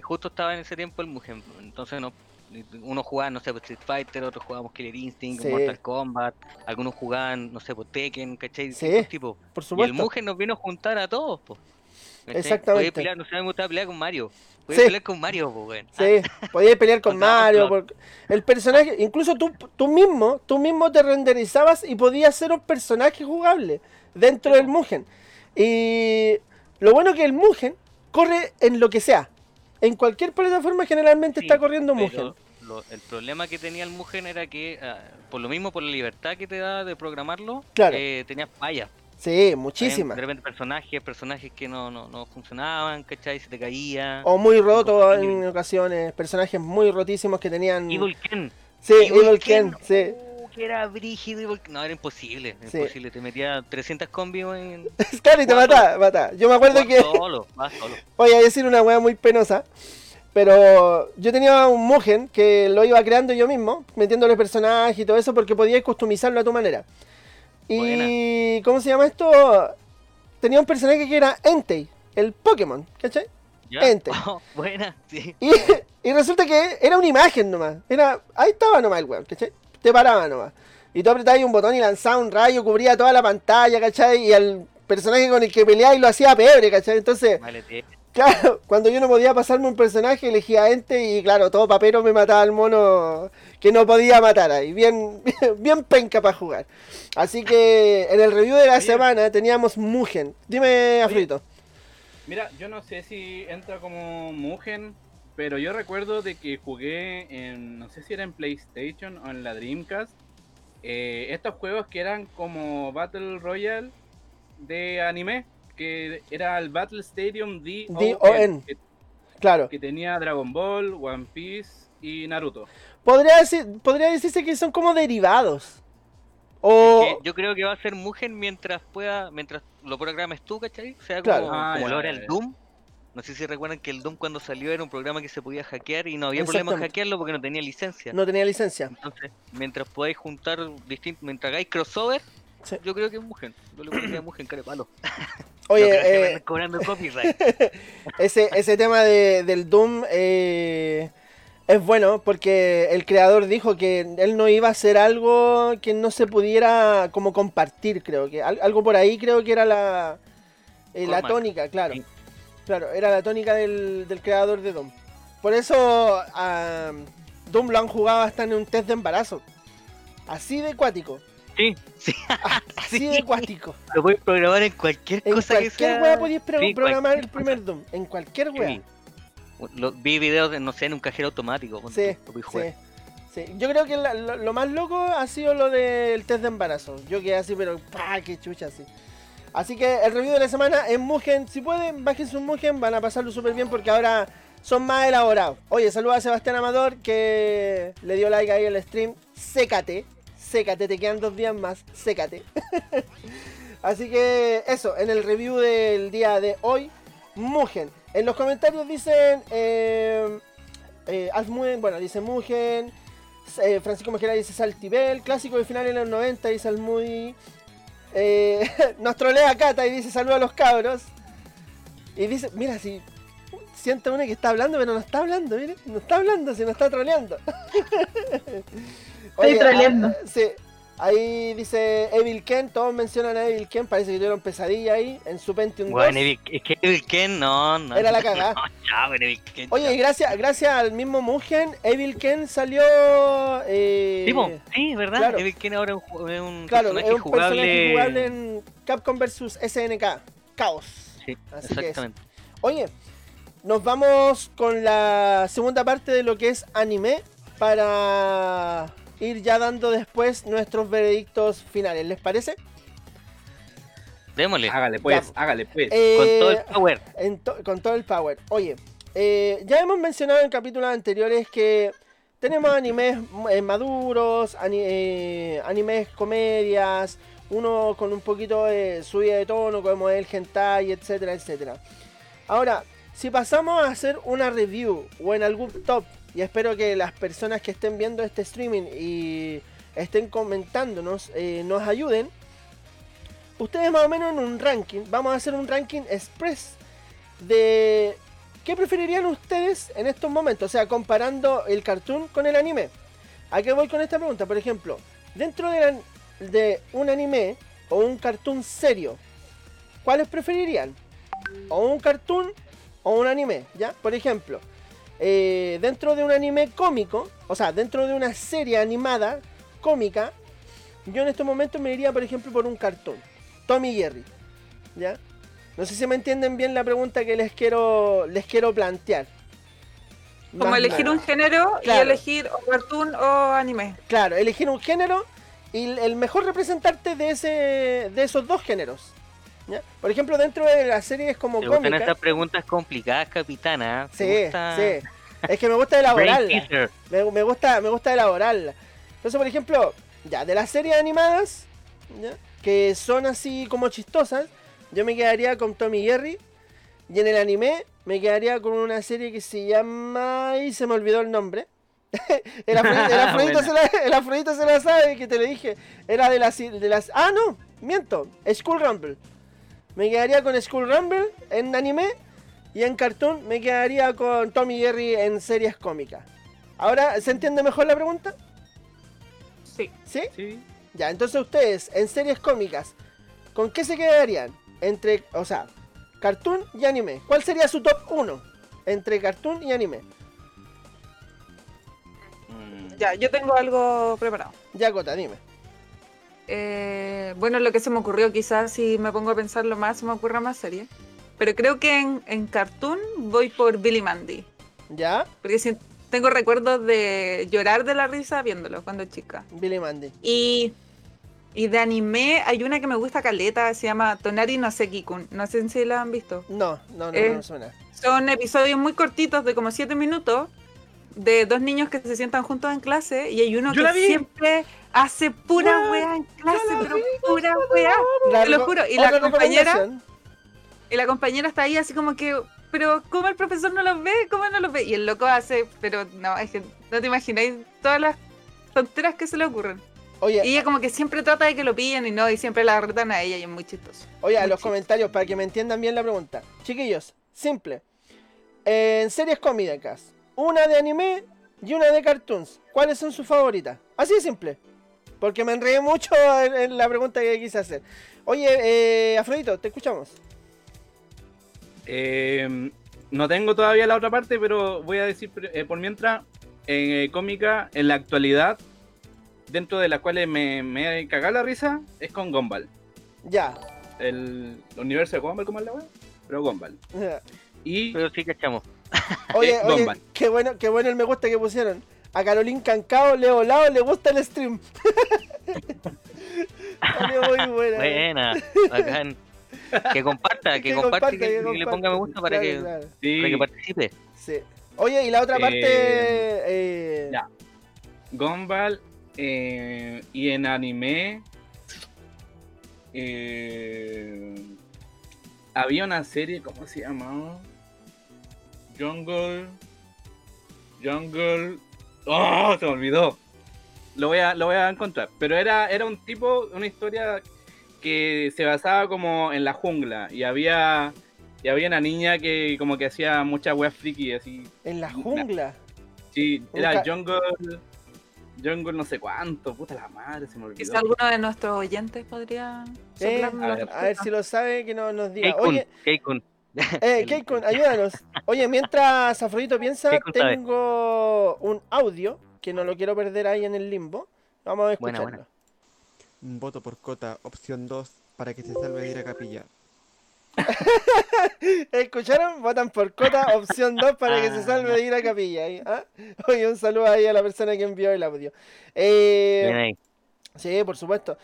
justo estaba en ese tiempo el Mugen. Entonces, no, uno jugaba, no sé, pues, Street Fighter, otros jugábamos Killer Instinct, Sí. Mortal Kombat, algunos jugaban, no sé, pues, Tekken, ¿cachai? Sí. Tipos. Por Y el supuesto. Mugen nos vino a juntar a todos, po. ¿Cachai? Exactamente. Podía pelear, no sé, me gustaba pelear con Mario. Podía Sí. pelear con Mario, po, weón. Sí, podías pelear con Mario. Por- El personaje, incluso tú, tú mismo, tú mismo te renderizabas y podías ser un personaje jugable dentro del Mugen. Y lo bueno que el Mugen corre en lo que sea. En cualquier plataforma generalmente Sí, está corriendo Mugen. Lo- el problema que tenía el Mugen era que, ah, por lo mismo, por la libertad que te da de programarlo, Claro. eh, tenía fallas. Sí, muchísimas. De repente personajes, personajes que no, no, no funcionaban, ¿cachai? Se te caía. O muy roto en ocasiones. Personajes muy rotísimos que tenían. Evil Ken. Sí, Evil Ken, sí. uh, que era brígido. Evil- No, era imposible. Sí. Imposible. Te metía 300 combos en. Claro, y te Jugaba mata, mata. Yo me acuerdo que. Solo, vas solo. Voy a decir una wea muy penosa. Pero yo tenía un Mugen que lo iba creando yo mismo, metiéndole personajes y todo eso, porque podías customizarlo a tu manera. Y. ¿Cómo se llama esto? Tenía un personaje que era Entei, el Pokémon, ¿cachai? ¿Ya? Ente. Oh, buena, sí. Y, y resulta que era una imagen nomás. Era, ahí estaba nomás el weón, ¿cachai? Te paraba nomás. Y tú apretabas un botón y lanzaba un rayo, cubría toda la pantalla, ¿cachai? Y al personaje con el que peleaba y lo hacía pebre, ¿cachai? Entonces, Vale, te- Claro, cuando yo no podía pasarme un personaje, elegía ente y claro, todo papero me mataba al mono que no podía matar ahí. Bien, bien penca para jugar. Así que en el review de la Oye. semana teníamos Mugen. Dime, Afrito. Mira, yo no sé si entra como Mugen, pero yo recuerdo de que jugué en, no sé si era en PlayStation o en la Dreamcast, eh, estos juegos que eran como Battle Royale de anime, que era el Battle Stadium DON, Claro. que tenía Dragon Ball, One Piece y Naruto. Podría, decir, podría decirse que son como derivados. Es O... que yo creo que va a ser Mugen mientras pueda, mientras lo programes tú, ¿cachai? Sea Claro. como, Ah, como ya, lo era el. Doom. No sé si recuerdan que el Doom cuando salió era un programa que se podía hackear y no había problema en hackearlo porque no tenía licencia. No tenía licencia. Entonces, mientras podáis juntar distintos, mientras hagáis crossover, Sí. yo creo que es Mugen. Yo le pondría Mugen cara de palo. Oye, no que eh, cobrando copyright. ese, ese tema de, del Doom eh, es bueno porque el creador dijo que él no iba a hacer algo que no se pudiera como compartir, creo que al- algo por ahí creo que era la, eh, la tónica, claro. Sí. Claro, era la tónica del, del creador de Doom. Por eso, ah, Doom lo han jugado hasta en un test de embarazo. Así de cuático. Sí, sí. Así Sí. de cuático. Lo puedes programar en cualquier En cosa que cualquier sea. wea podías pro- Sí, programar el cualquier primer Doom. En cualquier wea. Sí. Lo- vi videos, de, no sé, en un cajero automático. Sí, sí, sí. Yo creo que la- lo, lo más loco ha sido lo del test de embarazo. Yo quedé así, pero ¡pah! ¡Qué chucha así! Así que el review de la semana en Mugen. Si pueden, bájense un Mugen, van a pasarlo súper bien porque ahora son más elaborados. Oye, saluda a Sebastián Amador que le dio like ahí al stream. Sécate, sécate, te quedan dos días más, sécate. Así que eso, en el review del día de hoy, Mugen. En los comentarios dicen. Eh, eh, Almugen, bueno, dice Mugen. eh, Francisco Mejera dice Saltibel. Clásico de final en los 90, dice Almudi. Eh, nos trolea Cata y dice saludos a los cabros. Y dice, mira, si. Siento una que está hablando, pero no está hablando, mire. No está hablando, se nos está troleando. Estoy troleando. ah, sí. Ahí dice Evil Ken, todos mencionan a Evil Ken, parece que tuvieron pesadilla ahí en su Pentium 2. Bueno, Evil- es que Evil Ken, no, no. Era la cagada. No, chao, Evil Ken. Oye, y gracias, gracias al mismo Mugen, Evil Ken salió. Eh, Sí, po, sí, ¿verdad? claro. Evil Ken ahora es un, es un claro, personaje es un jugable. personaje jugable en Capcom vs SNK. Caos. Sí, Así que es. exactamente. Oye, nos vamos con la segunda parte de lo que es anime para ir ya dando después nuestros veredictos finales. ¿Les parece? Démosle. Hágale pues, Ya. hágale pues. Con Eh, todo el power. en to- con todo el power. Oye, eh, ya hemos mencionado en capítulos anteriores que tenemos animes eh, maduros, ani- eh, animes comedias, uno con un poquito de subida de tono, como el hentai, etcétera, etcétera. Ahora, si pasamos a hacer una review o en algún top, y espero que las personas que estén viendo este streaming y estén comentándonos eh, nos ayuden, ustedes más o menos en un ranking, vamos a hacer un ranking express de qué preferirían ustedes en estos momentos, o sea, comparando el cartoon con el anime. ¿A qué voy con esta pregunta? Por ejemplo, dentro de, la- de un anime o un cartoon serio, ¿cuáles preferirían? ¿O un cartoon o un anime? ¿Ya? Por ejemplo, eh, dentro de un anime cómico, o sea, dentro de una serie animada cómica, yo en estos momentos me iría, por ejemplo, por un cartoon. Tommy Jerry. ¿Ya? No sé si me entienden bien la pregunta que les quiero, les quiero plantear. Como Más elegir nada. un género Claro. y elegir o cartoon o anime. Claro, elegir un género y el- el mejor representante de ese de esos dos géneros. ¿Ya? Por ejemplo, dentro de las series como Te gustan estas preguntas complicadas, capitana. ¿Te Sí, gusta sí. Es que me gusta elaborarla. Me, me gusta, me gusta elaborarla. Entonces, por ejemplo, ya, de las series animadas, ¿ya? que son así como chistosas, yo me quedaría con Tommy Jerry. Y en el anime me quedaría con una serie que se llama... y se me olvidó el nombre. el, Afrodita, el, Afrodita se la, el Afrodita se la sabe, que te le dije. Era de las... De las ah, no, miento. School Rumble. Me quedaría con School Rumble en anime. Y en cartoon me quedaría con Tommy Jerry en series cómicas. Ahora, ¿se entiende mejor la pregunta? Sí. ¿Sí? Sí. Ya, entonces ustedes, en series cómicas, ¿con qué se quedarían? Entre, o sea, cartoon y anime. ¿Cuál sería su top 1? Entre cartoon y anime. Ya, yo tengo algo preparado. Ya, Cota, dime. Eh, bueno, lo que se me ocurrió, quizás si me pongo a pensarlo más, se me ocurra más serie. Pero creo que en, en cartoon voy por Billy Mandy. ¿Ya? Porque si- tengo recuerdos de llorar de la risa viéndolo cuando chica. Billy Mandy. Y, y de anime hay una que me gusta caleta, se llama Tonari no Seki-kun. No sé si la han visto. No, no, no, Eh. no me suena. Son episodios muy cortitos de como 7 minutos de dos niños que se sientan juntos en clase y hay uno Yo que la vi. siempre hace pura What? wea en clase, la pero vi, pura wea. La te lo juro, y la compañera-. Y la compañera está ahí así como que, pero ¿cómo el profesor no los ve? ¿Cómo no los ve? Y el loco hace, pero no, es que no te imagináis todas las tonteras que se le ocurren. Oye, Y ella como que siempre trata de que lo pillen y no, y siempre la retan a ella y es muy chistoso. Oye, a los chistoso. comentarios para que me entiendan bien la pregunta. Chiquillos, simple. En series cómicas, una de anime y una de cartoons. ¿Cuáles son sus favoritas? Así de simple. Porque me enredé mucho en, en la pregunta que quise hacer. Oye, eh, Afrodito, te escuchamos. Eh, no tengo todavía la otra parte, pero voy a decir eh, por mientras eh, cómica en la actualidad, dentro de las cuales me, me he cagado la risa, es con Gumball. Ya. El, universo de Gumball, ¿cómo es la wea? Pero Gumball. Y Pero sí cachamos. Oye, Eh, oye, qué bueno, qué bueno el me gusta que pusieron. A Carolín Cancao, Leo Lao, le gusta el stream. Muy buena. Buena, bacán. Que comparta, que, comparte, que, que le ponga me gusta para, Claro, que, claro, sí, para que participe. sí. Oye, y la otra parte. eh, ya. Gumball eh, y en anime eh, había una serie, ¿cómo se llamaba? Jungle. Jungle. ¡Oh! Se me olvidó. Lo voy a, lo voy a encontrar. Pero era, era un tipo, una historia que se basaba como en la jungla. Y había. Y había una niña que como que hacía muchas weas friki así. En la jungla. Sí, era Jungle. Jungle no sé cuánto, puta la madre, se me olvidó. Quizá alguno de nuestros oyentes podría Eh, a ver. A ver si lo sabe, que no, nos diga. Keikun, Oye, Keikun. Eh, Keikun, ayúdanos. Oye, mientras Afrodito piensa, tengo un audio que no lo quiero perder ahí en el limbo. Vamos a escucharlo. buena. Un voto por cota, opción 2, para que se salve de ir a capilla. ¿Escucharon? Votan por cota, opción 2 para que se salve de ir a capilla. ahí, ¿ah? Oye, un saludo ahí a la persona que envió el audio. Eh, Bien ahí. sí, por supuesto.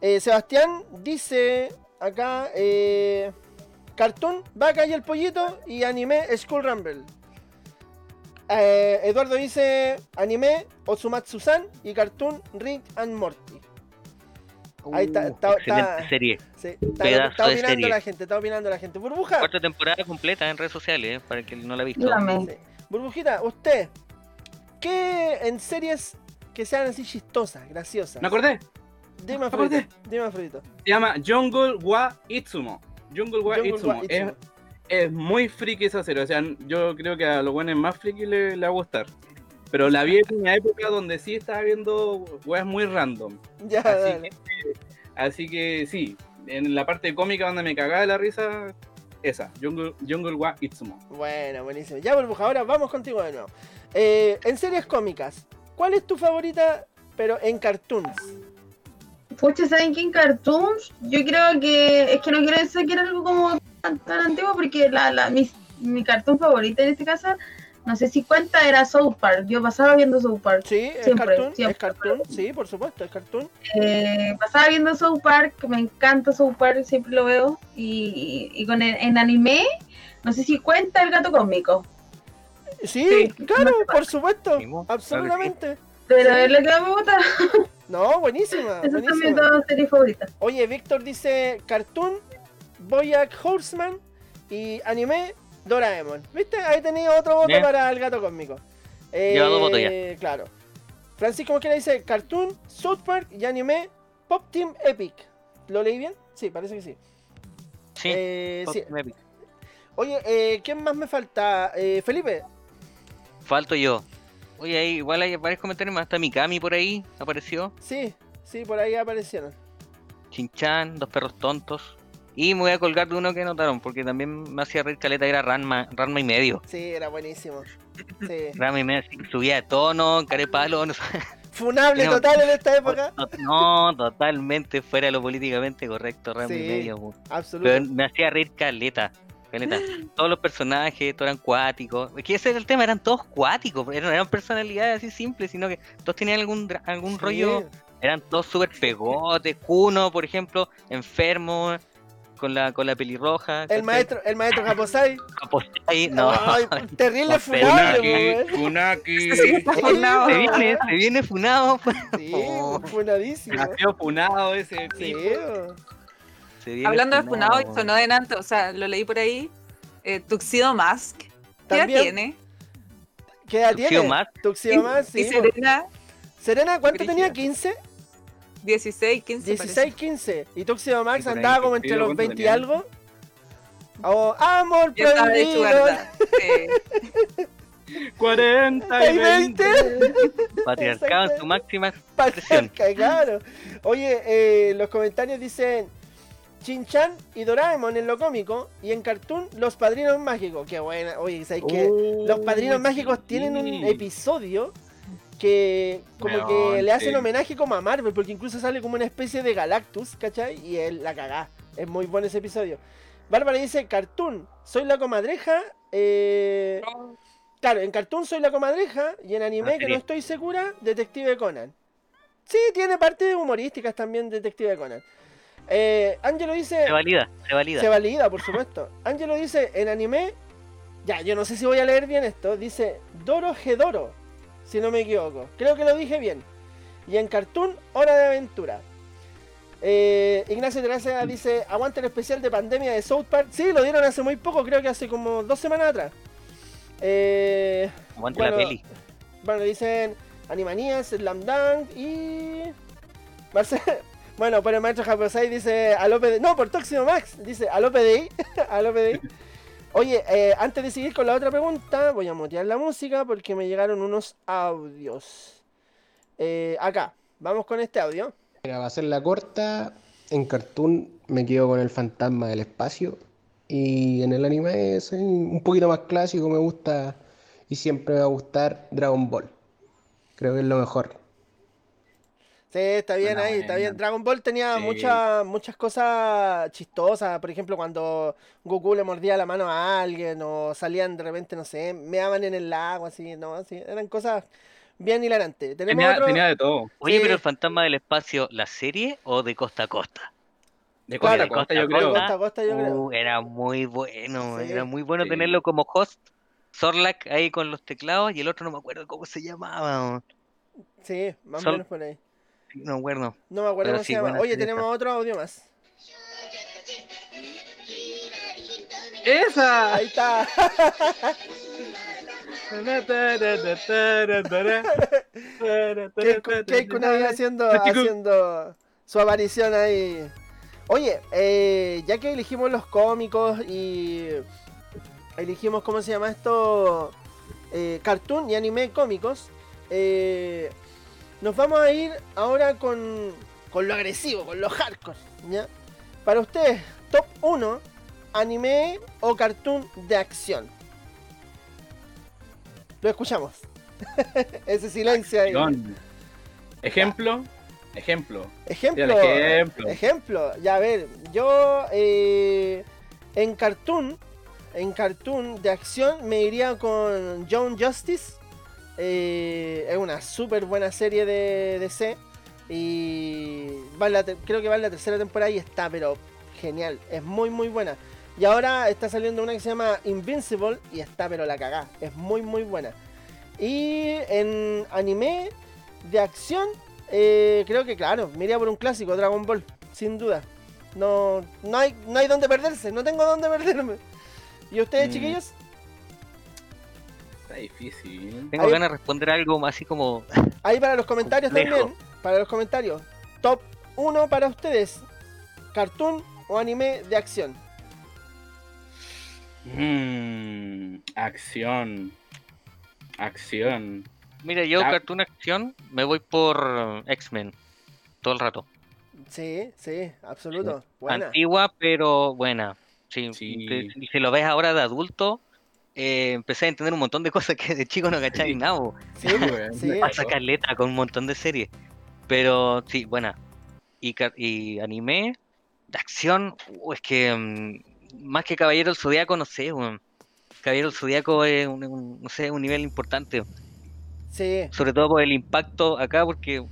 Eh, Sebastián dice acá, eh, Cartoon, Vaca y el Pollito y anime School Rumble. Eh, Eduardo dice anime Osumatsu-san y cartoon Rick and Morty. Ahí está, Uh, está- está- serie. Sí, está, Pedazo está de opinando serie. la gente, está opinando la gente. Burbuja, Cuarta temporada completa en redes sociales, eh, para el que no la ha visto. Sí. Burbujita, usted, ¿qué en series que sean así chistosas, graciosas? Me acordé, Dime, acordé. Dime, se llama Jungle wa Itsumo. Jungle wa Itsumo. Es, es muy friki esa serie, o sea, yo creo que a los buenos más friki le, le va a gustar. Pero la vi en una época donde sí estaba viendo weas muy random. Ya, Así que, así que sí, en la parte cómica donde me cagaba de la risa, esa, Jungle, Jungle wa Itsumo. Bueno, buenísimo. Ya, Burbuja, ahora vamos contigo de nuevo. Eh, en series cómicas, ¿cuál es tu favorita, pero en cartoons? Pucha, ¿saben qué? En Cartoons, yo creo que es que no quiero decir que era algo como tan, tan antiguo porque la, la, mi, mi cartoon favorita en este caso, no sé si cuenta, era South Park. Yo pasaba viendo South Park. Sí, es Siempre, cartoon, siempre. es cartoon, sí, por supuesto, es cartoon. Eh, pasaba viendo South Park, me encanta South Park, siempre lo veo. Y, y con el- en anime, no sé si cuenta el gato cósmico. Sí, Sí, claro, no por supuesto, claro sí. Pero Sí. es lo que más me gusta. No, buenísima, mis buenísima. dos series favoritas. Oye, Víctor dice cartoon, Boyack Horseman y anime Doraemon. ¿Viste? Ahí tenía otro voto Bien. para el gato cósmico. Eh, Lleva dos votos Claro. Francisco Mosquera dice cartoon, South Park y anime Pop Team Epic. ¿Lo leí bien? Sí, parece que sí. Sí, Eh, Pop sí. Team Epic. Oye, eh, ¿quién más me falta? Eh, Felipe. Falto yo. Oye, ahí igual hay varios comentarios más. Hasta Mikami por ahí apareció. Sí, sí, por ahí aparecieron. Chinchan, dos perros tontos. Y me voy a colgar de uno que notaron, porque también me hacía reír caleta, era Ranma, Ranma y medio. Sí, era buenísimo. Sí. Ranma y medio subía de tono, carepalo, no, Funable total en esta época. no, totalmente fuera de lo políticamente correcto, Ranma Sí. y medio. Pero Absolutamente. me hacía reír caleta. Caleta. Todos los personajes, todos eran cuáticos. Es que ese era el tema, eran todos cuáticos. Eran, eran personalidades así simples, sino que todos tenían algún, dra- algún Sí. rollo. Eran todos súper pegotes. Kuno, por ejemplo, enfermo, con la, con la pelirroja. El ¿cachai? maestro, el maestro Japosai. Japosai, no. Ay, terrible no, funable, Funaki, funado. Se viene, se viene funado. Sí, Oh. funadísimo. Nació funado ese Sí, tipo. Weón. se viene Hablando de Funado, y sonó delante, o sea, lo leí por ahí. Eh, Tuxedo Mask. ¿Qué edad tiene? ¿Qué edad Tuxedo tiene? Mask. Tuxedo sí. y. Serena, Serena, ¿cuánto tenía? ¿15? 16, 15. 16, 15. Y Tuxedo Max andaba como entre los cuánto 20 y algo. Oh, amor Yo estaba de hecho, prohibido. ¿verdad? Eh, 40 Y y 20. 20. Patriarcado en su máxima expresión. Patriarca, claro. Oye, eh, los comentarios dicen Chinchan y Doraemon en lo cómico y en cartoon Los Padrinos Mágicos. Qué buena. Oye, ¿sabes qué? Los Padrinos Mágicos sí. tienen un episodio que como que le hacen sí. homenaje como a Marvel, porque incluso sale como una especie de Galactus, ¿cachai? Y él la cagá. Es muy bueno ese episodio. Bárbara dice, Cartoon, soy la comadreja. Eh... Claro, en Cartoon soy la comadreja y en anime, que no estoy segura, Detective Conan. Sí, tiene partes humorísticas también Detective Conan. Eh, Angelo dice... Se valida, se valida. Se valida, por supuesto. Angelo dice, en anime, ya, yo no sé si voy a leer bien esto, dice Doro Gedoro, si no me equivoco. Creo que lo dije bien. Y en Cartoon, Hora de Aventura. Eh, Ignacio Teresa dice, aguanta el especial de pandemia de South Park. Sí, lo dieron hace muy poco, creo que hace como dos semanas atrás. Eh, Aguante bueno, la peli. bueno, dicen Animanías, Slam Dunk y. Marce- Bueno, por el maestro Japosai dice a López. No, por Tóxido Max. Dice a López de a López de Oye, eh, antes de seguir con la otra pregunta, voy a mutear la música porque me llegaron unos audios. Eh, acá, vamos con este audio. Mira, va a ser la corta. En Cartoon me quedo con el fantasma del espacio. Y en el anime soy un poquito más clásico, me gusta y siempre me va a gustar Dragon Ball. Creo que es lo mejor. Sí, está bien ahí, está bien. Dragon Ball tenía Sí. muchas muchas cosas chistosas. Por ejemplo, cuando Goku le mordía la mano a alguien o salían de repente, no sé, meaban en el lago, así, ¿no? Así, eran cosas bien hilarantes. Tenemos Tenía, otro... tenía de todo. Oye, Sí. pero el fantasma del espacio, ¿la serie o de costa a costa? De Claro, costa a costa, yo creo. De costa a costa, yo creo. Uh, era muy bueno, Sí. era muy bueno Sí. tenerlo como host. Zorlak ahí con los teclados y el otro no me acuerdo cómo se llamaba. Sí, más o Sol- menos por ahí. No me acuerdo. No me acuerdo Pero cómo sí, se llama. Oye, tenemos esa. otro audio más. ¡Esa! Ahí está. Keiko haciendo, haciendo su aparición ahí. Oye, eh, ya que elegimos los cómicos y elegimos, ¿cómo se llama esto? Eh, cartoon y anime cómicos. eh, nos vamos a ir ahora con, con lo agresivo, con lo hardcore. ¿ya? Para ustedes, top 1, anime o cartoon de acción. Lo escuchamos. Ese silencio ahí. Ejemplo, ejemplo. Ejemplo, ejemplo. ejemplo. Ya a ver, yo eh, en cartoon, en cartoon de acción me iría con John Justice. Eh, es una súper buena serie de DC y va la creo que va en la tercera temporada y está, pero genial, es muy muy buena. Y ahora está saliendo una que se llama Invincible y está, pero la cagá, es muy muy buena. Y en anime de acción, eh, creo que claro, me iría por un clásico, Dragon Ball, sin duda. No, no hay, no hay donde perderse, no tengo donde perderme. ¿Y ustedes, Mm. chiquillos? Está difícil. Tengo Ahí- ganas de responder algo así como. Ahí para los comentarios Complejo. también, para los comentarios. Top 1 para ustedes, cartoon o anime de acción. Mm, acción. Acción. Mira, yo, Ah. Cartoon Acción, me voy por eh, X-Men. Todo el rato. Sí, sí, absoluto. Buena. Antigua, pero buena. Sí, Sí. te- y si lo ves ahora de adulto, eh, empecé a entender un montón de cosas que de chico no cachaba ni nada. Sí, sí. Pasa caleta con un montón de series. Pero sí, buena. Y, y anime, de acción, uh, es que mm, más que Caballero del Zodíaco, no sé, weón. Caballero del Zodíaco es un, un- no sé, un nivel importante. Sí, Sobre todo por el impacto acá, porque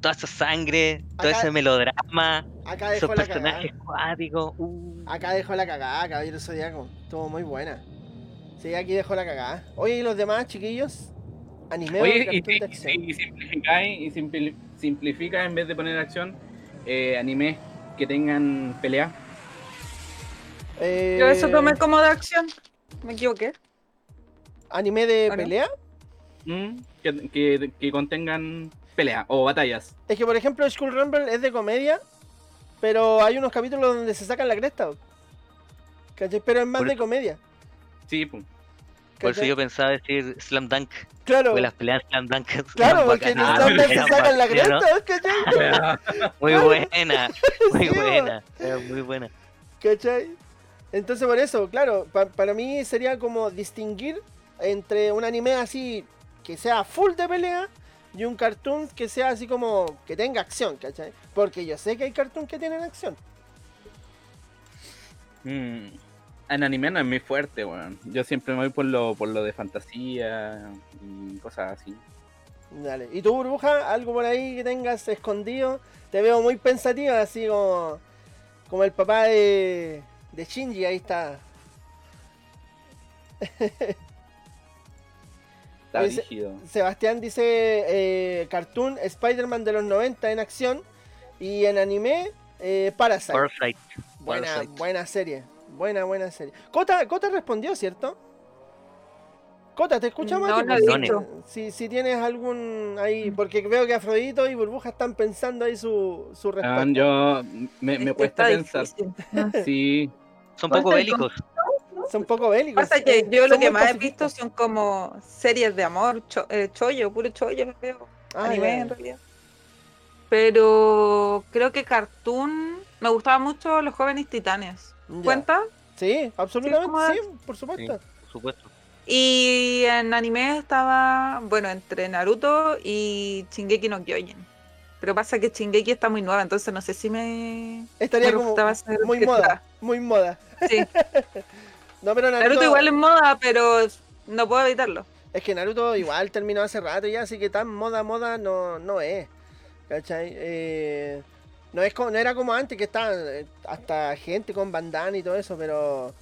toda esa sangre, todo ese melodrama, acá esos dejó la cagada. personajes cuáticos. uh. Acá dejó la cagada, Caballero Zodíaco. Estuvo muy buena. Sí, aquí dejó la cagada. Oye, ¿y los demás, chiquillos? Anime o Oye, y, de y, acción. y simplifica, y simpli- simplifica en vez de poner acción, eh, anime que tengan pelea. Eh, Yo eso tomé como de acción. Me equivoqué. ¿Anime de pelea? Mm, que, que, que contengan pelea o batallas. Es que, por ejemplo, School Rumble es de comedia, pero hay unos capítulos donde se sacan la cresta. ¿Cachai? Pero es más Por de comedia. Sí, pues. Por eso yo pensaba decir Slam Dunk, Claro, porque las peleas Slam Dunk claro, porque en Slam Dunk se sacan la cresta, ¿cachai? Muy buena, muy Sí, buena, muy buena. ¿Cachai? Entonces por eso, claro, pa- para mí sería como distinguir entre un anime así que sea full de pelea y un cartoon que sea así como que tenga acción, ¿cachai? Porque yo sé que hay cartoons que tienen acción. Mm, En anime no es muy fuerte, weón. Yo siempre me voy por lo, por lo de fantasía y cosas así. Dale. ¿Y tú, burbuja? ¿Algo por ahí que tengas escondido? Te veo muy pensativa, así como, como el papá de, de Shinji, ahí está. Está Dice- rígido. Sebastián dice eh, cartoon Spider-Man de los 90 en acción y en anime eh, Parasite. Parasite. buena, Parasite. buena serie. Buena, buena serie. Cota, Cota respondió, ¿cierto? Cota, ¿te escuchamos? No, no he Pues. Si, si tienes algún ahí, porque veo que Afrodito y Burbuja están pensando ahí su, su respuesta. Ah, yo me, me cuesta pensar. difícil. Sí, Son poco bélicos. Son poco bélicos. Pasa que yo lo que más he visto son como series de amor, cho- eh, chollo, puro chollo veo. Ah, anime en realidad. Pero creo que cartoon me gustaba mucho Los jóvenes titanes. Ya. ¿Cuenta? Sí, absolutamente, sí, por Sí, supuesto. por supuesto. Y en anime estaba, bueno, entre Naruto y Shingeki no Kyojin. Pero pasa que Shingeki está muy nueva, entonces no sé si me, Estaría me como muy moda, está. muy moda. Sí. No, pero Naruto, Naruto igual es moda, pero no puedo evitarlo. Es que Naruto igual terminó hace rato ya, así que tan moda, moda no, no es. ¿Cachai? Eh, no, es como, no era como antes, que estaban eh, hasta gente con bandana y todo eso, pero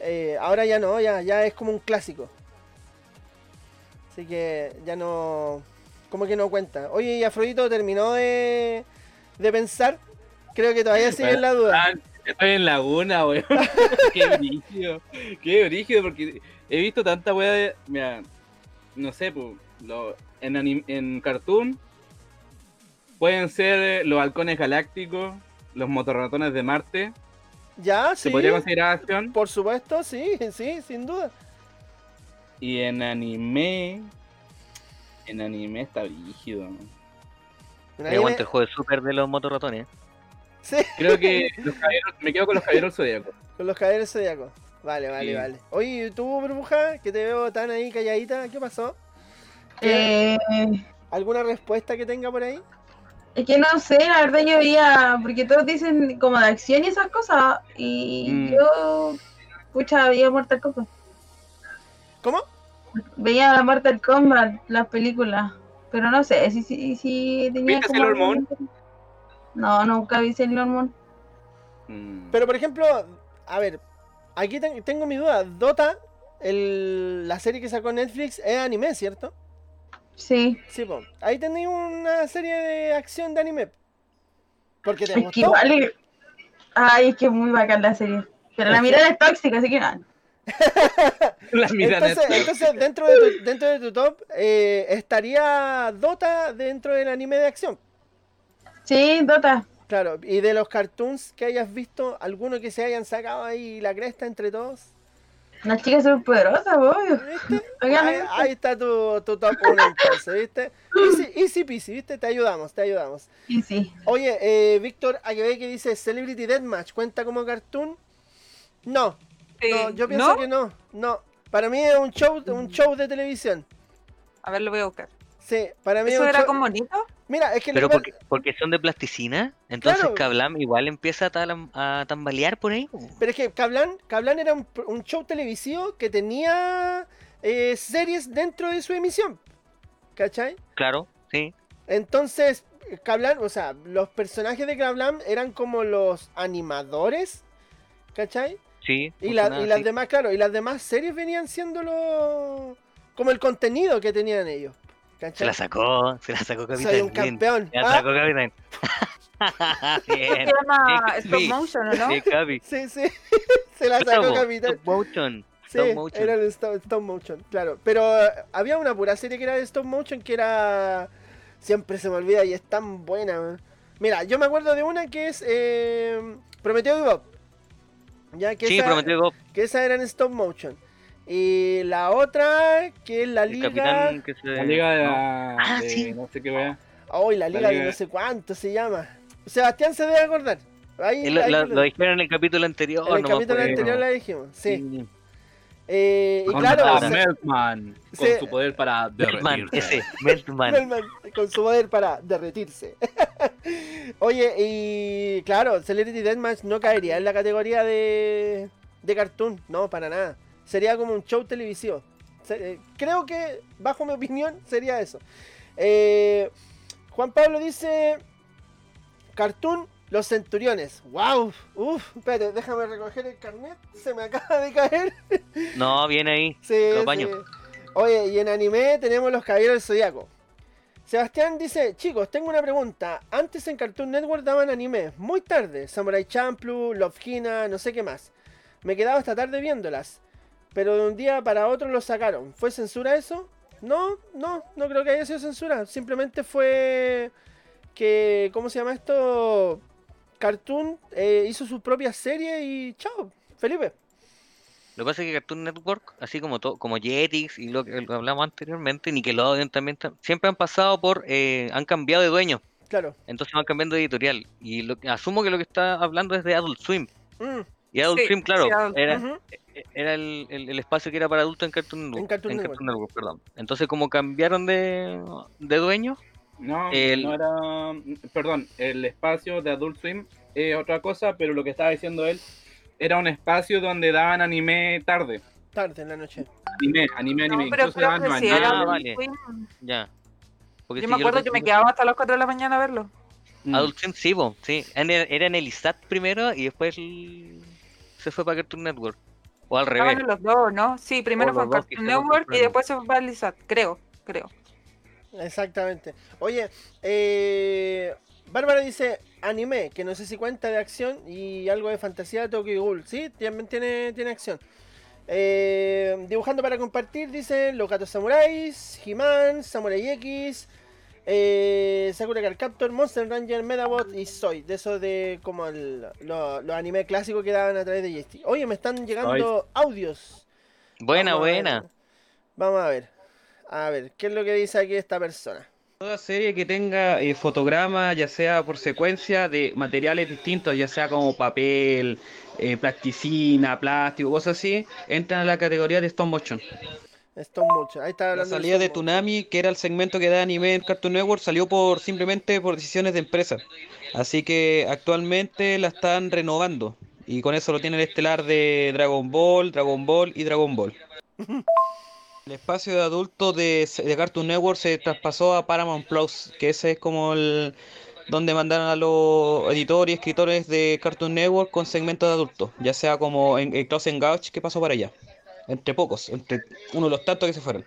eh, ahora ya no, ya, ya es como un clásico. Así que ya no. Como que no cuenta. Oye, y Afrodito terminó de, de pensar. Creo que todavía sigue en la duda. Ah, estoy en laguna, weón. qué brígido. Qué brígido, porque he visto tanta weá de. Mira, no sé, pues. En, anim- en cartoon pueden ser eh, los halcones galácticos, los motorratones de Marte. Ya, ¿Se sí. podría considerar acción? Por supuesto, sí, sí, sin duda. Y en anime. En anime está brígido. Me aguanta el juego de super de los motorratones. Sí, Creo que los caballeros- me quedo con los caballeros zodiacos. con los caballeros zodiacos. Vale, vale, Sí. vale. Oye, ¿y tú, burbuja, que te veo tan ahí calladita, ¿qué pasó? Eh, ¿Alguna respuesta que tenga por ahí? Es que no sé, la verdad yo veía, porque todos dicen como de acción y esas cosas, y Mm. yo, pucha, veía Mortal Kombat. ¿Cómo? Veía la Mortal Kombat, las películas, pero no sé si, si, si tenía ¿Viste como... Sailor Moon? No, nunca vi Sailor Moon. Mm. Pero por ejemplo, a ver, aquí ten- tengo mi duda. Dota, el- la serie que sacó Netflix, es anime, ¿cierto? Sí, Sí, po. Ahí tenéis una serie de acción de anime. Porque te es que gustó. Ay, es que es muy bacán la serie. Pero la mirada es tóxica, así que nada. La mirada Entonces, es- entonces dentro, de tu, dentro de tu top eh, estaría Dota dentro del anime de acción. Sí, Dota. Claro, y de los cartoons que hayas visto, alguno que se hayan sacado ahí la cresta entre todos. Las chicas son poderosas, obvio. ¿Viste? Ahí, está tu, tu top 1 entonces, ¿viste? Easy, easy peasy, ¿viste? Te ayudamos, te ayudamos. Sí, sí. Oye, eh, Víctor Aguebé que dice Celebrity Deathmatch, ¿cuenta como cartoon? No, Sí. no, yo pienso ¿No? que no, no. Para mí es un show, un show de televisión. A ver, lo voy a buscar. Sí, para mí es ¿Eso un era show- con bonito? Mira, es que Pero que porque, porque son de plasticina, entonces Claro. Kablam igual empieza a, tambalear por ahí. Pero es que Kablan, Kablan era un, un show televisivo que tenía eh, series dentro de su emisión. ¿Cachai? Claro, sí. Entonces, Kablan, o sea, los personajes de Kablan eran como los animadores. ¿Cachai? Sí. Y, la- y las demás, claro, y las demás series venían siendo lo, como el contenido que tenían ellos. Se la sacó, se la sacó Capitán. Soy un bien. campeón. Se la Ah, sacó Capitán. bien. Se llama Sí, Stop. Motion, ¿o no? Capi. Sí, sí. Se la sacó Stop Capitán. motion. Sí, Stop motion. era el stop, stop motion, claro. Pero eh, había una pura serie que era de stop motion que era. Siempre se me olvida y es tan buena. man. Mira, yo me acuerdo de una que es eh, Prometeo y Bob. Ya que Sí, esa, prometió Bob, que esa era en stop motion. Y la otra, que es la el liga. que se. La liga de no. la. Ah, de sí. No sé qué wea. Ay, la liga de liga- no sé cuánto se llama. Sebastián se debe acordar. Ahí, Lo, ahí lo- lo- lo dijeron en el capítulo anterior. en el no capítulo anterior la dijimos. Sí. Sí. Eh, y claro, palabras. se- Meltman con Sí. su poder para derretirse. ese, Meltman. Melman, con su poder para derretirse. Oye, y claro, Celebrity Deathmatch no caería en la categoría de, de cartoon, no, para nada. Sería como un show televisivo. Eh, creo que, bajo mi opinión, sería eso. Eh, Juan Pablo dice: Cartoon, los centuriones. ¡Wow! Uf, espérate, déjame recoger el carnet. Se me acaba de caer. No, viene ahí. Sí, sí. Oye, y en anime tenemos los Caballeros del Zodiaco. Sebastián dice, chicos, tengo una pregunta. Antes en Cartoon Network daban anime, muy tarde. Samurai Champloo, Love Hina, no sé qué más. Me quedaba hasta tarde viéndolas. Pero de un día para otro lo sacaron. ¿Fue censura eso? No, no, no creo que haya sido censura. Simplemente fue que, ¿cómo se llama esto? Cartoon eh, hizo su propia serie y chao, Felipe. Lo que pasa es que Cartoon Network, así como to- como Jetix y lo que lo hablamos anteriormente, Nickelodeon también, ta- siempre han pasado por, eh, han cambiado de dueño, Claro. entonces van cambiando de editorial. Y lo, que- asumo que lo que está hablando es de Adult Swim. Mm, Y Adult Sí, Swim, claro, sí, Adult era. Era el, el- el espacio que era para adultos en Cartoon Network. Cartoon Network. Network, perdón. Entonces, como cambiaron de, de dueño, No, El- no era. Perdón, el espacio de Adult Swim es otra cosa, pero lo que estaba diciendo él era un espacio donde daban anime tarde. Tarde en la noche. Anime, anime, No, anime. pero Incluso creo daban que era Ah, Adult vale. Swim. ya. Porque Yo si me acuerdo que me quedaba hasta las 4 de la mañana a verlo. Mm. Adult Swim sí, po, sí. En el- Era en el ISAT primero y después el- se fue para Cartoon Network. O al revés. Estaban los dos, ¿no? Sí, primero fue Cartoon Network y después se fue para Lizard, creo, creo. Exactamente. Oye, eh, Bárbara dice anime, que no sé si cuenta de acción y algo de fantasía de Tokyo Ghoul. Sí, también tiene, tiene acción. Eh, dibujando para compartir, dice Los Gatos Samuráis, He-Man, Samurai X, eh, Sakura Card Captor, Monster Ranger, Medabot y Soy. De esos de como el- lo- los anime clásicos que daban a través de JST. Oye, me están llegando audios. Buena, Vamos a ver. buena. Vamos a ver. A ver, ¿qué es lo que dice aquí esta persona? Toda serie que tenga eh, fotogramas, ya sea por secuencia de materiales distintos, ya sea como papel, eh, plasticina, plástico, cosas así, entran a la categoría de stop motion. Stop Motion. Ahí está La salida de motion. Toonami, que era el segmento que da anime en Cartoon Network, salió por simplemente por decisiones de empresa. Así que actualmente la están renovando. Y con eso lo tienen estelar de Dragon Ball, Dragon Ball y Dragon Ball. El espacio de adultos de, de Cartoon Network se traspasó a Paramount Plus, que ese es como el donde mandaron a los editores y escritores de Cartoon Network con segmentos de adultos, ya sea como en, en Close Engage que pasó para allá. Entre pocos, entre uno de los tantos que se fueron.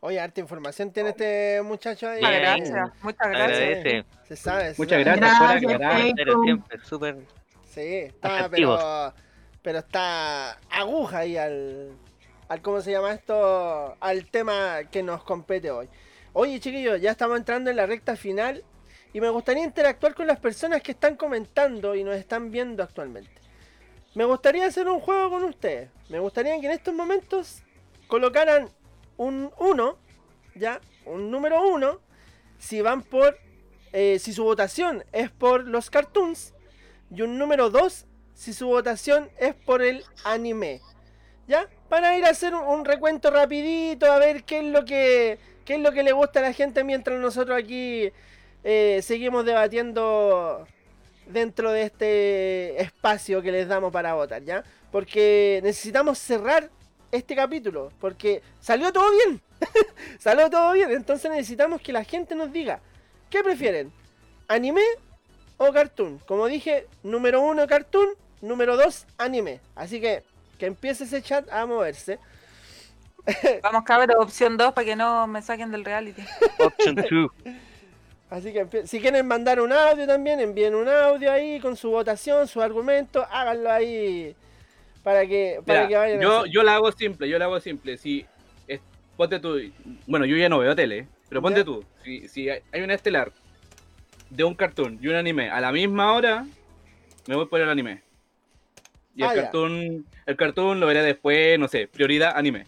Oye, harta información tiene este muchacho ahí. Muchas Bien. gracias, muchas gracias. Se sabe. se Muchas sabe. gracias. Pero siempre súper Sí, está, pero, pero está aguja ahí al, al, ¿cómo se llama esto? Al tema que nos compete hoy. Oye, chiquillos, ya estamos entrando en la recta final y me gustaría interactuar con las personas que están comentando y nos están viendo actualmente. Me gustaría hacer un juego con ustedes. Me gustaría que en estos momentos colocaran un 1, ya, un número 1, si van por, eh, si su votación es por los cartoons, y un número 2 si su votación es por el anime. ¿Ya? Para ir a hacer un, recuento rapidito, a ver qué es lo que qué es lo que le gusta a la gente mientras nosotros aquí eh, seguimos debatiendo dentro de este espacio que les damos para votar, ¿ya? Porque necesitamos cerrar este capítulo, porque salió todo bien. salió todo bien, entonces necesitamos que la gente nos diga, ¿qué prefieren? ¿Anime o cartoon? Como dije, número uno cartoon, número dos anime. Así que que empiece ese chat a moverse. Vamos, cabrón, opción 2 para que no me saquen del reality. Option 2. Así que si quieren mandar un audio también, envíen un audio ahí con su votación, su argumento, háganlo ahí para que, para Mira, que vayan a yo, hacer. yo la hago simple, yo la hago simple. Si es- ponte tú, bueno, yo ya no veo tele, pero ponte Ya. tú, si, si hay hay un estelar de un cartoon y un anime a la misma hora, me voy por el anime. Y el Ah, cartoon, el cartoon lo veré después, no sé, prioridad anime.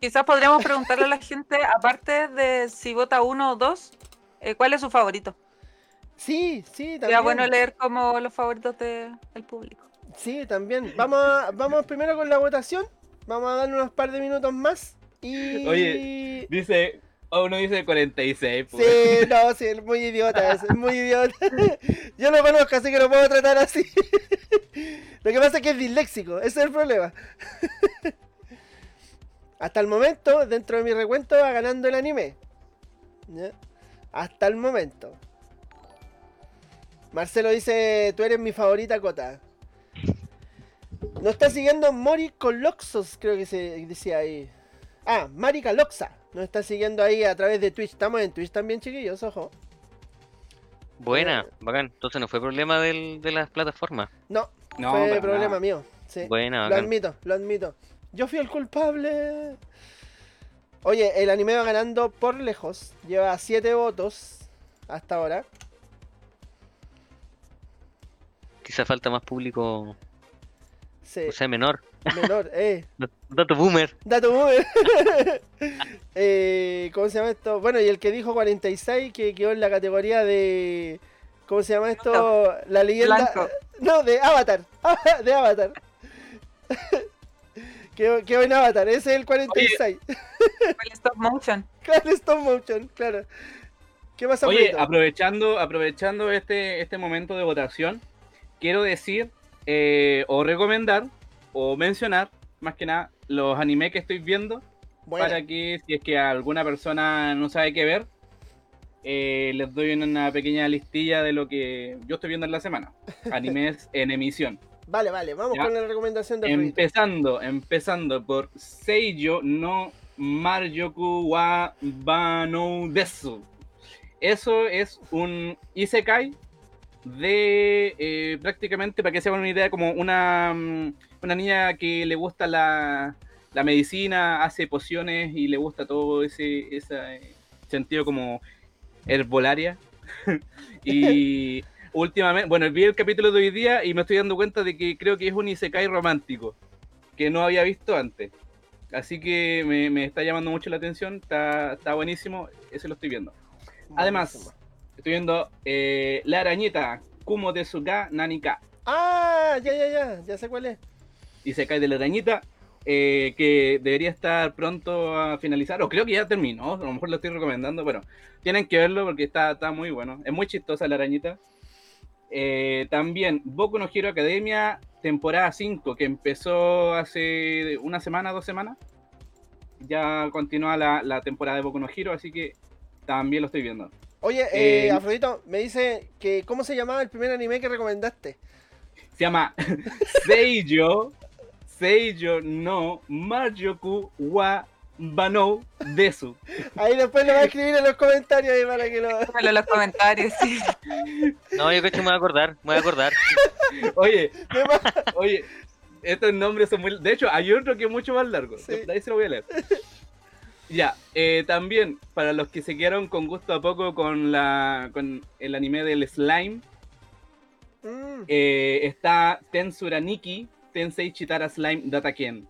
Quizás podríamos preguntarle a la gente, aparte de si vota uno o dos, eh, ¿cuál es su favorito? Sí, sí, Sería también. bueno leer como los favoritos de- del público. Sí, también. Vamos, a- vamos primero con la votación Vamos a darle unos par de minutos más. Y. Oye, Dice, oh, uno dice 46. pues. Sí, no, sí, es muy idiota, es, es muy idiota. Yo lo conozco, así que lo puedo tratar así. Lo que pasa es que es disléxico, ese es el problema. Hasta el momento, dentro de mi recuento, va ganando el anime. ¿Ya? Hasta el momento. Marcelo dice, tú eres mi favorita Cota. Nos está siguiendo Mori Coloxos, creo que se decía ahí. Ah, Mari Caloxa. Nos está siguiendo ahí a través de Twitch. Estamos en Twitch también, chiquillos, ojo. Buena, bacán. Entonces no fue problema del, de las plataformas. No, No, fue problema nada. mío. Sí. Buena, Lo bacán. admito, lo admito. Yo fui el culpable. Oye, el anime va ganando por lejos. Lleva 7 votos hasta ahora. Quizá falta más público, Sí, o sea, menor. menor, eh. Dato boomer. Dato boomer. eh, ¿Cómo se llama esto? Bueno, y el que dijo 46, que quedó en la categoría de. ¿Cómo se llama esto? La leyenda. Blanco. No, de Avatar. de Avatar. Quedó, quedó en Avatar, ese es el 46. El stop motion. Claro, stop motion, claro. ¿Qué pasa, Oye, aprovechando, aprovechando este, este momento de votación, quiero decir eh, o recomendar o mencionar, más que nada, los animes que estoy viendo Bueno, para que si es que alguna persona no sabe qué ver, eh, les doy una pequeña listilla de lo que yo estoy viendo en la semana. Animes en emisión. Vale, vale, vamos Ya. con la recomendación de. Empezando, empezando por Seiyo no Maryoku wa Banou Desu. Eso es un Isekai de eh, prácticamente, para que se hagan una idea, como una, mm, una niña que le gusta la, la medicina, hace pociones y le gusta todo ese, ese eh, sentido como herbolaria. y últimamente, bueno, vi el capítulo de hoy día y me estoy dando cuenta de que creo que es un Isekai romántico, que no había visto antes. Así que me, me está llamando mucho la atención, está, está buenísimo, ese lo estoy viendo. Además, estoy viendo eh, La Arañita, Kumo Tezuka Nanika, Ah, ya, ya, ya, ya sé cuál es. Isekai de la Arañita, eh, que debería estar pronto a finalizar, o creo que ya terminó, a lo mejor lo estoy recomendando, pero tienen que verlo porque está, está muy bueno, es muy chistosa la arañita. Eh, también Boku no Hero Academia, temporada 5, que empezó hace una semana, dos semanas. Ya continúa la, la temporada de Boku no Hero, así que también lo estoy viendo. Oye, eh, Eh, Afrodito, me dice que cómo se llamaba el primer anime que recomendaste. Se llama Seiyo, Seiyo no Marjoku wa Banou Desu. Ahí después lo va a escribir en los comentarios ahí para que lo. Déjalo en los comentarios, sí. No, yo creo que me voy a acordar, me voy a acordar. Oye, ¿Qué más? oye, estos nombres son muy... De hecho, hay otro que es mucho más largo. Sí. De ahí se lo voy a leer. Ya, eh, también, para los que se quedaron con gusto a poco con, la, con el anime del slime, Mm, eh, está Tensuraniki Tensei Chitara Slime Dataken,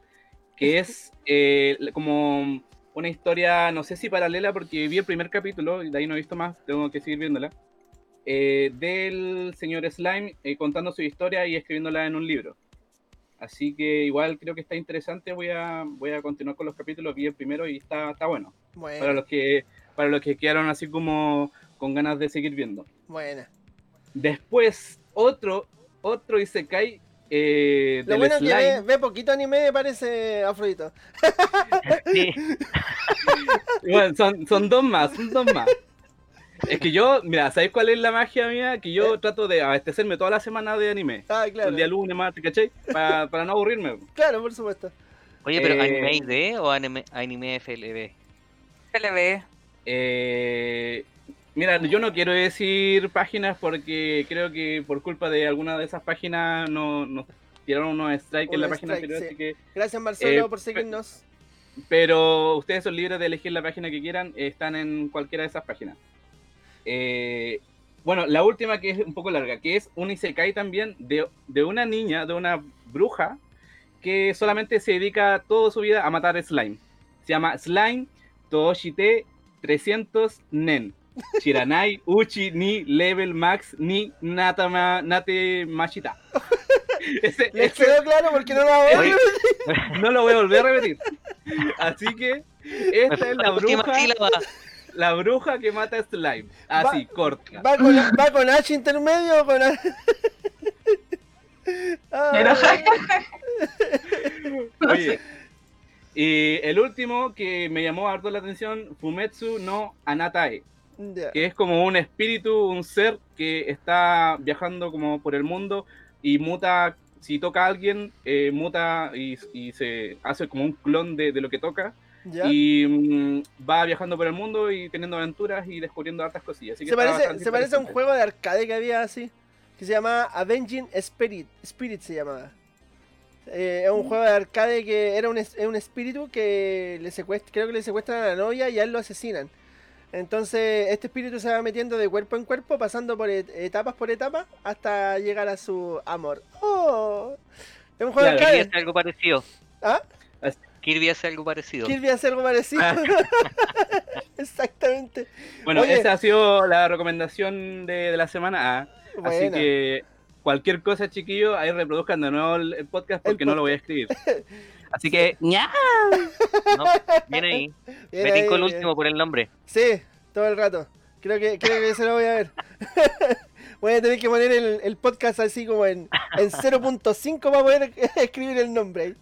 que es eh, como una historia, no sé si paralela, porque vi el primer capítulo y de ahí no he visto más, tengo que seguir viéndola, eh, del señor Slime eh, contando su historia y escribiéndola en un libro. Así que igual creo que está interesante, voy a, voy a continuar con los capítulos, vi el primero y está, está bueno, para Bueno, los, que, para los que quedaron así como con ganas de seguir viendo. buena. Después, otro, otro Isekai eh, Lo del bueno es que ve, ve poquito anime, parece Afrodito. Sí. Bueno, son, son dos más, son dos más. Es que yo, mira, ¿sabéis cuál es la magia mía? Que yo trato de abastecerme toda la semana de anime. Ah, El claro. día lunes, martes, ¿cachai? Pa- para no aburrirme. Claro, por supuesto. Oye, pero Eh, ¿anime ID o anime, anime FLB? LB. Eh, mira, yo no quiero decir páginas porque creo que por culpa de alguna de esas páginas no- nos tiraron unos strikes en la página anterior, sí. así que Gracias, Marcelo, Eh, por seguirnos. Pero ustedes son libres de elegir la página que quieran, están en cualquiera de esas páginas. Eh, bueno, la última que es un poco larga, que es un Isekai también de, de una niña, de una bruja, que solamente se dedica toda su vida a matar slime. Se llama Slime Tooshite 300 Nen. Shiranai Uchi ni Level Max ni Natama Nate Mashita. Ese- ¿Les ese- quedó claro? Porque no lo hago. Oye, no lo voy a volver a repetir. Así que esta es la bruja, la bruja que mata a Slime. Así, corta. ¿Va con, ¿Va con H intermedio o con H? Pero- Oye, y el último que me llamó harto la atención, Fumetsu no Anatae, Que es como un espíritu, un ser que está viajando como por el mundo y muta, si toca a alguien, eh, muta y, y se hace como un clon de, de lo que toca. Y mm, va viajando por el mundo y teniendo aventuras y descubriendo hartas cosillas. Así que Se parece, se parece a un juego de arcade que había así, que se llamaba Avenging Spirit, Spirit se llamaba. Eh, es un juego de arcade que era un, es- es un espíritu que le secuestra, creo que le secuestran a la novia y a él lo asesinan. Entonces este espíritu se va metiendo de cuerpo en cuerpo, pasando por et- etapas por etapas hasta llegar a su amor. ¡Oh! Es un juego Claro, Kirby arcade. hace algo parecido. ¿Ah? Kirby hace algo parecido. Kirby hace algo parecido. Ah. Exactamente. Bueno, Oye. esa ha sido la recomendación de, de la semana. ah. Así que cualquier cosa, chiquillos, ahí reproduzcan de nuevo el, podcast porque El no lo voy a escribir. Así que, ña. No, viene ahí. Tincó el último por el nombre. Sí, todo el rato. Creo que, creo que se lo voy a ver. voy a tener que poner el, el podcast así como en, en 0.5 para poder escribir el nombre.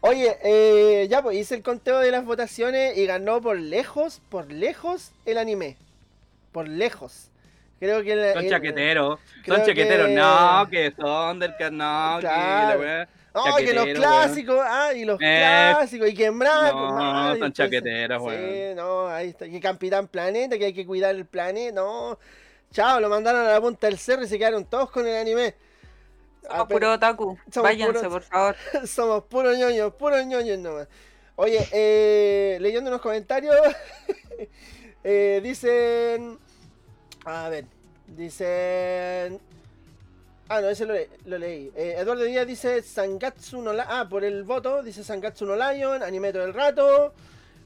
Oye, eh, ya pues hice el conteo de las votaciones y ganó por lejos, por lejos el anime. Por lejos. Creo que el, Son chaqueteros. Son chaqueteros. que- No, que no, que la Claro. Oh, que los clásicos, ah, y los Eh, clásicos, y que no, ah, y son entonces- chaqueteros, Sí, weón. no, ahí está, que Capitán Planeta, que hay que cuidar el planeta, no. Chao, lo mandaron a la punta del cerro y se quedaron todos con el anime. Ah, Somos pero- puro otaku. somos Váyanse, puro- por favor. Somos puros ñoños, puros ñoños nomás. Oye, eh, leyendo unos comentarios, eh, dicen. A ver, dicen. Ah, no, ese lo, le- lo leí. Eh, Eduardo Díaz dice Sangatsu no Lion. Ah, por el voto, dice Sangatsu no Lion, anime todo el rato.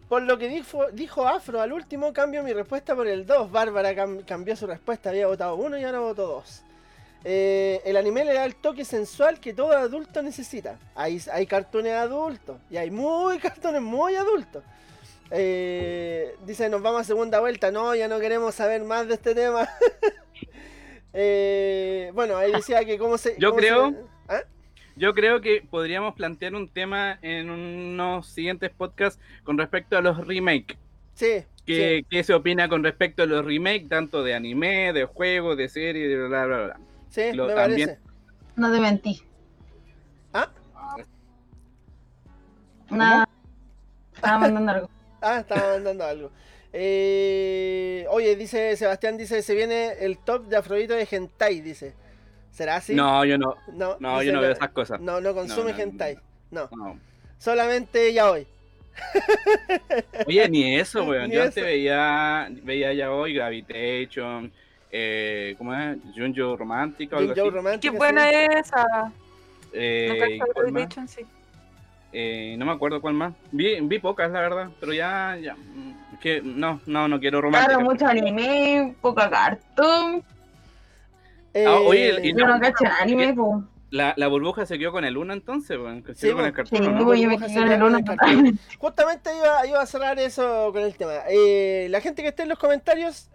Por lo que dijo, dijo Afro al último, cambio mi respuesta por el 2. Bárbara cam- cambió su respuesta, había votado uno y ahora votó 2. Eh, el anime le da el toque sensual que todo adulto necesita. Hay, hay cartones adultos y hay muy cartones muy adultos. Eh, dice, nos vamos a segunda vuelta. No, ya no queremos saber más de este tema. Eh, bueno, ahí decía que cómo se... Yo cómo se- creo- ¿Ah? Yo creo que podríamos plantear un tema en unos siguientes podcasts con respecto a los remakes. Sí, ¿Qué, qué se opina con respecto a los remakes, tanto de anime, de juegos, de series, de bla, bla, bla? sí, Lo- me también- parece. No te mentí. ¿Ah? Nada. Estaba mandando algo. Ah, estaba mandando algo. Eh, oye, dice Sebastián, dice, se viene el top de Afrodito de Hentai, dice. ¿Será así? No, yo no. no, No, dice, yo no veo esas cosas. No, no consume No, no, Hentai. No, No. solamente ya hoy. Oye, ni eso, weón. Ni Yo eso. antes veía, veía ya hoy Gravitation, eh, ¿cómo es? Junjo Romántica o algo así. Romántica, Qué buena sí. es esa. Eh. Eh, no me acuerdo cuál más. Vi, vi pocas, la verdad, pero ya, ya. Que no, no, no quiero romántica. Claro, mucho anime, poca cartoon. Ah, oye, y Yo no- no cacho el anime, pues. La, la burbuja se quedó con el 1 entonces, se Sí, quedó con el po. Justamente iba, iba a cerrar eso con el tema. Eh, la gente que esté en los comentarios,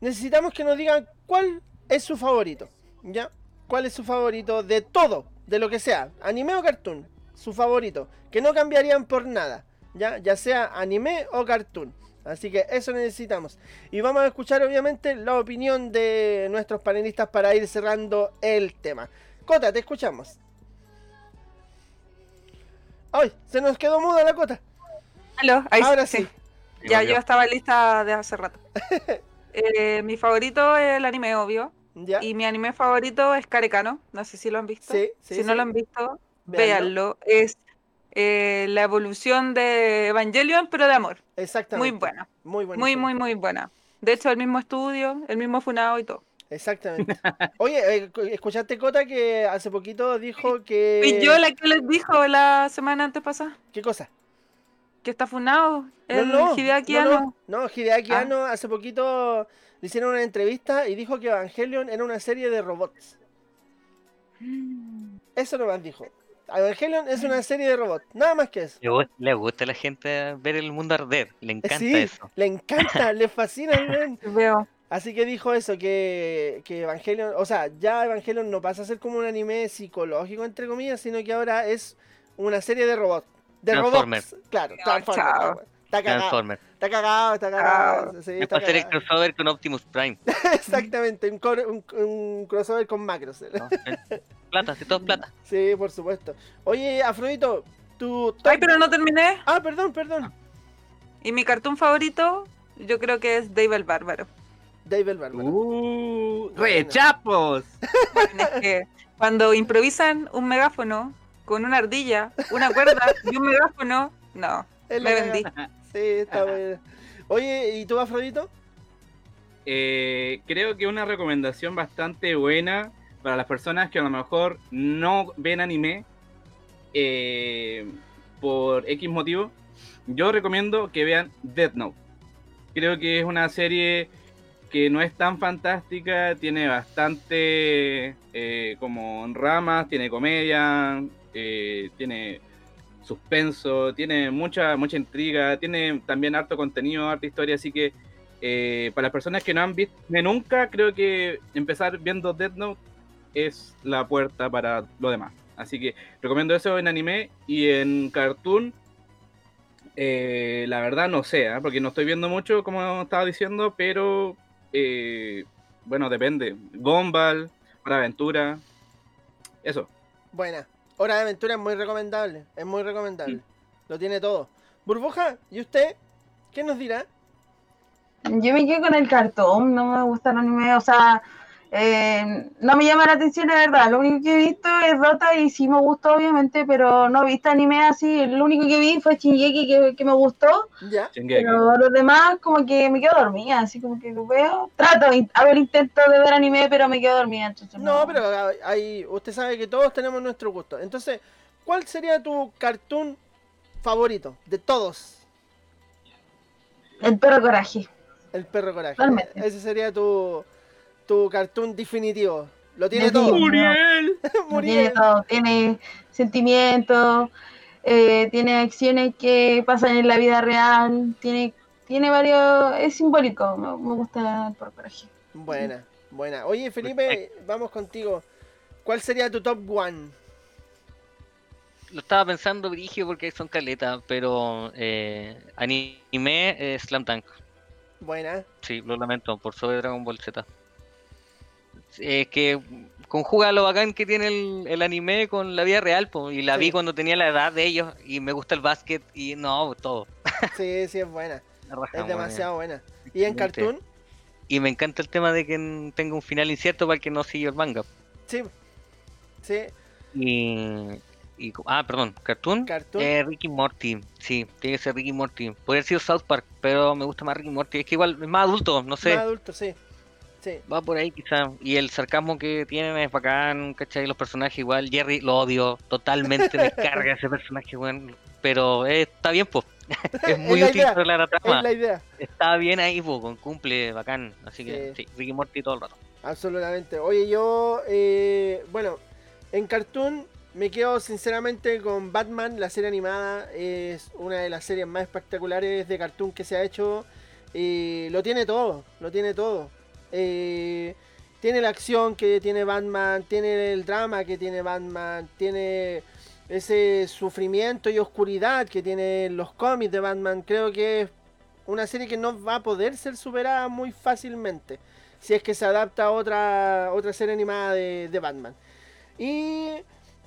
necesitamos que nos digan cuál es su favorito. ¿Ya? ¿Cuál es su favorito de todo? De lo que sea. Anime o cartoon. Su favorito. Que no cambiarían por nada. ¿Ya? Ya sea anime o cartoon. Así que eso necesitamos. Y vamos a escuchar obviamente la opinión de nuestros panelistas para ir cerrando el tema. Cota, te escuchamos. ¡Ay! Se nos quedó muda la cota. Aló, ahí Ahora sí. Ya, yo estaba lista de hace rato. Eh, mi favorito es el anime, obvio. ¿Ya? Y mi anime favorito es Carecano. No sé si lo han visto. Sí, sí, si no lo han visto, Véanlo. véanlo. Es eh, la evolución de Evangelion, pero de amor. Exactamente. Muy buena. Muy buena. Muy, muy, muy buena. De hecho, el mismo estudio, el mismo Funado y todo. Exactamente. Oye, eh, cu- ¿escuchaste Cota que hace poquito dijo que... Y yo la que les dijo la semana antes pasada, ¿Qué cosa? que está Funado, el no, no, Hideaki no, Anno. no, no, Hideaki Ah. Anno hace poquito le hicieron una entrevista y dijo que Evangelion era una serie de robots. Eso nomás dijo. Evangelion es una serie de robots, nada más que eso. Le, gu- le gusta a la gente ver el mundo arder. Le encanta sí, eso. le encanta, le fascina. Veo. Así que dijo eso, que, que Evangelion, o sea, ya Evangelion no pasa a ser como un anime psicológico, entre comillas, sino que ahora es una serie de robots. De Transformers. robots. Claro, Transformers. Está cagado, Transformer. está cagado, está cagado. sí, Es está hacer el cagado. crossover con Optimus Prime. Exactamente, un, cor- un- un crossover con macros. ¿no? Eh, plata, si todo es plata. Sí, por supuesto. Oye, Afrodito, tu top- Ay, pero no terminé. Ah, perdón, perdón. Y mi cartoon favorito, yo creo que es Dave el Bárbaro. Dave el Bárbaro. ¡Uh! ¡Rechapos! Es que cuando improvisan un megáfono con una ardilla, una cuerda y un megáfono, no, me vendí. Sí, está bueno. Oye, ¿y tú, Afrodito? Eh, creo que una recomendación bastante buena para las personas que a lo mejor no ven anime eh, por X motivo. Yo recomiendo que vean Death Note. Creo que es una serie que no es tan fantástica, tiene bastante eh, como ramas, tiene comedia, tiene suspenso, tiene mucha mucha intriga, tiene también harto contenido, harta historia, así que eh, para las personas que no han visto nunca, creo que empezar viendo Death Note es la puerta para lo demás. Así que recomiendo eso en anime y en cartoon. eh, la verdad no sé, ¿ah? porque no estoy viendo mucho, como estaba diciendo, pero eh, bueno, depende. Gumball, Hora de Aventura, eso. Buena. Hora de Aventura es muy recomendable. Es muy recomendable. Lo tiene todo. Burbuja, ¿y usted? ¿Qué nos dirá? Yo me quedo con el cartón, no me gusta el anime, o sea, eh, no me llama la atención, la verdad. Lo único que he visto es Dota y sí me gustó, obviamente, pero no he visto anime así. Lo único que vi fue Shingeki que, que me gustó, ¿Ya? Pero los demás, como que me quedo dormida, así como que lo veo. Trato, a ver, intento de ver anime, pero me quedo dormida. Entonces No, pero hay, usted sabe que todos tenemos nuestro gusto. Entonces, ¿cuál sería tu cartoon favorito de todos? El perro coraje. El perro coraje. Ese sería tu, tu cartoon definitivo. Lo tiene todo. ¡Muriel! Tiene Muriel. todo, tiene sentimientos, eh, tiene acciones que pasan en la vida real, tiene, tiene varios, es simbólico, me, me gusta el por coraje. Buena, buena. Oye, Felipe, vamos contigo. ¿Cuál sería tu top one? Lo estaba pensando, Brigio, porque son caletas, pero eh, anime eh, Slam Dunk. Buena. Sí, lo lamento, por sobre Dragon Ball Z. Es que conjuga lo bacán que tiene el, el anime con la vida real, po, y la Sí. vi cuando tenía la edad de ellos, y me gusta el básquet, y no, todo. Sí, sí, es buena. Es demasiado buena. ¿Y en cartoon? Y me encanta el tema de que tenga un final incierto para el que no siguió el manga. Sí. Sí, Y, ah, perdón, cartoon. cartoon. Eh, Ricky Morty, sí, tiene que ser Ricky Morty. Podría haber sido South Park, pero me gusta más Ricky Morty. Es que igual es más adulto, no sé. Más adulto, sí. Sí. Va por ahí quizá. Y el sarcasmo que tienen es bacán, ¿cachai? Los personajes igual. Jerry lo odio, totalmente me carga ese personaje, weón. Pero eh, está bien, pues. es muy útil idea, la Es la idea. Está bien ahí, po, con cumple, bacán. Así que Sí. sí, Ricky Morty todo el rato. Absolutamente. Oye, yo, eh, bueno, en cartoon me quedo sinceramente con Batman, la serie animada. Es una de las series más espectaculares de cartoon que se ha hecho. Y lo tiene todo, lo tiene todo. Eh, tiene la acción que tiene Batman, tiene el drama que tiene Batman, tiene ese sufrimiento y oscuridad que tiene los cómics de Batman. Creo que es una serie que no va a poder ser superada muy fácilmente si es que se adapta a otra, otra serie animada de, de Batman. Y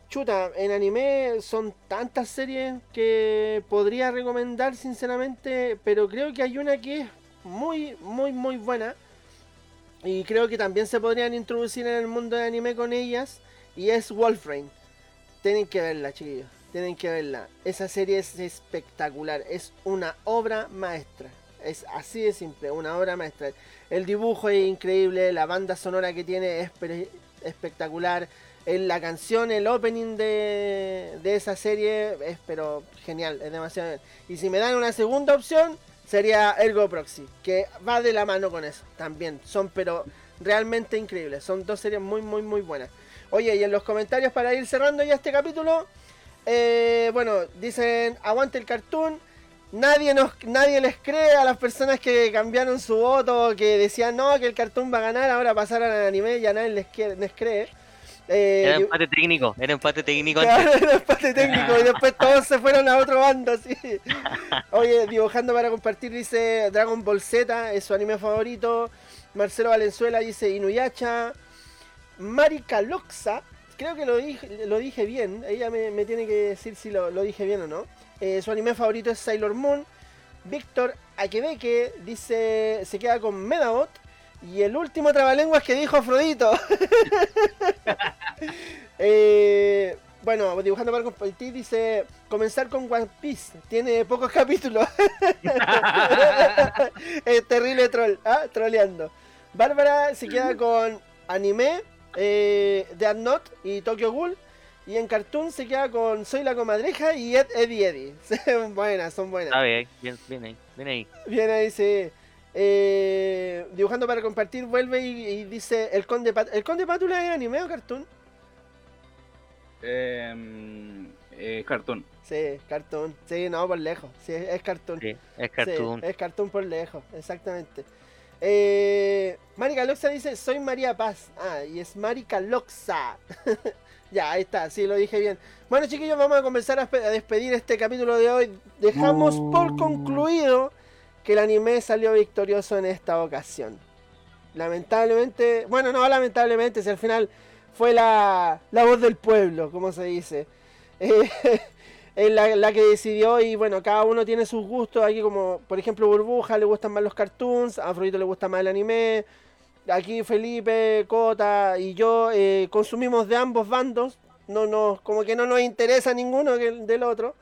chuta, en anime son tantas series que podría recomendar sinceramente, pero creo que hay una que es muy, muy, muy buena. Y creo que también se podrían introducir en el mundo de anime con ellas. Y es Wolfrain. Tienen que verla, chiquillos. Tienen que verla. Esa serie es espectacular. Es una obra maestra. Es así de simple, una obra maestra. El dibujo es increíble, la banda sonora que tiene es espectacular. La canción, el opening de, de esa serie es pero genial, es demasiado bien. Y si me dan una segunda opción, sería Ergo Proxy, que va de la mano con eso también. Son pero realmente increíbles, son dos series muy muy muy buenas. Oye, y en los comentarios para ir cerrando ya este capítulo, eh, bueno, dicen aguante el cartoon. Nadie, nos, nadie les cree a las personas que cambiaron su voto, que decían no, que el cartoon va a ganar, ahora pasaron al anime, ya nadie les, les cree. Eh, Era empate técnico, era empate técnico Claro, antes. era empate técnico y después todos se fueron a otro bando, así. Oye, dibujando para compartir dice Dragon Ball Z, es su anime favorito. Marcelo Valenzuela dice Inuyasha. Marika Loxa, creo que lo dije, lo dije bien, ella me, me tiene que decir si lo, lo dije bien o no. Eh, su anime favorito es Sailor Moon. Víctor Aquebeque dice se queda con Medabot. Y el último trabalenguas que dijo Afrodito. Eh, bueno, dibujando para compartir dice comenzar con One Piece. Tiene pocos capítulos. es terrible troll, ¿ah? Troleando. Bárbara se queda con anime, eh, Death Note y Tokyo Ghoul. Y en cartoon se queda con Soy la comadreja y Ed, Eddie Eddie. Son buenas, son buenas. Ahí, bien, bien ahí, bien ahí. Bien, ahí sí. Eh, dibujando para compartir vuelve y, y dice el conde Pat ¿El conde Pátula es anime o cartoon? Eh, eh, cartoon. Sí, cartoon. Sí, no, por lejos. Sí, es cartoon. Sí, es Sí, cartoon. es cartoon por lejos, exactamente. Eh, Marica Loxa dice, soy María Paz. Ah, y es Marica Loxa. ya, ahí está, sí, lo dije bien. Bueno, chiquillos, vamos a comenzar a despedir este capítulo de hoy. Dejamos por concluido que el anime salió victorioso en esta ocasión. Lamentablemente, bueno, no lamentablemente, si al final fue la, la voz del pueblo, como se dice. Eh, la, la que decidió y bueno, cada uno tiene sus gustos. Aquí como, por ejemplo, Burbuja le gustan más los cartoons, a Afrodito le gusta más el anime. Aquí Felipe, Cota y yo eh, consumimos de ambos bandos. No nos, como que no nos interesa ninguno del otro.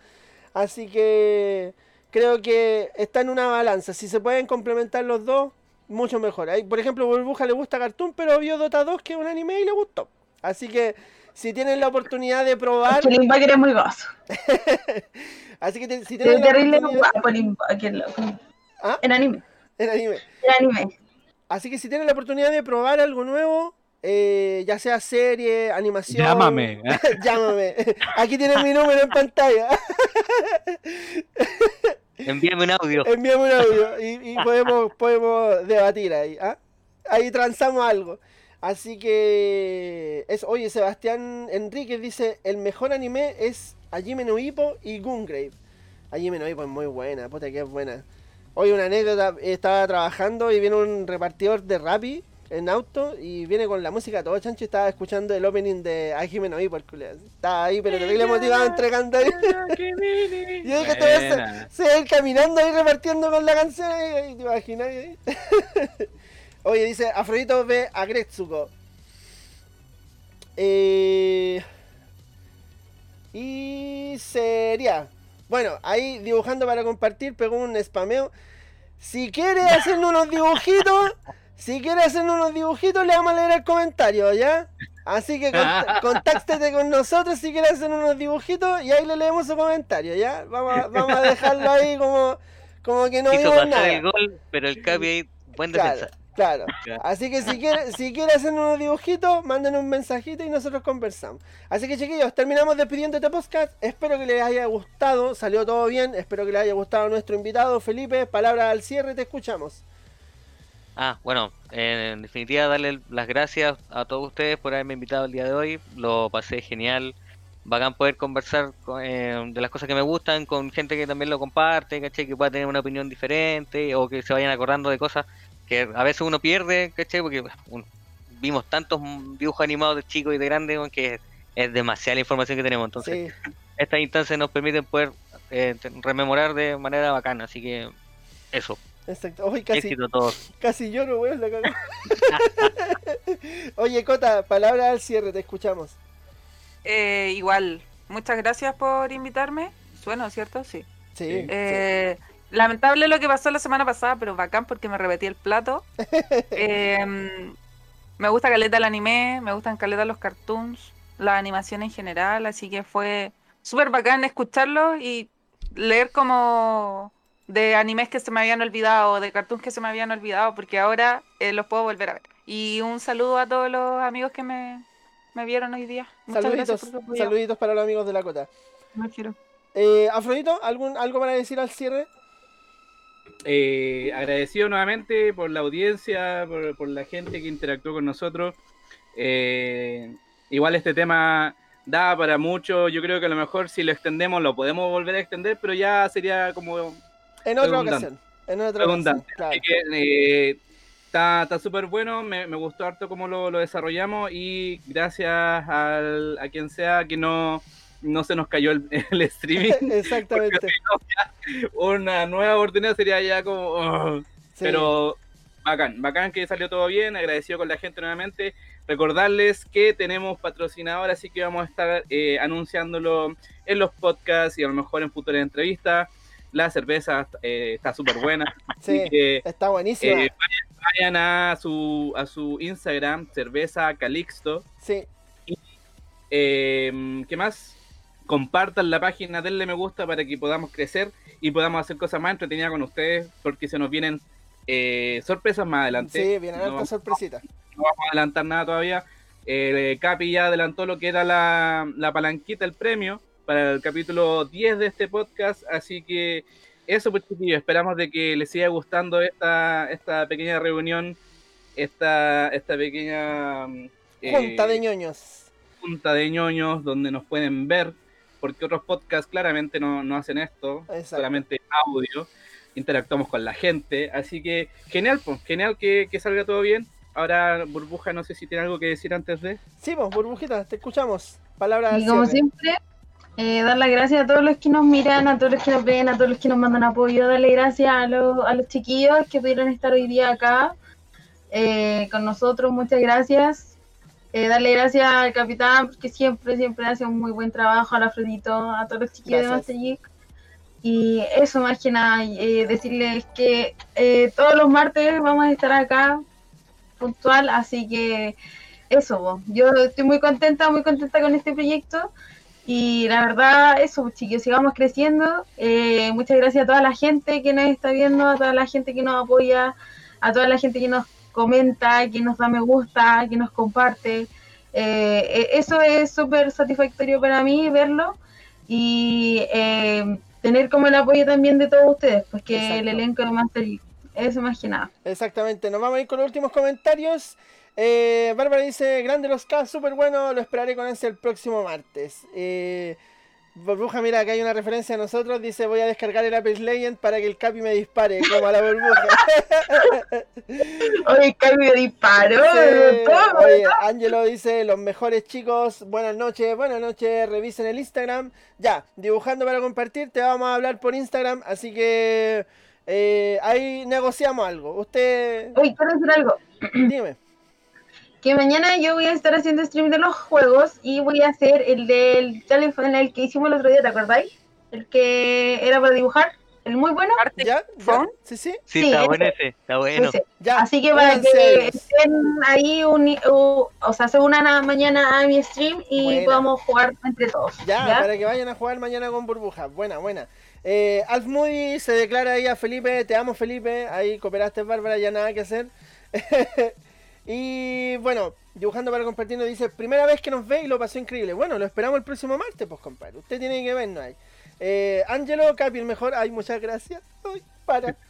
Así que creo que está en una balanza. Si se pueden complementar los dos, mucho mejor. Hay, por ejemplo, Burbuja le gusta Cartoon, pero vio Dota 2, que es un anime, y le gustó. Así que si tienen la oportunidad de probar. El Invader es muy gozo. Así que te- si Es tienen la terrible oportunidad. ¿Ah? En anime. En anime. En anime. Así que si tienen la oportunidad de probar algo nuevo, eh, ya sea serie, animación. Llámame. Llámame. Aquí tienen mi número en pantalla. Envíame un audio. Envíame un audio y, y podemos, podemos debatir ahí. ¿ah? Ahí transamos algo. Así que. Es, oye, Sebastián Enríquez dice: el mejor anime es Hajime no Ippo y Gungrave. Hajime no Ippo es muy buena, puta que es buena. Hoy una anécdota, estaba trabajando y viene un repartidor de Rappi en auto y viene con la música todo chancho y estaba escuchando el opening de Hajime no culiao. Estaba ahí, pero terrible motivado entregando ahí. Yo dije, todo se va caminando ahí repartiendo con la canción y, y te imaginas ahí. Oye, dice Afrodito ve a Gretsuko. Eh, y sería. Bueno, ahí dibujando para compartir, pegó un spameo. Si quiere hacernos unos dibujitos, si quiere hacernos unos dibujitos, le vamos a leer el comentario, ¿ya? Así que cont- contáctate con nosotros si quiere hacer unos dibujitos y ahí le leemos su comentario, ¿ya? Vamos a, vamos a dejarlo ahí como, como que no vimos pasar nada. el gol, pero el Capi ahí, buen Claro, defensa. claro. Ya. Así que si quiere, si quiere hacer unos dibujitos, manden un mensajito y nosotros conversamos. Así que chiquillos, terminamos despidiendo este podcast. Espero que les haya gustado, salió todo bien. Espero que les haya gustado nuestro invitado, Felipe. Palabra al cierre, te escuchamos. Ah, bueno, en definitiva darle las gracias a todos ustedes por haberme invitado el día de hoy. Lo pasé genial. Bacán poder conversar con- eh, de las cosas que me gustan con gente que también lo comparte, ¿cachai? Que pueda tener una opinión diferente o que se vayan acordando de cosas que a veces uno pierde, ¿cachai? Porque vimos tantos dibujos animados de chicos y de grandes que es, es demasiada la información que tenemos. Entonces, Sí, estas instancias nos permiten poder eh, rememorar de manera bacana. Así que eso, exacto. Hoy casi, éxito a todos. casi lloro, weón, la cagó. Oye, Cota, palabra al cierre, te escuchamos. Eh, igual, muchas gracias por invitarme. Sueno, ¿cierto? Sí. Sí, Eh, Lamentable lo que pasó la semana pasada, pero bacán porque me repetí el plato. Eh, me gusta caleta el anime, me gustan caleta los cartoons, la animación en general, así que fue súper bacán escucharlo y leer como de animes que se me habían olvidado, de cartoons que se me habían olvidado, porque ahora eh, los puedo volver a ver. Y un saludo a todos los amigos que me, me vieron hoy día. Muchas Saluditos, saluditos para los amigos de la cota. Me quiero. Eh, Afrodito, ¿algún, ¿algo para decir al cierre? Eh, agradecido nuevamente por la audiencia, por, por la gente que interactuó con nosotros. Eh, igual este tema da para mucho. Yo creo que a lo mejor si lo extendemos lo podemos volver a extender, pero ya sería como En otra ocasión. En otra ocasión, claro. Así que eh, está está súper bueno, me, me gustó harto cómo lo, lo desarrollamos y gracias al- a quien sea que no, no se nos cayó el, el streaming. Exactamente. Una nueva oportunidad sería ya como... oh. Sí. Pero bacán, bacán que salió todo bien, agradecido con la gente nuevamente. Recordarles que tenemos patrocinador, así que vamos a estar eh, anunciándolo en los podcasts y a lo mejor en futuras entrevistas. La cerveza eh, está súper buena. Sí, que, está buenísima. eh, vayan, vayan a su a su Instagram, cerveza Calixto. Sí, Eh, ¿Qué más? Compartan la página, denle me gusta para que podamos crecer y podamos hacer cosas más entretenidas con ustedes, porque se nos vienen eh, sorpresas más adelante. sí, vienen No sorpresitas. no vamos a adelantar nada todavía. Capi ya adelantó lo que era la, la palanquita, el premio, para el capítulo 10 de este podcast. Así que eso, pues chiquillos, esperamos de que les siga gustando esta, esta pequeña reunión, esta, esta pequeña mm, eh, Junta de ñoños. junta de ñoños donde nos pueden ver, porque otros podcasts claramente no, no hacen esto, Exacto. solamente audio, interactuamos con la gente, así que genial, pues, genial que, que salga todo bien. Ahora, Burbuja, no sé si tiene algo que decir antes de... Sí, pues, burbujita, te escuchamos. Palabras al Y como siempre, eh, dar las gracias a todos los que nos miran, a todos los que nos ven, a todos los que nos mandan apoyo, darle gracias a los, a los chiquillos que pudieron estar hoy día acá eh, con nosotros, muchas gracias. Eh, darle gracias al capitán, porque siempre, siempre hace un muy buen trabajo, al Afrodito, a todos los chiquillos Gracias. de Master Geek. Y eso más que nada, eh, decirles que eh, todos los martes vamos a estar acá puntual, así que eso, yo estoy muy contenta, muy contenta con este proyecto y la verdad, eso, pues, chicos, sigamos creciendo. Eh, muchas gracias a toda la gente que nos está viendo, a toda la gente que nos apoya, a toda la gente que nos comenta, que nos da me gusta, que nos comparte. Eh, eh, eso es súper satisfactorio para mí verlo y eh, tener como el apoyo también de todos ustedes, pues que el Exacto. elenco de Master eso más que nada. Exactamente, nos vamos a ir con los últimos comentarios. Eh, Bárbara dice, grande los K, súper bueno, lo esperaré con ese el próximo martes. Eh, burbuja, mira, acá hay una referencia a nosotros, dice, voy a descargar el Apex Legend para que el Capi me dispare, como a la burbuja. Oye, cambio disparó, Sí, todo. Oye, Angelo dice, los mejores chicos, buenas noches, buenas noches, revisen el Instagram. Ya, dibujando para compartir, te vamos a hablar por Instagram, así que eh, ahí negociamos algo. Usted, Oye, quiero decir algo. dime. Que mañana yo voy a estar haciendo stream de los juegos y voy a hacer el del teléfono, el que hicimos el otro día, ¿te acordáis? El que era para dibujar, el muy bueno. ¿Ya? ¿Ya? Phone. ¿Sí, sí? Sí, Sí, está ese. bueno ese, está bueno. Ese. Ya. Así que para que estén ahí, uni- u- o sea, se unan a- mañana a mi stream y Buena. podamos jugar entre todos. Ya, ¿ya? para que vayan a jugar mañana con burbuja. Buena, buena. Eh, Alf Moody se declara ahí a Felipe, te amo Felipe, ahí cooperaste Bárbara, ya nada que hacer. y bueno, dibujando para compartir nos dice, primera vez que nos ve y lo pasó increíble. Bueno, lo esperamos el próximo martes, pues compadre. Usted tiene que vernos ahí. Eh, Angelo, Capi, el mejor. Ay, muchas gracias. Ay, para.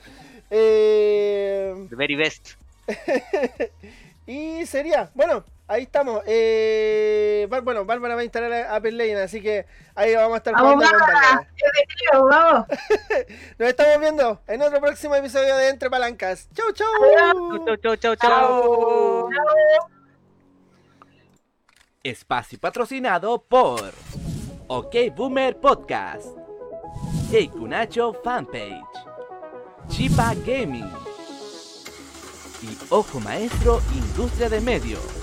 Eh, The very best. y sería, bueno, ahí estamos. Eh, bueno, Bárbara va a instalar a Apple Legends, así que ahí vamos a estar Vamos, jugando con Bárbara. Bárbara. Bienvenido, vamos. Nos estamos viendo en otro próximo episodio de Entre Palancas. Chau, chau. Chau, chau, chau, chau. Chao. Espacio patrocinado por OK Boomer Podcast, Kunacho Fanpage, Chipa Gaming y Ojo Maestro Industria de Medios.